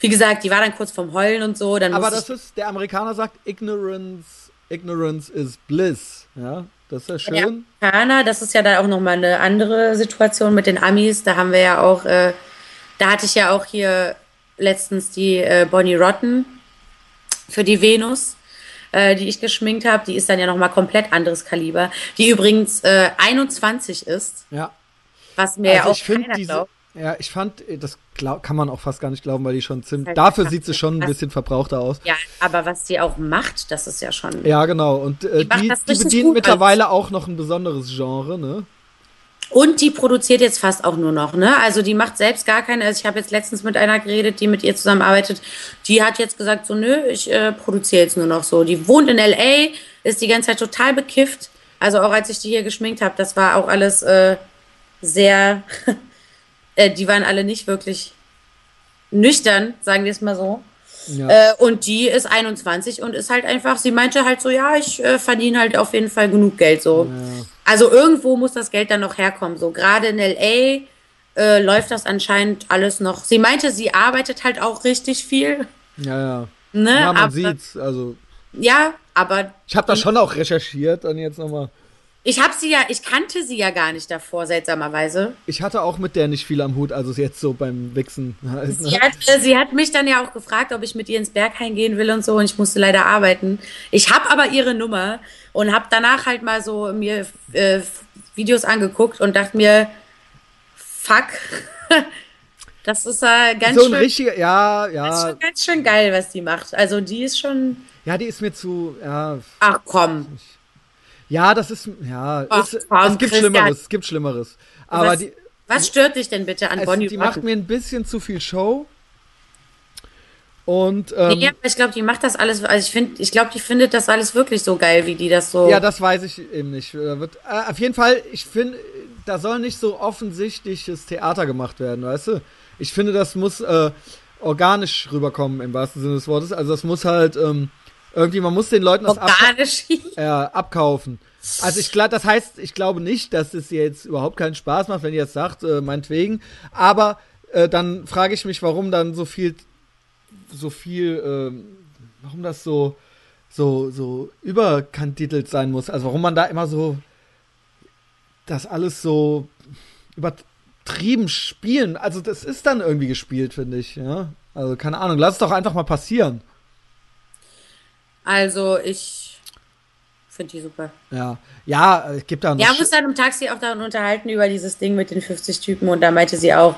S2: wie gesagt, die war dann kurz vom Heulen und so. Dann
S1: Aber das ist, der Amerikaner sagt, Ignorance, Ignorance is bliss. Ja, das ist ja schön.
S2: der Amerikaner, das ist ja dann auch nochmal eine andere Situation mit den Amis. Da haben wir ja auch, äh, da hatte ich ja auch hier letztens die äh, Bonnie Rotten für die Venus, äh, die ich geschminkt habe. Die ist dann ja nochmal komplett anderes Kaliber. Die übrigens äh, 21 ist,
S1: Ja.
S2: was mir ja
S1: Also
S2: auch
S1: ich
S2: keiner
S1: diese,
S2: glaubt.
S1: Ja, ich fand, äh, das glaub, kann man auch fast gar nicht glauben, weil die schon ziemlich,
S2: Halt
S1: dafür sieht sie schon ein bisschen verbrauchter aus.
S2: Ja, aber was die auch macht, das ist ja schon.
S1: Ja, genau. Und äh,
S2: Die
S1: die, die bedient mittlerweile auch noch ein besonderes Genre, ne?
S2: Und die produziert jetzt fast auch nur noch, ne? Also die macht selbst gar keine. Also ich habe jetzt letztens mit einer geredet, die mit ihr zusammenarbeitet. Die hat jetzt gesagt, so, nö, ich äh, produziere jetzt nur noch so. Die wohnt in LA, ist die ganze Zeit total bekifft. Also auch als ich die hier geschminkt habe, das war auch alles äh, sehr. äh, die waren alle nicht wirklich nüchtern, sagen wir es mal so.
S1: Ja.
S2: Äh, und die ist 21 und ist halt einfach, sie meinte halt so, ja, ich äh, verdiene halt auf jeden Fall genug Geld so. Also irgendwo muss das Geld dann noch herkommen. So gerade in LA äh, läuft das anscheinend alles noch. Sie meinte, sie arbeitet halt auch richtig viel.
S1: ja, ja.
S2: Ne?
S1: Ja, man
S2: aber,
S1: sieht's. Also,
S2: Ja, aber
S1: ich habe da schon auch recherchiert, dann jetzt nochmal.
S2: Ich habe sie ja, ich kannte sie ja gar nicht davor, seltsamerweise.
S1: Ich hatte auch mit der nicht viel am Hut, also jetzt so beim Wichsen. Halt,
S2: Sie
S1: ne?
S2: hat, äh, sie hat mich dann ja auch gefragt, ob ich mit ihr ins Berghain gehen will und so und ich musste leider arbeiten. Ich habe aber ihre Nummer und habe danach halt mal so mir äh, Videos angeguckt und dachte mir, fuck, das ist äh, ganz,
S1: So ein
S2: schön,
S1: richtiger, ja,
S2: das ist
S1: ja.
S2: schon ganz schön geil, was die macht. Also die ist schon,
S1: Ja, die ist mir zu, ja.
S2: ach komm,
S1: Ja, das ist, ja,
S2: Ach,
S1: ist, es gibt
S2: Christian.
S1: Schlimmeres, es gibt Schlimmeres. Aber
S2: was,
S1: die,
S2: was stört dich denn bitte an
S1: es,
S2: Bonnie
S1: die macht
S2: Rotten?
S1: mir ein bisschen zu viel Show. Und, ähm,
S2: Nee, aber ich glaube, die macht das alles, also ich finde, ich glaube, die findet das alles wirklich so geil, wie die das so.
S1: Ja, das weiß ich eben nicht. Da wird, äh, auf jeden Fall, ich finde, da soll nicht so offensichtliches Theater gemacht werden, weißt du? Ich finde, das muss äh, organisch rüberkommen, im wahrsten Sinne des Wortes. Also das muss halt ähm, irgendwie, man muss den Leuten das äh, abkaufen. Also ich glaube, das heißt, ich glaube nicht, dass es ihr jetzt überhaupt keinen Spaß macht, wenn ihr jetzt sagt, äh, meinetwegen. Aber äh, dann frage ich mich, warum dann so viel, so viel, ähm, warum das so, so, so überkandidelt sein muss. Also warum man da immer so das alles so übertrieben spielen. Also das ist dann irgendwie gespielt, finde ich. Ja? Also keine Ahnung, lass es doch einfach mal passieren.
S2: Also ich finde die super.
S1: Ja, ja, es gibt da noch.
S2: Ja, wir haben uns dann im Taxi auch dann unterhalten über dieses Ding mit den 50 Typen und da meinte sie auch,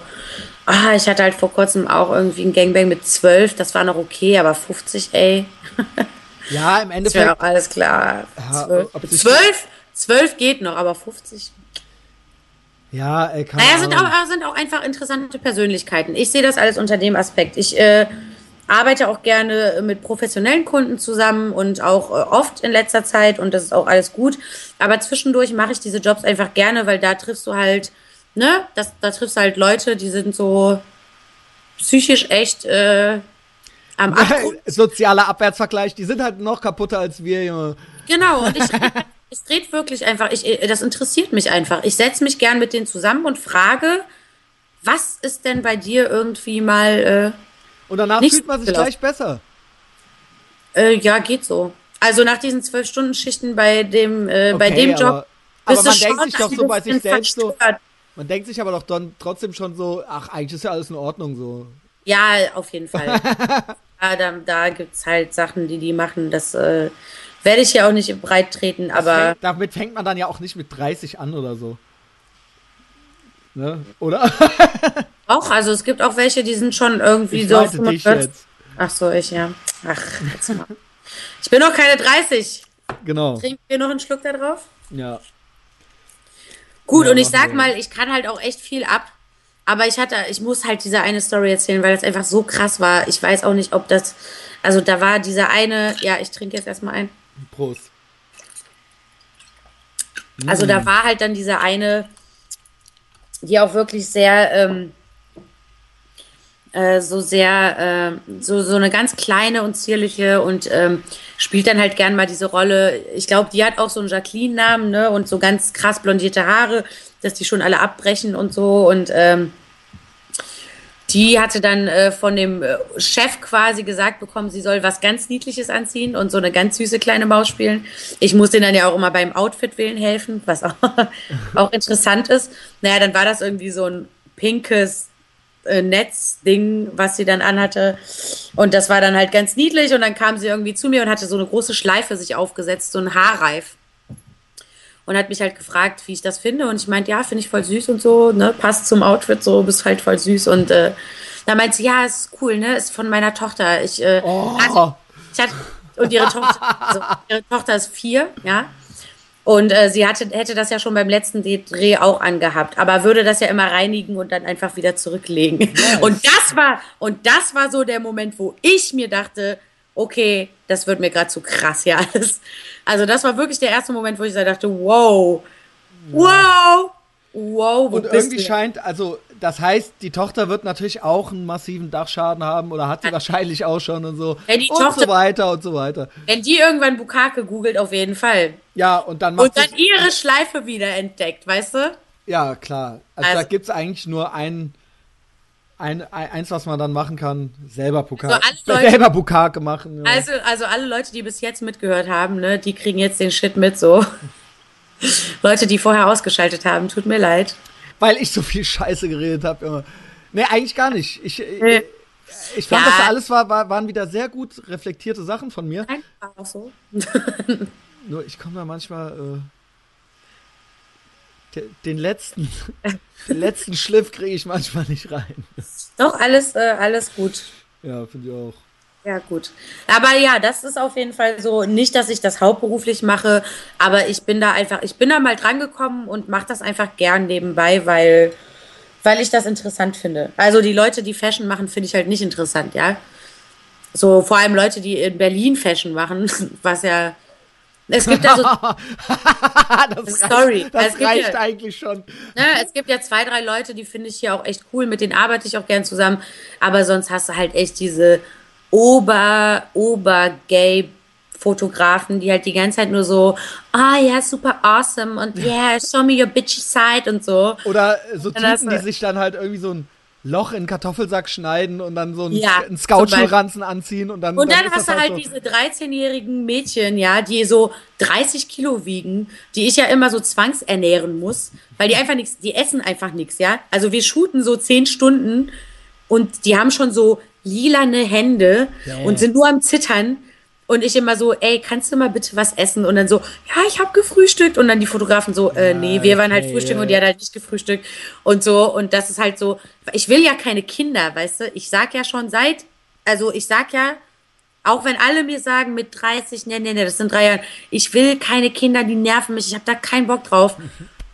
S2: ah, ich hatte halt vor kurzem auch irgendwie ein Gangbang mit 12, das war noch okay, aber 50, ey.
S1: ja, im
S2: Das
S1: Endeffekt.
S2: wäre auch alles klar.
S1: Ja,
S2: 12,
S1: ob sich-
S2: 12, 12 geht noch, aber 50.
S1: Ja, ey, keine
S2: Naja, sind auch, sind auch einfach interessante Persönlichkeiten. Ich sehe das alles unter dem Aspekt. Ich äh, arbeite auch gerne mit professionellen Kunden zusammen und auch äh, oft in letzter Zeit und das ist auch alles gut. Aber zwischendurch mache ich diese Jobs einfach gerne, weil da triffst du halt, ne, das, da triffst du halt Leute, die sind so psychisch echt äh, am Abgrund.
S1: Sozialer Abwärtsvergleich, die sind halt noch kaputter als wir, Junge.
S2: Genau, und ich, es dreht wirklich einfach, ich, äh, das interessiert mich einfach. Ich setze mich gern mit denen zusammen und frage, was ist denn bei dir irgendwie mal,
S1: Und danach
S2: Nicht
S1: fühlt man sich gleich besser.
S2: äh, ja, geht so. Also nach diesen zwölf Stunden Schichten bei dem, äh, bei
S1: Okay,
S2: dem Job,
S1: aber- aber man denkt sich doch so bei sich selbst so-. Man denkt sich aber doch dann trotzdem schon so, ach, eigentlich ist ja alles in Ordnung so.
S2: Ja, auf jeden Fall. ja, da da gibt es halt Sachen, die die machen. Das äh, werde ich hier auch nicht breit treten, aber
S1: Fängt, damit fängt man dann ja auch nicht mit 30 an oder so. Ne? Oder?
S2: auch, also es gibt auch welche, die sind schon irgendwie
S1: Ich
S2: so
S1: dich
S2: 45.
S1: jetzt.
S2: Ach so, ich ja. Ach, jetzt mal. Ich bin noch keine 30.
S1: Genau.
S2: Trinken wir noch einen Schluck da drauf?
S1: Ja.
S2: Gut,
S1: Ja,
S2: und ich sag
S1: wir.
S2: mal, ich kann halt auch echt viel ab. Aber ich hatte, ich muss halt diese eine Story erzählen, weil das einfach so krass war. Ich weiß auch nicht, ob das, also da war dieser eine, ja, ich trinke jetzt erstmal ein.
S1: Prost.
S2: Also
S1: Mm.
S2: da war halt dann diese eine, die auch wirklich sehr, ähm, äh, so sehr, äh, so, so eine ganz kleine und zierliche und ähm, spielt dann halt gern mal diese Rolle. Ich glaube, die hat auch so einen Jacqueline-Namen, ne? Und so ganz krass blondierte Haare, dass die schon alle abbrechen und so. Und ähm, die hatte dann äh, von dem äh, Chef quasi gesagt bekommen, sie soll was ganz Niedliches anziehen und so eine ganz süße kleine Maus spielen. Ich muss denen dann ja auch immer beim Outfit wählen helfen, was auch, auch interessant ist. Naja, dann war das irgendwie so ein pinkes Netzding, was sie dann anhatte. Und das war dann halt ganz niedlich. Und dann kam sie irgendwie zu mir und hatte so eine große Schleife sich aufgesetzt, so ein Haarreif. Und hat mich halt gefragt, wie ich das finde. Und ich meinte, ja, finde ich voll süß und so, ne? Passt zum Outfit so, bist halt voll süß. Und äh, da meinte sie, ja, ist cool, ne? Ist von meiner Tochter. Ich, äh,
S1: Oh.
S2: hatte, ich hatte, und ihre Tochter, also ihre Tochter ist vier, ja. Und äh, sie hatte, hätte das ja schon beim letzten Dreh auch angehabt, aber würde das ja immer reinigen und dann einfach wieder zurücklegen. Und das war, und das war so der Moment, wo ich mir dachte, okay, das wird mir gerade zu krass hier alles. Also das war wirklich der erste Moment, wo ich dachte, wow, wow, wow, wo
S1: Und irgendwie scheint, also das heißt, die Tochter wird natürlich auch einen massiven Dachschaden haben oder hat sie wahrscheinlich auch schon und so.
S2: Ja, die
S1: und
S2: Tochter-
S1: so weiter und so weiter.
S2: Wenn die irgendwann Bukake googelt, auf jeden Fall.
S1: Ja, und dann macht
S2: Und dann ihre Schleife wieder entdeckt, weißt du?
S1: Ja, klar. Also, da
S2: Also-
S1: gibt es eigentlich nur ein, ein, ein, eins, was man dann machen kann, selber Bukake.
S2: Also Leute-
S1: selber Bukake machen. Ja.
S2: Also, also alle Leute, die bis jetzt mitgehört haben, ne, die kriegen jetzt den Shit mit so. Leute, die vorher ausgeschaltet haben, tut mir leid.
S1: Weil ich so viel Scheiße geredet habe immer. Nee, eigentlich gar nicht. Ich, ich, ich fand,
S2: Ja.
S1: das alles war, war, waren wieder sehr gut reflektierte Sachen von mir.
S2: Auch so.
S1: Nur ich komme da manchmal äh, de, den letzten, den letzten Schliff kriege ich manchmal nicht rein.
S2: Doch, alles, äh, alles gut.
S1: Ja, finde ich auch.
S2: Ja, gut. Aber ja, das ist auf jeden Fall so. Nicht, dass ich das hauptberuflich mache, aber ich bin da einfach, ich bin da mal drangekommen und mache das einfach gern nebenbei, weil, weil ich das interessant finde. Also die Leute, die Fashion machen, finde ich halt nicht interessant, ja. So vor allem Leute, die in Berlin Fashion machen, was ja. Es gibt ja so,
S1: das
S2: Sorry,
S1: reicht, das
S2: es
S1: reicht
S2: ja-
S1: eigentlich schon.
S2: ne, es gibt ja zwei, drei Leute, die finde ich hier auch echt cool, mit denen arbeite ich auch gern zusammen. Aber sonst hast du halt echt diese Ober, Ober-Gay Fotografen, die halt die ganze Zeit nur so, ah ja, super awesome und yeah, show me your bitchy side und so.
S1: Oder so
S2: Dann
S1: Typen, die sich dann halt irgendwie so ein Loch in einen Kartoffelsack schneiden und dann so einen,
S2: Ja,
S1: einen Scout-Schulranzen anziehen und dann.
S2: Und dann,
S1: ist
S2: hast du halt
S1: so,
S2: diese 13-jährigen Mädchen, ja, die so 30 Kilo wiegen, die ich ja immer so zwangsernähren muss, weil die einfach nichts, die essen einfach nichts, ja. Also wir shooten so 10 Stunden und die haben schon so lilane Hände
S1: Ja.
S2: und sind nur am Zittern. Und ich immer so, ey, kannst du mal bitte was essen? Und dann so, ja, ich habe gefrühstückt. Und dann die Fotografen so, äh, nee, wir waren halt frühstücken und die hat halt nicht gefrühstückt. Und so, und das ist halt so, ich will ja keine Kinder, weißt du? Ich sag ja schon seit, also ich sag ja, auch wenn alle mir sagen, mit 30, nee, nee, nee, das sind drei Jahre, ich will keine Kinder, die nerven mich, ich habe da keinen Bock drauf.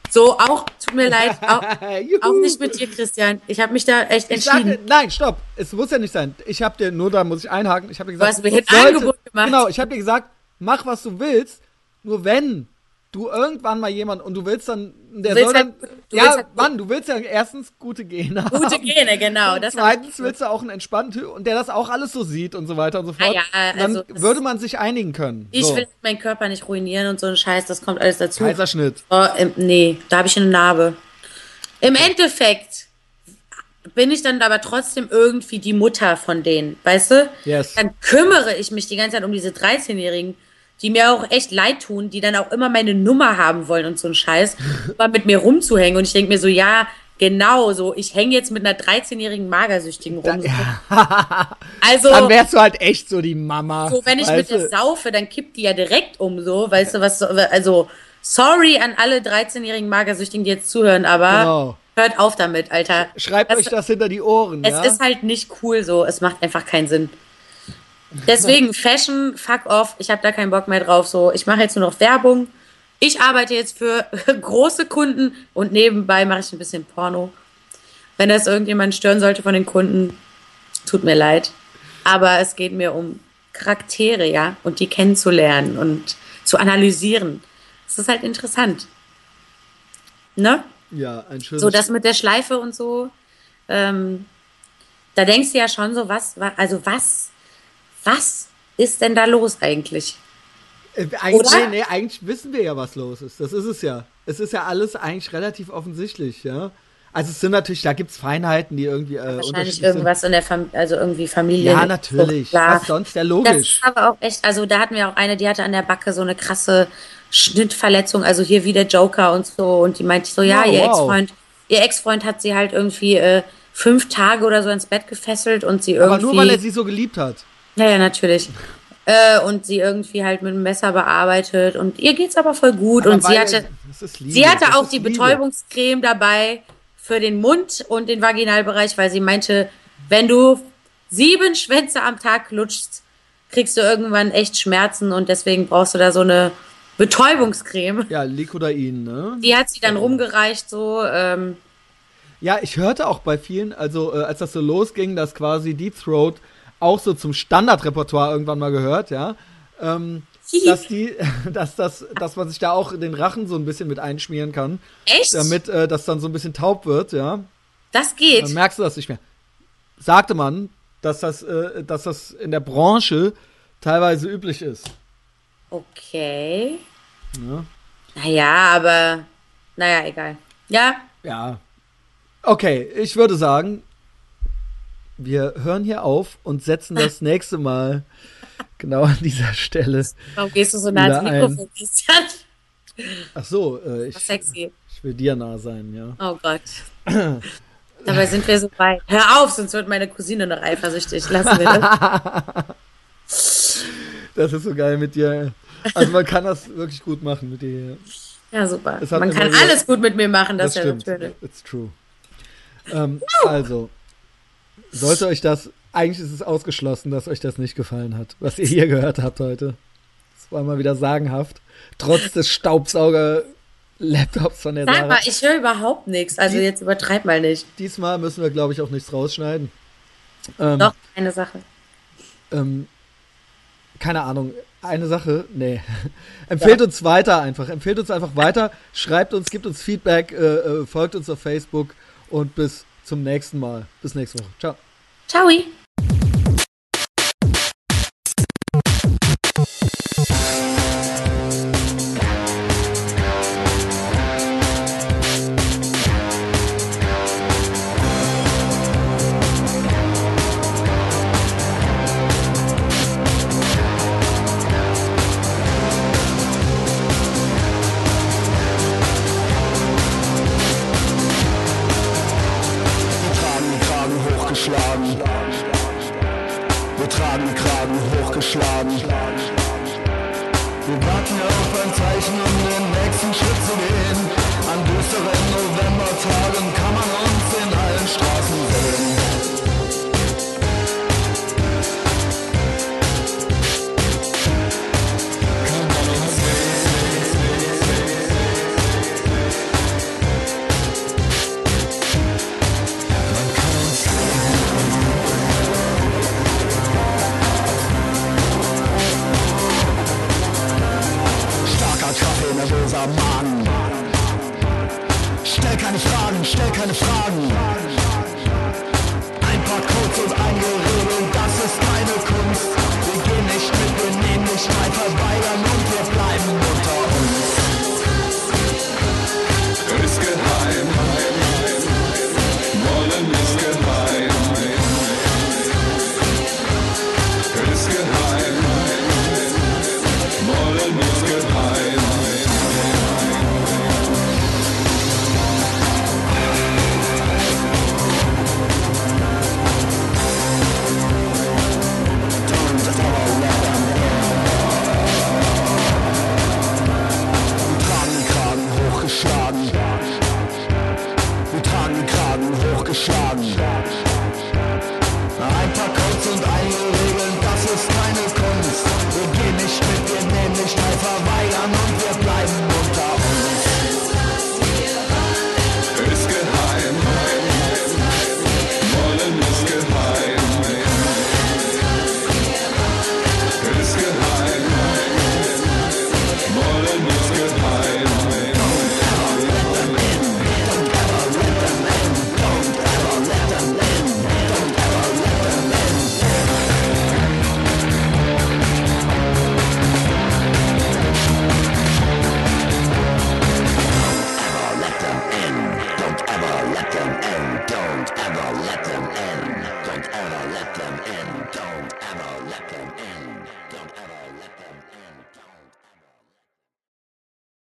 S2: So, auch, tut mir leid, auch, auch nicht mit dir, Christian. Ich habe mich da echt entschieden.
S1: sage, nein, stopp. Es muss ja nicht sein. Ich habe dir, nur da muss ich einhaken, ich habe dir gesagt,
S2: hast mir ein Angebot gemacht.
S1: Genau, ich habe dir gesagt, mach was du willst, nur wenn du irgendwann mal jemand und du willst dann, der soll dann,
S2: halt-
S1: ja,
S2: halt-
S1: Mann, du willst ja erstens gute Gene haben.
S2: Gute Gene, genau.
S1: Und zweitens willst du auch einen entspannten und der das auch alles so sieht und so weiter und so fort.
S2: Ah ja,
S1: Und dann
S2: also das-
S1: würde man sich einigen können.
S2: Ich
S1: so.
S2: will meinen Körper nicht ruinieren und so ein Scheiß, das kommt alles dazu.
S1: Kaiserschnitt.
S2: Oh, im, nee, da habe ich eine Narbe. Im Endeffekt bin ich dann aber trotzdem irgendwie die Mutter von denen, weißt du?
S1: Yes.
S2: Dann kümmere ich mich die ganze Zeit um diese 13-Jährigen, die mir auch echt leid tun, die dann auch immer meine Nummer haben wollen und so ein Scheiß, mal mit mir rumzuhängen. Und ich denke mir so, ja, genau so, ich hänge jetzt mit einer 13-jährigen Magersüchtigen rum. So. Also,
S1: Dann wärst du halt echt so die Mama.
S2: so, wenn ich mit der saufe, dann kippt die ja direkt um, so, weißt du, was, so- also, sorry an alle 13-jährigen Magersüchtigen, die jetzt zuhören, aber
S1: Genau.
S2: hört auf damit, Alter.
S1: Schreibt
S2: Das-
S1: euch das hinter die Ohren,
S2: Es
S1: ja?
S2: ist halt nicht cool so, es macht einfach keinen Sinn. Deswegen, Fashion, fuck off, ich habe da keinen Bock mehr drauf, so, ich mache jetzt nur noch Werbung. Ich arbeite jetzt für große Kunden und nebenbei mache ich ein bisschen Porno. Wenn das irgendjemand stören sollte von den Kunden, tut mir leid. Aber es geht mir um Charaktere, ja, und die kennenzulernen und zu analysieren. Das ist halt interessant. Ne?
S1: ja, ein schönes
S2: So das mit der Schleife und so. Ähm, da denkst du ja schon so, was, wa- also was, was ist denn da los eigentlich?
S1: Äh, Eigentlich, nee, nee, eigentlich wissen wir ja, was los ist. Das ist es ja. Es ist ja alles eigentlich relativ offensichtlich, ja. Also es sind natürlich, da gibt's Feinheiten, die irgendwie äh,
S2: Wahrscheinlich irgendwas in der Fam also irgendwie Familie.
S1: Ja, natürlich. Was sonst? Ja,
S2: Das
S1: logisch.
S2: ist aber auch echt, also da hatten wir auch eine, die hatte an der Backe so eine krasse Schnittverletzung, also hier wie der Joker und so. Und die meinte so, ja,
S1: Ja,
S2: ihr
S1: wow.
S2: Ex-Freund, ihr Ex-Freund hat sie halt irgendwie äh, fünf Tage oder so ins Bett gefesselt und sie
S1: sind. Aber
S2: irgendwie.
S1: nur weil er sie so geliebt hat.
S2: Ja, ja, natürlich. Äh, und sie irgendwie halt mit einem Messer bearbeitet und ihr geht's aber voll gut
S1: Aber
S2: und sie hatte, sie hatte
S1: das
S2: auch die
S1: Liebe.
S2: Betäubungscreme dabei für den Mund und den Vaginalbereich, weil sie meinte, wenn du sieben Schwänze am Tag lutschst, kriegst du irgendwann echt Schmerzen und deswegen brauchst du da so eine Betäubungscreme.
S1: Ja, Licodain, ne?
S2: Die hat sie dann rumgereicht so. Ähm,
S1: Ja, ich hörte auch bei vielen, also äh, als das so losging, dass quasi Deep Throat auch so zum Standardrepertoire irgendwann mal gehört, ja. Ähm, dass die, dass das, dass man sich da auch den Rachen so ein bisschen mit einschmieren kann,
S2: echt?
S1: damit äh, das dann so ein bisschen taub wird, ja.
S2: das geht.
S1: Dann merkst du das nicht mehr. Sagte man, dass das, äh, dass das in der Branche teilweise üblich ist.
S2: Okay.
S1: Ja.
S2: Naja, aber naja, egal. Ja,
S1: ja. Okay, ich würde sagen, wir hören hier auf und setzen das nächste Mal genau an dieser Stelle.
S2: warum gehst du so nah ans Mikrofon, Christian?
S1: Ach so, äh, ich,
S2: Sexy.
S1: ich will dir nah sein, ja.
S2: Oh Gott. Dabei sind wir so weit. Hör auf, sonst wird meine Cousine noch eifersüchtig. Lassen wir das.
S1: Das ist so geil mit dir. Also man kann das wirklich gut machen mit dir.
S2: Ja, super. Man kann alles gut mit mir machen, das,
S1: Das
S2: ist ja
S1: stimmt.
S2: natürlich.
S1: It's true. Ähm, also, sollte euch das, eigentlich ist es ausgeschlossen, dass euch das nicht gefallen hat, was ihr hier gehört habt heute. Das war mal wieder sagenhaft. Trotz des Staubsauger-Laptops von der
S2: Sag
S1: Sarah.
S2: mal, ich höre überhaupt nichts. Also
S1: Die-
S2: jetzt übertreib mal nicht.
S1: Diesmal müssen wir, glaube ich, auch nichts rausschneiden. Ähm,
S2: Doch, eine Sache.
S1: ähm, keine Ahnung, eine Sache, nee. Empfehlt uns weiter einfach. Empfehlt uns einfach weiter. Schreibt uns, gibt uns Feedback, äh, äh, folgt uns auf Facebook und bis zum nächsten Mal. Bis nächste Woche. Ciao.
S2: Ciao.